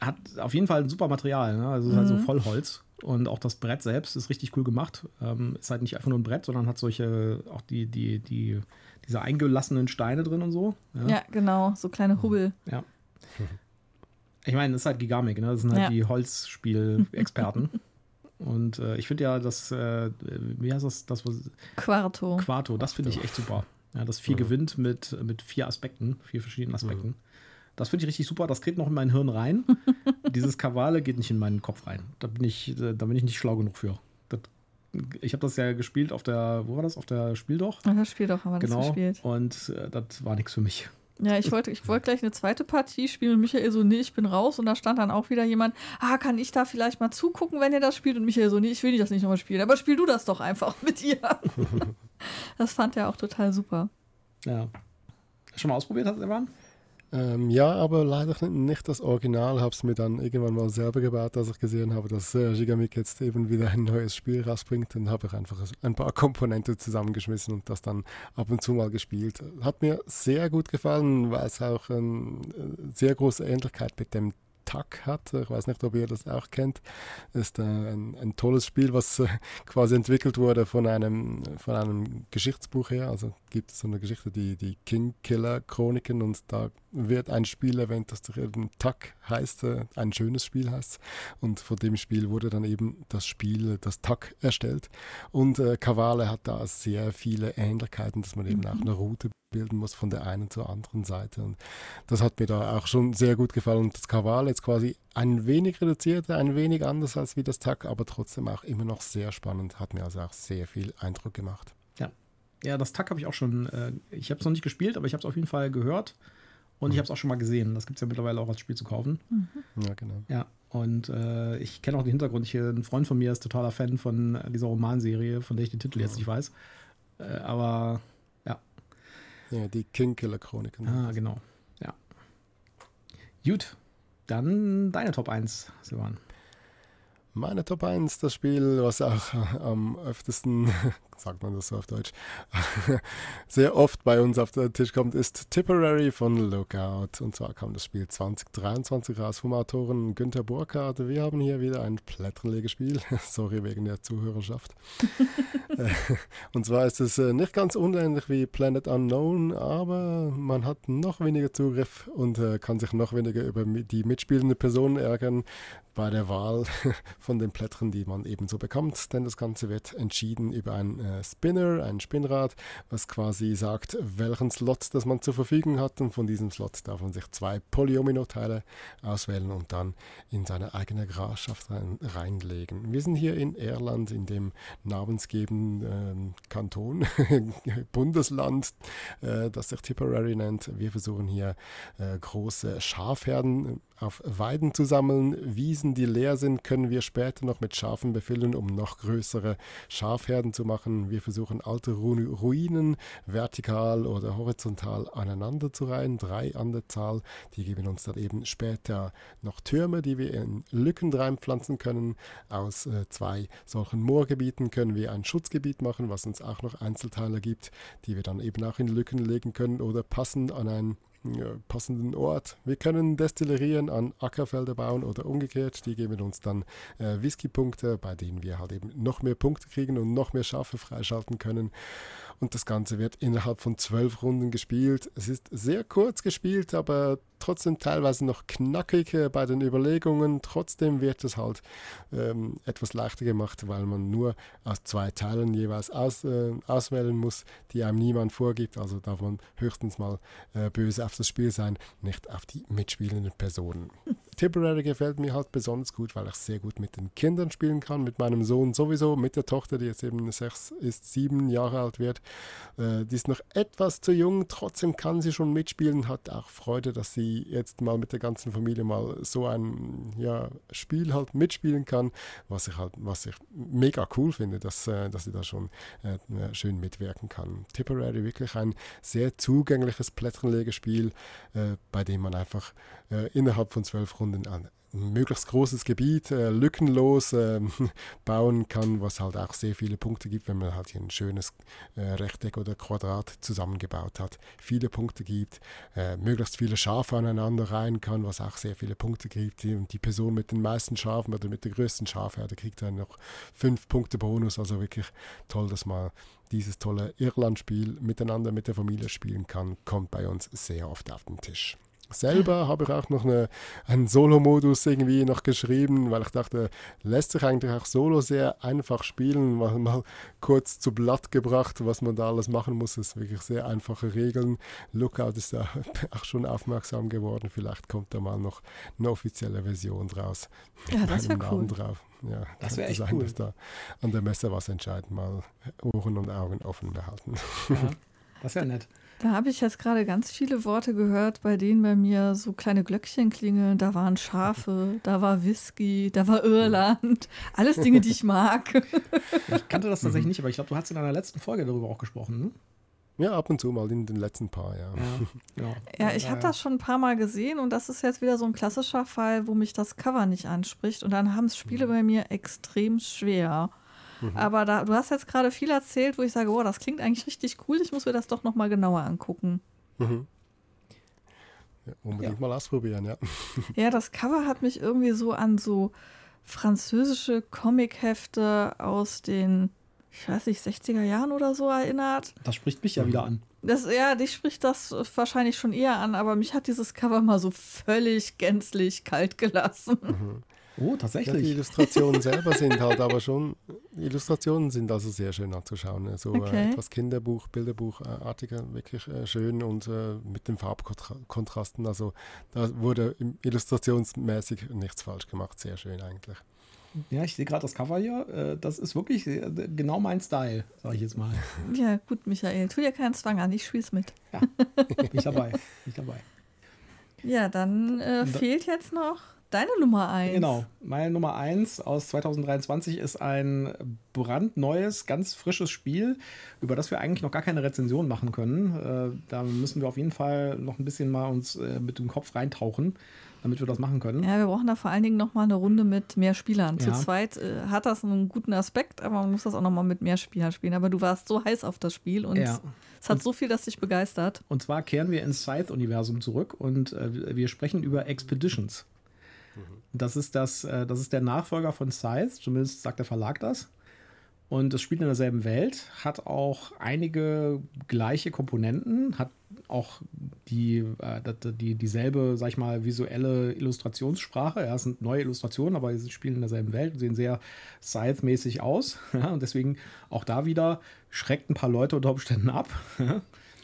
Hat auf jeden Fall ein super Material, ne? also mhm. ist halt so mhm. Vollholz. Und auch das Brett selbst ist richtig cool gemacht. Ähm, ist halt nicht einfach nur ein Brett, sondern hat solche, auch die, die, die, diese eingelassenen Steine drin und so. Ja, ja genau, so kleine Hubbel. Ja. Ich meine, das ist halt Gigamic, ne? Das sind halt ja. die Holzspiel-Experten. Und äh, ich finde ja, das, äh, wie heißt das? das was, Quarto. Quarto, das finde ich echt super. Ja, das viel mhm. gewinnt mit, mit vier Aspekten, vier verschiedenen Aspekten. Das finde ich richtig super. Das geht noch in mein Hirn rein. Dieses Kavale geht nicht in meinen Kopf rein. Da bin ich, da bin ich nicht schlau genug für. Das, ich habe das ja gespielt auf der, wo war das? Auf der Spieldoch? Auf der Spieldoch haben wir genau. das gespielt. Und äh, das war nichts für mich. Ja, ich wollte ich wollt gleich eine zweite Partie spielen und Michael so, nee, ich bin raus. Und da stand dann auch wieder jemand, ah, kann ich da vielleicht mal zugucken, wenn ihr das spielt? Und Michael so, nee, ich will das nicht nochmal spielen. Aber spiel du das doch einfach mit ihr. das fand er auch total super. Ja. Schon mal ausprobiert hat, Evan? Ähm, ja, aber leider nicht das Original. Habe es mir dann irgendwann mal selber gebaut, als ich gesehen habe, dass äh, Gigamic jetzt eben wieder ein neues Spiel rausbringt. Dann habe ich einfach ein paar Komponenten zusammengeschmissen und das dann ab und zu mal gespielt. Hat mir sehr gut gefallen, weil es auch eine äh, sehr große Ähnlichkeit mit dem Tuck hat. Ich weiß nicht, ob ihr das auch kennt. Das ist äh, ein, ein, tolles Spiel, was äh, quasi entwickelt wurde von einem, von einem Geschichtsbuch her. Also gibt es so eine Geschichte, die, die King Killer Chroniken und da wird ein Spiel erwähnt, das eben Tuck heißt, äh, ein schönes Spiel heißt. Und von dem Spiel wurde dann eben das Spiel, das Tuck, erstellt. Und äh, Kavale hat da sehr viele Ähnlichkeiten, dass man eben auch eine Route bilden muss von der einen zur anderen Seite. Und das hat mir da auch schon sehr gut gefallen. Und das Kavale jetzt quasi ein wenig reduzierter, ein wenig anders als wie das Tuck, aber trotzdem auch immer noch sehr spannend, hat mir also auch sehr viel Eindruck gemacht. Ja, ja das Tuck habe ich auch schon, äh, ich habe es noch nicht gespielt, aber ich habe es auf jeden Fall gehört. Und mhm. ich habe es auch schon mal gesehen. Das gibt es ja mittlerweile auch als Spiel zu kaufen. Mhm. Ja, genau. Ja, und äh, ich kenne auch den Hintergrund. Ich, ein Freund von mir ist totaler Fan von dieser Romanserie, von der ich den Titel jetzt nicht weiß. Äh, aber ja. Die Kingkiller-Chroniken. Ah, genau. Ja. Gut, dann deine Top 1, Silvan. Meine Top 1, das Spiel, was auch am öftesten sagt man das so auf Deutsch, sehr oft bei uns auf den Tisch kommt, ist Tipperary von Lookout. Und zwar kam das Spiel 2023 raus vom Autoren Günther Burkhardt. Wir haben hier wieder ein Plätternlegespiel. Sorry wegen der Zuhörerschaft. Äh, und zwar ist es äh, nicht ganz unähnlich wie Planet Unknown, aber man hat noch weniger Zugriff und äh, kann sich noch weniger über die mitspielende Person ärgern bei der Wahl von den Plättern, die man ebenso bekommt. Denn das Ganze wird entschieden über ein äh, Spinner, ein Spinnrad, was quasi sagt, welchen Slot das man zur Verfügung hat. Und von diesem Slot darf man sich zwei Polyomino-Teile auswählen und dann in seine eigene Grafschaft rein, reinlegen. Wir sind hier in Irland, in dem namensgebenden äh, Kanton, Bundesland, äh, das sich Tipperary nennt. Wir versuchen hier äh, große Schafherden auf Weiden zu sammeln. Wiesen, die leer sind, können wir später noch mit Schafen befüllen, um noch größere Schafherden zu machen. Wir versuchen alte Ruinen vertikal oder horizontal aneinander zu reihen, drei an der Zahl. Die geben uns dann eben später noch Türme, die wir in Lücken reinpflanzen können. Aus äh, zwei solchen Moorgebieten können wir ein Schutzgebiet machen, was uns auch noch Einzelteile gibt, die wir dann eben auch in Lücken legen können oder passend an ein passenden Ort. Wir können Destillerien an Ackerfelder bauen oder umgekehrt. Die geben uns dann äh, Whisky-Punkte, bei denen wir halt eben noch mehr Punkte kriegen und noch mehr Schafe freischalten können und das Ganze wird innerhalb von zwölf Runden gespielt. Es ist sehr kurz gespielt, aber trotzdem teilweise noch knackig äh, bei den Überlegungen. Trotzdem wird es halt ähm, etwas leichter gemacht, weil man nur aus zwei Teilen jeweils aus, äh, auswählen muss, die einem niemand vorgibt. Also darf man höchstens mal äh, böse auf das Spiel sein, nicht auf die mitspielenden Personen. Tipperary gefällt mir halt besonders gut, weil ich sehr gut mit den Kindern spielen kann, mit meinem Sohn sowieso, mit der Tochter, die jetzt eben sechs ist, sieben Jahre alt wird. Äh, die ist noch etwas zu jung, trotzdem kann sie schon mitspielen, hat auch Freude, dass sie jetzt mal mit der ganzen Familie mal so ein ja, Spiel halt mitspielen kann, was ich halt, was ich mega cool finde, dass, äh, dass sie da schon äh, schön mitwirken kann. Tipperary wirklich ein sehr zugängliches Plättchenlegespiel, äh, bei dem man einfach äh, innerhalb von zwölf Runden an möglichst großes Gebiet äh, lückenlos äh, bauen kann, was halt auch sehr viele Punkte gibt, wenn man halt hier ein schönes äh, Rechteck oder Quadrat zusammengebaut hat. Viele Punkte gibt, äh, möglichst viele Schafe aneinander rein kann, was auch sehr viele Punkte gibt. Und die Person mit den meisten Schafen oder mit der größten Schafherde kriegt dann noch fünf Punkte Bonus. Also wirklich toll, dass man dieses tolle Irland-Spiel miteinander mit der Familie spielen kann, kommt bei uns sehr oft auf den Tisch. Selber habe ich auch noch eine, einen Solo-Modus irgendwie noch geschrieben, weil ich dachte, lässt sich eigentlich auch Solo sehr einfach spielen. Mal, mal kurz zu Blatt gebracht, was man da alles machen muss. Das ist wirklich sehr einfache Regeln. Lookout ist da auch schon aufmerksam geworden. Vielleicht kommt da mal noch eine offizielle Version draus. Ja, das wäre cool. Drauf. Ja, das wäre echt sein, cool. dass da an der Messe was entscheidend mal Ohren und Augen offen behalten. Ja, das ist ja nett. Da habe ich jetzt gerade ganz viele Worte gehört, bei denen bei mir so kleine Glöckchen klingeln. Da waren Schafe, da war Whisky, da war Irland. Alles Dinge, die ich mag. Ich kannte das tatsächlich nicht, aber ich glaube, du hast in einer letzten Folge darüber auch gesprochen, ne? Ja, ab und zu mal in den letzten paar, ja. Ja, genau. Ja, ich habe das schon ein paar Mal gesehen und das ist jetzt wieder so ein klassischer Fall, wo mich das Cover nicht anspricht. Und dann haben es Spiele bei mir extrem schwer. Aber da, du hast jetzt gerade viel erzählt, wo ich sage, oh, das klingt eigentlich richtig cool. Ich muss mir das doch noch mal genauer angucken. Mhm. Ja, unbedingt mal ausprobieren, ja. Ja, das Cover hat mich irgendwie so an so französische Comichefte aus den, ich weiß nicht, 60er Jahren oder so erinnert. Das spricht mich ja wieder an. Das, ja, dich spricht das wahrscheinlich schon eher an, aber mich hat dieses Cover mal so völlig gänzlich kalt gelassen. Oh, ja. Die tatsächlich. Illustrationen selber sind halt aber schon, die Illustrationen sind also sehr schön anzuschauen. So Okay. äh, etwas Kinderbuch, Bilderbuchartiger, wirklich äh, schön und äh, mit den Farbkontrasten. Also da wurde illustrationsmäßig nichts falsch gemacht. Sehr schön eigentlich. Ja, ich sehe gerade das Cover hier. Äh, Das ist wirklich äh, genau mein Style, sage ich jetzt mal. Ja, gut, Michael, tu dir keinen Zwang an, ich spiel's mit. Bin ich dabei. Bin ich dabei. Ja, dann äh, fehlt jetzt noch deine Nummer eins. Genau. Meine Nummer 1 aus 2023 ist ein brandneues, ganz frisches Spiel, über das wir eigentlich noch gar keine Rezension machen können. Äh, Da müssen wir auf jeden Fall noch ein bisschen mal uns äh, mit dem Kopf reintauchen, damit wir das machen können. Ja, wir brauchen da vor allen Dingen noch mal eine Runde mit mehr Spielern. Zu Ja. zweit äh, hat das einen guten Aspekt, aber man muss das auch noch mal mit mehr Spielern spielen. Aber du warst so heiß auf das Spiel und Ja. es hat so viel, das dich begeistert. Und zwar kehren wir ins Scythe-Universum zurück und wir sprechen über Expeditions. Das ist, das, äh, das ist der Nachfolger von Scythe, zumindest sagt der Verlag das. Und es spielt in derselben Welt, hat auch einige gleiche Komponenten, hat auch die, äh, die, dieselbe, sag ich mal, visuelle Illustrationssprache. Ja, es sind neue Illustrationen, aber sie spielen in derselben Welt und sehen sehr Scythe-mäßig aus. Ja, und deswegen auch da wieder schreckt ein paar Leute unter Umständen ab.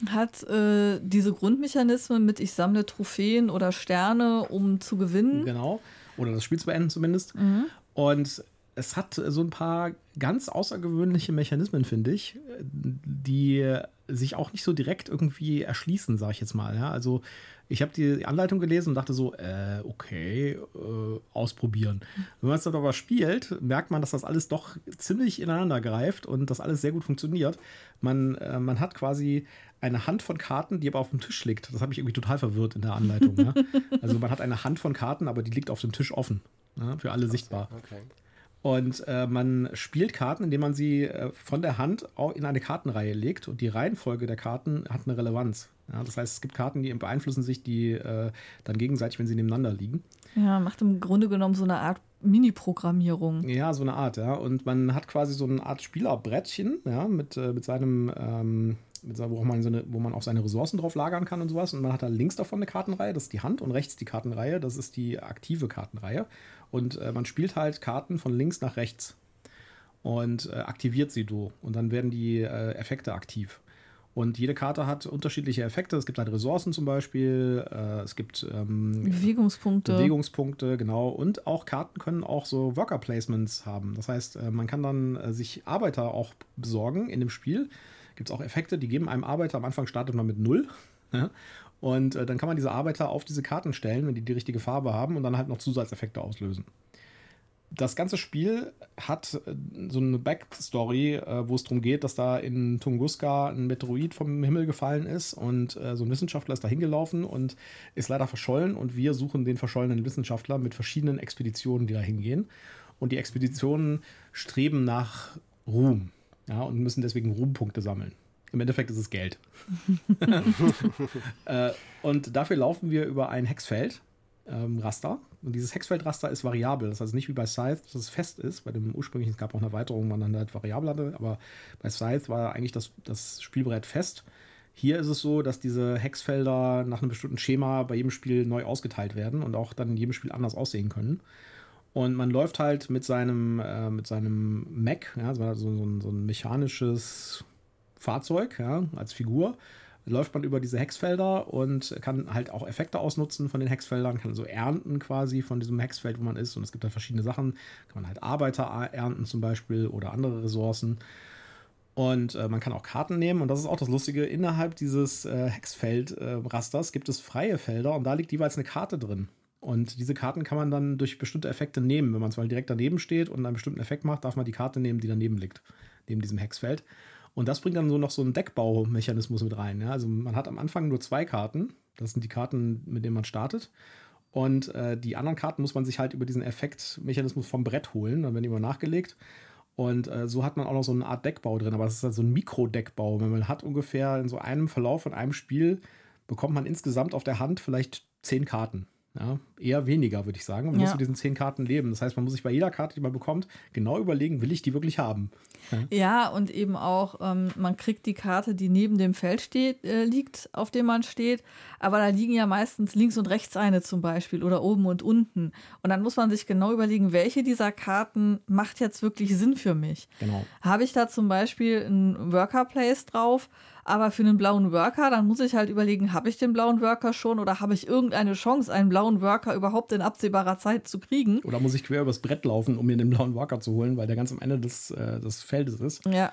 Hat äh, diese Grundmechanismen mit ich sammle Trophäen oder Sterne, um zu gewinnen. Genau. Oder das Spiel zu beenden zumindest. Und es hat so ein paar ganz außergewöhnliche Mechanismen, finde ich, die sich auch nicht so direkt irgendwie erschließen, sage ich jetzt mal. Ja? Also ich habe die Anleitung gelesen und dachte so, äh, okay, äh, ausprobieren. Wenn man es dann aber spielt, merkt man, dass das alles doch ziemlich ineinander greift und das alles sehr gut funktioniert. Man, äh, man hat quasi eine Hand von Karten, die aber auf dem Tisch liegt. Das hat mich irgendwie total verwirrt in der Anleitung. ja? Also man hat eine Hand von Karten, aber die liegt auf dem Tisch offen. Ja? Für alle sichtbar. Okay. Und äh, man spielt Karten, indem man sie äh, von der Hand in eine Kartenreihe legt. Und die Reihenfolge der Karten hat eine Relevanz. Ja, das heißt, es gibt Karten, die beeinflussen sich die äh, dann gegenseitig, wenn sie nebeneinander liegen. Ja, macht im Grunde genommen so eine Art Mini-Programmierung. Ja, so eine Art, ja. Und man hat quasi so eine Art Spielerbrettchen, ja, mit, äh, mit seinem, ähm, mit, wo, man so eine, wo man auch seine Ressourcen drauf lagern kann und sowas. Und man hat da links davon eine Kartenreihe, das ist die Hand, und rechts die Kartenreihe, das ist die aktive Kartenreihe. Und äh, man spielt halt Karten von links nach rechts und äh, aktiviert sie so. Und dann werden die äh, Effekte aktiv. Und jede Karte hat unterschiedliche Effekte. Es gibt halt Ressourcen zum Beispiel, äh, es gibt ähm, Bewegungspunkte. Bewegungspunkte, genau. Und auch Karten können auch so Worker Placements haben. Das heißt, äh, man kann dann äh, sich Arbeiter auch besorgen in dem Spiel. Gibt es auch Effekte, die geben einem Arbeiter, am Anfang startet man mit null. Und äh, dann kann man diese Arbeiter auf diese Karten stellen, wenn die die richtige Farbe haben und dann halt noch Zusatzeffekte auslösen. Das ganze Spiel hat äh, so eine Backstory, äh, wo es darum geht, dass da in Tunguska ein Meteorit vom Himmel gefallen ist und äh, so ein Wissenschaftler ist da hingelaufen und ist leider verschollen und wir suchen den verschollenen Wissenschaftler mit verschiedenen Expeditionen, die da hingehen. Und die Expeditionen streben nach Ruhm ja, und müssen deswegen Ruhmpunkte sammeln. Im Endeffekt ist es Geld. und dafür laufen wir über ein Hexfeld, ähm, Raster. Und dieses Hexfeldraster ist variabel. Das heißt nicht wie bei Scythe, dass es fest ist. Bei dem ursprünglichen, es gab auch eine Erweiterung, man dann halt variabel hatte. Aber bei Scythe war eigentlich das, das Spielbrett fest. Hier ist es so, dass diese Hexfelder nach einem bestimmten Schema bei jedem Spiel neu ausgeteilt werden und auch dann in jedem Spiel anders aussehen können. Und man läuft halt mit seinem, äh, mit seinem Mac, ja, so, so, ein, so ein mechanisches Fahrzeug, ja, als Figur, läuft man über diese Hexfelder und kann halt auch Effekte ausnutzen von den Hexfeldern, kann also ernten quasi von diesem Hexfeld, wo man ist. Und es gibt halt verschiedene Sachen. Kann man halt Arbeiter ernten zum Beispiel oder andere Ressourcen. Und äh, man kann auch Karten nehmen. Und das ist auch das Lustige. Innerhalb dieses äh, Hexfeld-Rasters äh, gibt es freie Felder und da liegt jeweils eine Karte drin. Und diese Karten kann man dann durch bestimmte Effekte nehmen. Wenn man zwar direkt daneben steht und einen bestimmten Effekt macht, darf man die Karte nehmen, die daneben liegt, neben diesem Hexfeld. Und das bringt dann so noch so einen Deckbaumechanismus mit rein. Ja? Also man hat am Anfang nur zwei Karten. Das sind die Karten, mit denen man startet. Und äh, die anderen Karten muss man sich halt über diesen Effektmechanismus vom Brett holen. Dann werden die immer nachgelegt. Und äh, so hat man auch noch so eine Art Deckbau drin. Aber es ist halt so ein Mikrodeckbau. Wenn man hat ungefähr in so einem Verlauf von einem Spiel, bekommt man insgesamt auf der Hand vielleicht zehn Karten. Ja, eher weniger, würde ich sagen. Man ja. muss mit diesen zehn Karten leben. Das heißt, man muss sich bei jeder Karte, die man bekommt, genau überlegen, will ich die wirklich haben? Ja, ja und eben auch, ähm, man kriegt die Karte, die neben dem Feld steht, äh, liegt, auf dem man steht. Aber da liegen ja meistens links und rechts eine zum Beispiel oder oben und unten. Und dann muss man sich genau überlegen, welche dieser Karten macht jetzt wirklich Sinn für mich. Genau. Habe ich da zum Beispiel ein Worker Place drauf? Aber für einen blauen Worker, dann muss ich halt überlegen, habe ich den blauen Worker schon oder habe ich irgendeine Chance, einen blauen Worker überhaupt in absehbarer Zeit zu kriegen? Oder muss ich quer übers Brett laufen, um mir den blauen Worker zu holen, weil der ganz am Ende des, äh, des Feldes ist? Ja.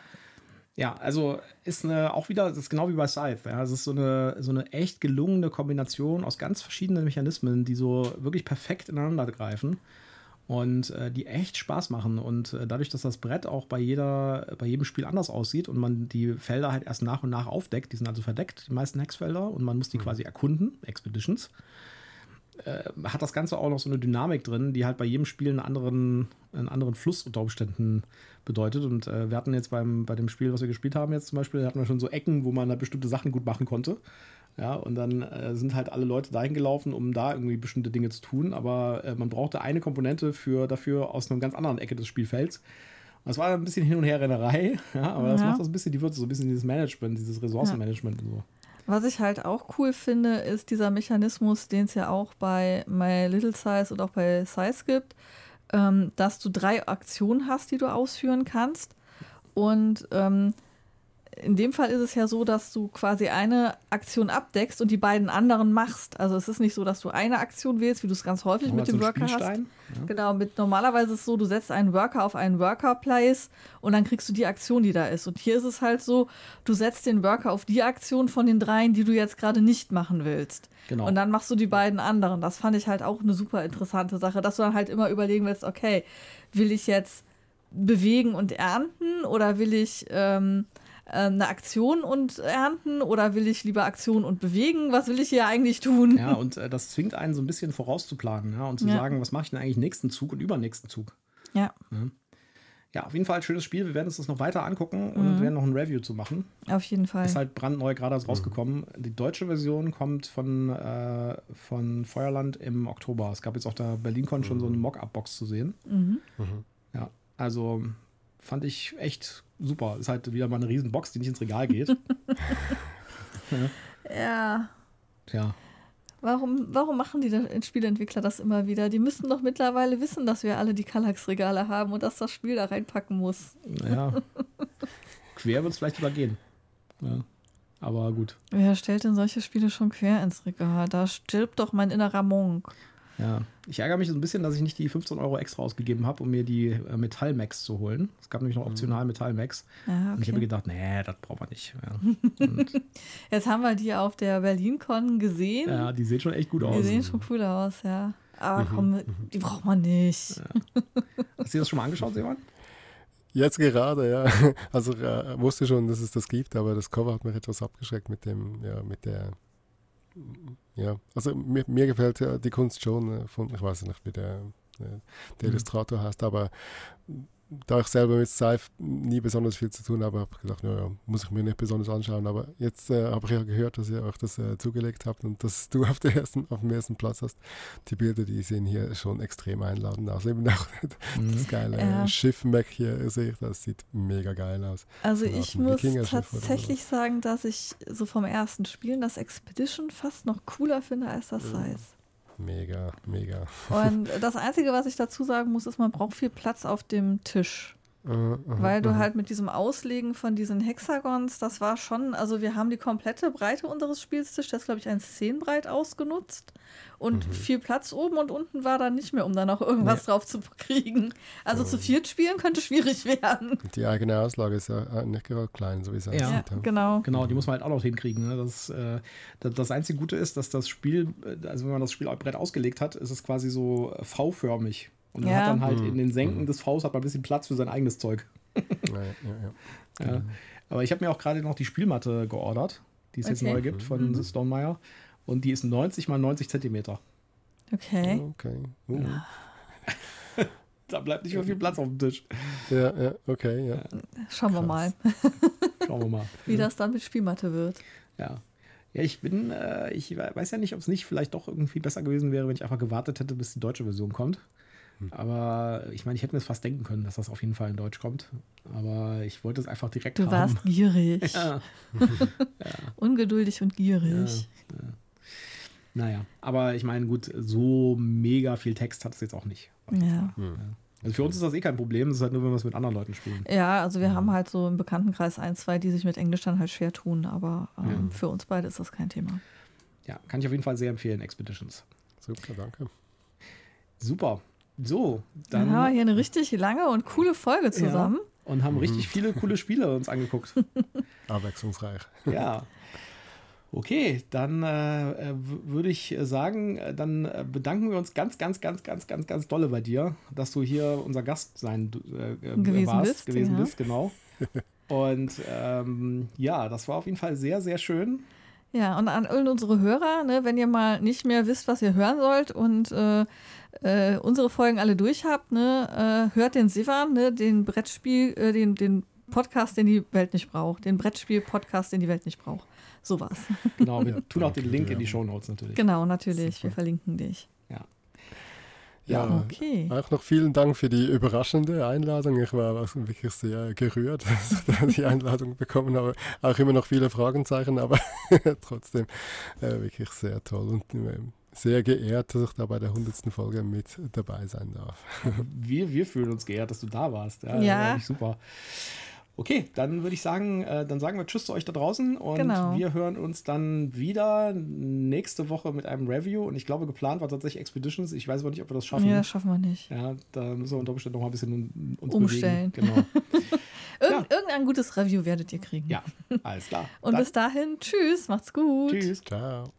Ja, also ist eine, auch wieder, das ist genau wie bei Scythe. Ja, es ist so eine, so eine echt gelungene Kombination aus ganz verschiedenen Mechanismen, die so wirklich perfekt ineinander greifen und äh, die echt Spaß machen. Und äh, dadurch, dass das Brett auch bei, jeder, bei jedem Spiel anders aussieht und man die Felder halt erst nach und nach aufdeckt, die sind also verdeckt, die meisten Hexfelder, und man muss die mhm. quasi erkunden, Expeditions, äh, hat das Ganze auch noch so eine Dynamik drin, die halt bei jedem Spiel einen anderen, einen anderen Fluss unter Umständen bedeutet. Und äh, wir hatten jetzt beim, bei dem Spiel, was wir gespielt haben, jetzt zum Beispiel, hatten wir schon so Ecken, wo man da bestimmte Sachen gut machen konnte. Ja, und dann äh, sind halt alle Leute dahin gelaufen, um da irgendwie bestimmte Dinge zu tun. Aber äh, man brauchte eine Komponente für, dafür aus einer ganz anderen Ecke des Spielfelds. Das war ein bisschen Hin- und Herrennerei, ja, aber ja. das macht das ein bisschen die Würze, so ein bisschen dieses Management, dieses Ressourcenmanagement ja. und so. Was ich halt auch cool finde, ist dieser Mechanismus, den es ja auch bei My Little Size und auch bei Size gibt, ähm, dass du drei Aktionen hast, die du ausführen kannst. Und ähm, in dem Fall ist es ja so, dass du quasi eine Aktion abdeckst und die beiden anderen machst. Also es ist nicht so, dass du eine Aktion wählst, wie du es ganz häufig mit dem Worker hast. Ja. Genau, mit normalerweise ist es so, du setzt einen Worker auf einen Worker Place und dann kriegst du die Aktion, die da ist. Und hier ist es halt so, du setzt den Worker auf die Aktion von den dreien, die du jetzt gerade nicht machen willst. Genau. Und dann machst du die beiden anderen. Das fand ich halt auch eine super interessante Sache, dass du dann halt immer überlegen willst, okay, will ich jetzt bewegen und ernten oder will ich ähm, eine Aktion und ernten oder will ich lieber Aktion und bewegen? Was will ich hier eigentlich tun? Ja, und äh, das zwingt einen so ein bisschen vorauszuplanen ja, und zu ja. sagen, was mache ich denn eigentlich nächsten Zug und übernächsten Zug. Ja. ja. Ja, auf jeden Fall ein schönes Spiel. Wir werden uns das noch weiter angucken und mhm. werden noch ein Review zu machen. Auf jeden Fall. Ist halt brandneu gerade rausgekommen. Die deutsche Version kommt von, äh, von Feuerland im Oktober. Es gab jetzt auf der BerlinCon mhm. schon so eine Mock-Up-Box zu sehen. Mhm. mhm. Ja, also fand ich echt super. Ist halt wieder mal eine Riesenbox, die nicht ins Regal geht. ja. ja. Tja. Warum, warum machen die Spieleentwickler das immer wieder? Die müssten doch mittlerweile wissen, dass wir alle die Kallax-Regale haben und dass das Spiel da reinpacken muss. Ja. quer wird es vielleicht sogar gehen. Ja. Aber gut. Wer stellt denn solche Spiele schon quer ins Regal? Da stirbt doch mein innerer Monk. Ja, ich ärgere mich so ein bisschen, dass ich nicht die 15 Euro extra ausgegeben habe, um mir die äh, Metall-Max zu holen. Es gab nämlich noch mhm. optional Metall-Max. Ah, okay. Und ich habe mir gedacht, nee, das braucht man nicht. Ja. Jetzt haben wir die auf der Berlin-Con gesehen. Ja, die sehen schon echt gut aus. Die sehen schon cool aus, ja. Aber mhm. komm, mhm. die braucht man nicht. Ja. Hast du das schon mal angeschaut, Seemann? Jetzt gerade, ja. Also äh, wusste schon, dass es das gibt, aber das Cover hat mich etwas abgeschreckt mit dem, ja, mit der ja, also mir, mir gefällt die Kunst schon, äh, von, ich weiß nicht, wie der, äh, der mhm. Illustrator heißt, aber da ich selber mit Sci-Fi nie besonders viel zu tun habe, habe ich gedacht, naja, muss ich mir nicht besonders anschauen. Aber jetzt äh, habe ich ja gehört, dass ihr euch das äh, zugelegt habt und dass du auf, der ersten, auf dem ersten Platz hast. Die Bilder, die sehen hier schon extrem einladend aus. Eben auch mhm. das geile ja. Schiff Mac hier sehe ich, das sieht mega geil aus. Also ich muss tatsächlich sagen, dass ich so vom ersten Spielen das Expedition fast noch cooler finde als das Size. Mega, mega. Und das Einzige, was ich dazu sagen muss, ist, man braucht viel Platz auf dem Tisch. Uh, uh, Weil du uh. halt mit diesem Auslegen von diesen Hexagons, das war schon, also wir haben die komplette Breite unseres Spielstisches, das glaube ich 1,10 breit ausgenutzt und mhm. viel Platz oben und unten war dann nicht mehr, um da noch irgendwas nee. drauf zu kriegen. Also oh. zu viert spielen könnte schwierig werden. Die eigene Auslage ist ja äh, nicht gerade klein, so wie es ja. ja, genau. Genau, die muss man halt auch noch hinkriegen. Ne? Das, äh, das einzige Gute ist, dass das Spiel, äh, also wenn man das Spielbrett ausgelegt hat, ist es quasi so V-förmig. Und man ja. hat dann halt in den Senken mhm. des Vs hat man ein bisschen Platz für sein eigenes Zeug. ja, ja, ja. Aber ich habe mir auch gerade noch die Spielmatte geordert, die es okay. jetzt neu gibt von mhm. Stonemeyer. Und die ist 90 mal 90 Zentimeter. Okay. Okay. Uh. da bleibt nicht mehr viel Platz auf dem Tisch. Ja, ja, okay, ja. Schauen wir mal. Schauen wir mal. Wie das dann mit Spielmatte wird. Ja. Ja, ich bin, äh, ich weiß ja nicht, ob es nicht vielleicht doch irgendwie besser gewesen wäre, wenn ich einfach gewartet hätte, bis die deutsche Version kommt. Hm. Aber ich meine, ich hätte mir das fast denken können, dass das auf jeden Fall in Deutsch kommt. Aber ich wollte es einfach direkt du haben. Du warst gierig. Ja. ja. Ungeduldig und gierig. Ja. Naja, aber ich meine, gut, so mega viel Text hat es jetzt auch nicht. Ja. Hm. Also für uns ist das eh kein Problem, das ist halt nur, wenn wir es mit anderen Leuten spielen. Ja, also wir mhm. haben halt so im Bekanntenkreis ein, zwei, die sich mit Englisch dann halt schwer tun, aber ähm, ja. für uns beide ist das kein Thema. Ja, kann ich auf jeden Fall sehr empfehlen, Expeditions. Super, danke. Super. So, dann. Dann haben wir hier eine richtig lange und coole Folge zusammen. Ja, und haben mhm. richtig viele coole Spiele uns angeguckt. Abwechslungsreich. Ja. Okay, dann äh, äh würde ich sagen, äh, dann äh, bedanken wir uns ganz, ganz, ganz, ganz, ganz, ganz dolle bei dir, dass du hier unser Gast sein äh, gewesen warst, bist, gewesen ja. bist, genau. Und ähm, ja, das war auf jeden Fall sehr, sehr schön. Ja, und an unsere Hörer, ne, wenn ihr mal nicht mehr wisst, was ihr hören sollt und äh, äh, unsere Folgen alle durch habt, ne, äh, hört den Sivan, ne, den Brettspiel, den, den Podcast, den die Welt nicht braucht, den Brettspiel-Podcast, den die Welt nicht braucht. Sowas. Genau, wir tun auch den Link in die Show Notes natürlich. Genau, natürlich. Super. Wir verlinken dich. Ja. Ja, okay. Auch noch vielen Dank für die überraschende Einladung. Ich war wirklich sehr gerührt, dass ich die Einladung bekommen habe. Auch immer noch viele Fragenzeichen, aber trotzdem äh, wirklich sehr toll und äh, sehr geehrt, dass ich da bei der 100. Folge mit dabei sein darf. Wir, wir fühlen uns geehrt, dass du da warst. Ja, ja. super. Okay, dann würde ich sagen, äh, dann sagen wir Tschüss zu euch da draußen und genau. wir hören uns dann wieder nächste Woche mit einem Review. Und ich glaube, geplant war tatsächlich Expeditions. Ich weiß aber nicht, ob wir das schaffen. Ja, das schaffen wir nicht. Ja, da müssen wir unter Umständen noch mal ein bisschen uns umstellen. Bewegen. Genau. Irgend, ja. Irgendein gutes Review werdet ihr kriegen. Ja, alles klar. und dann. bis dahin, tschüss, macht's gut. Tschüss. Ciao.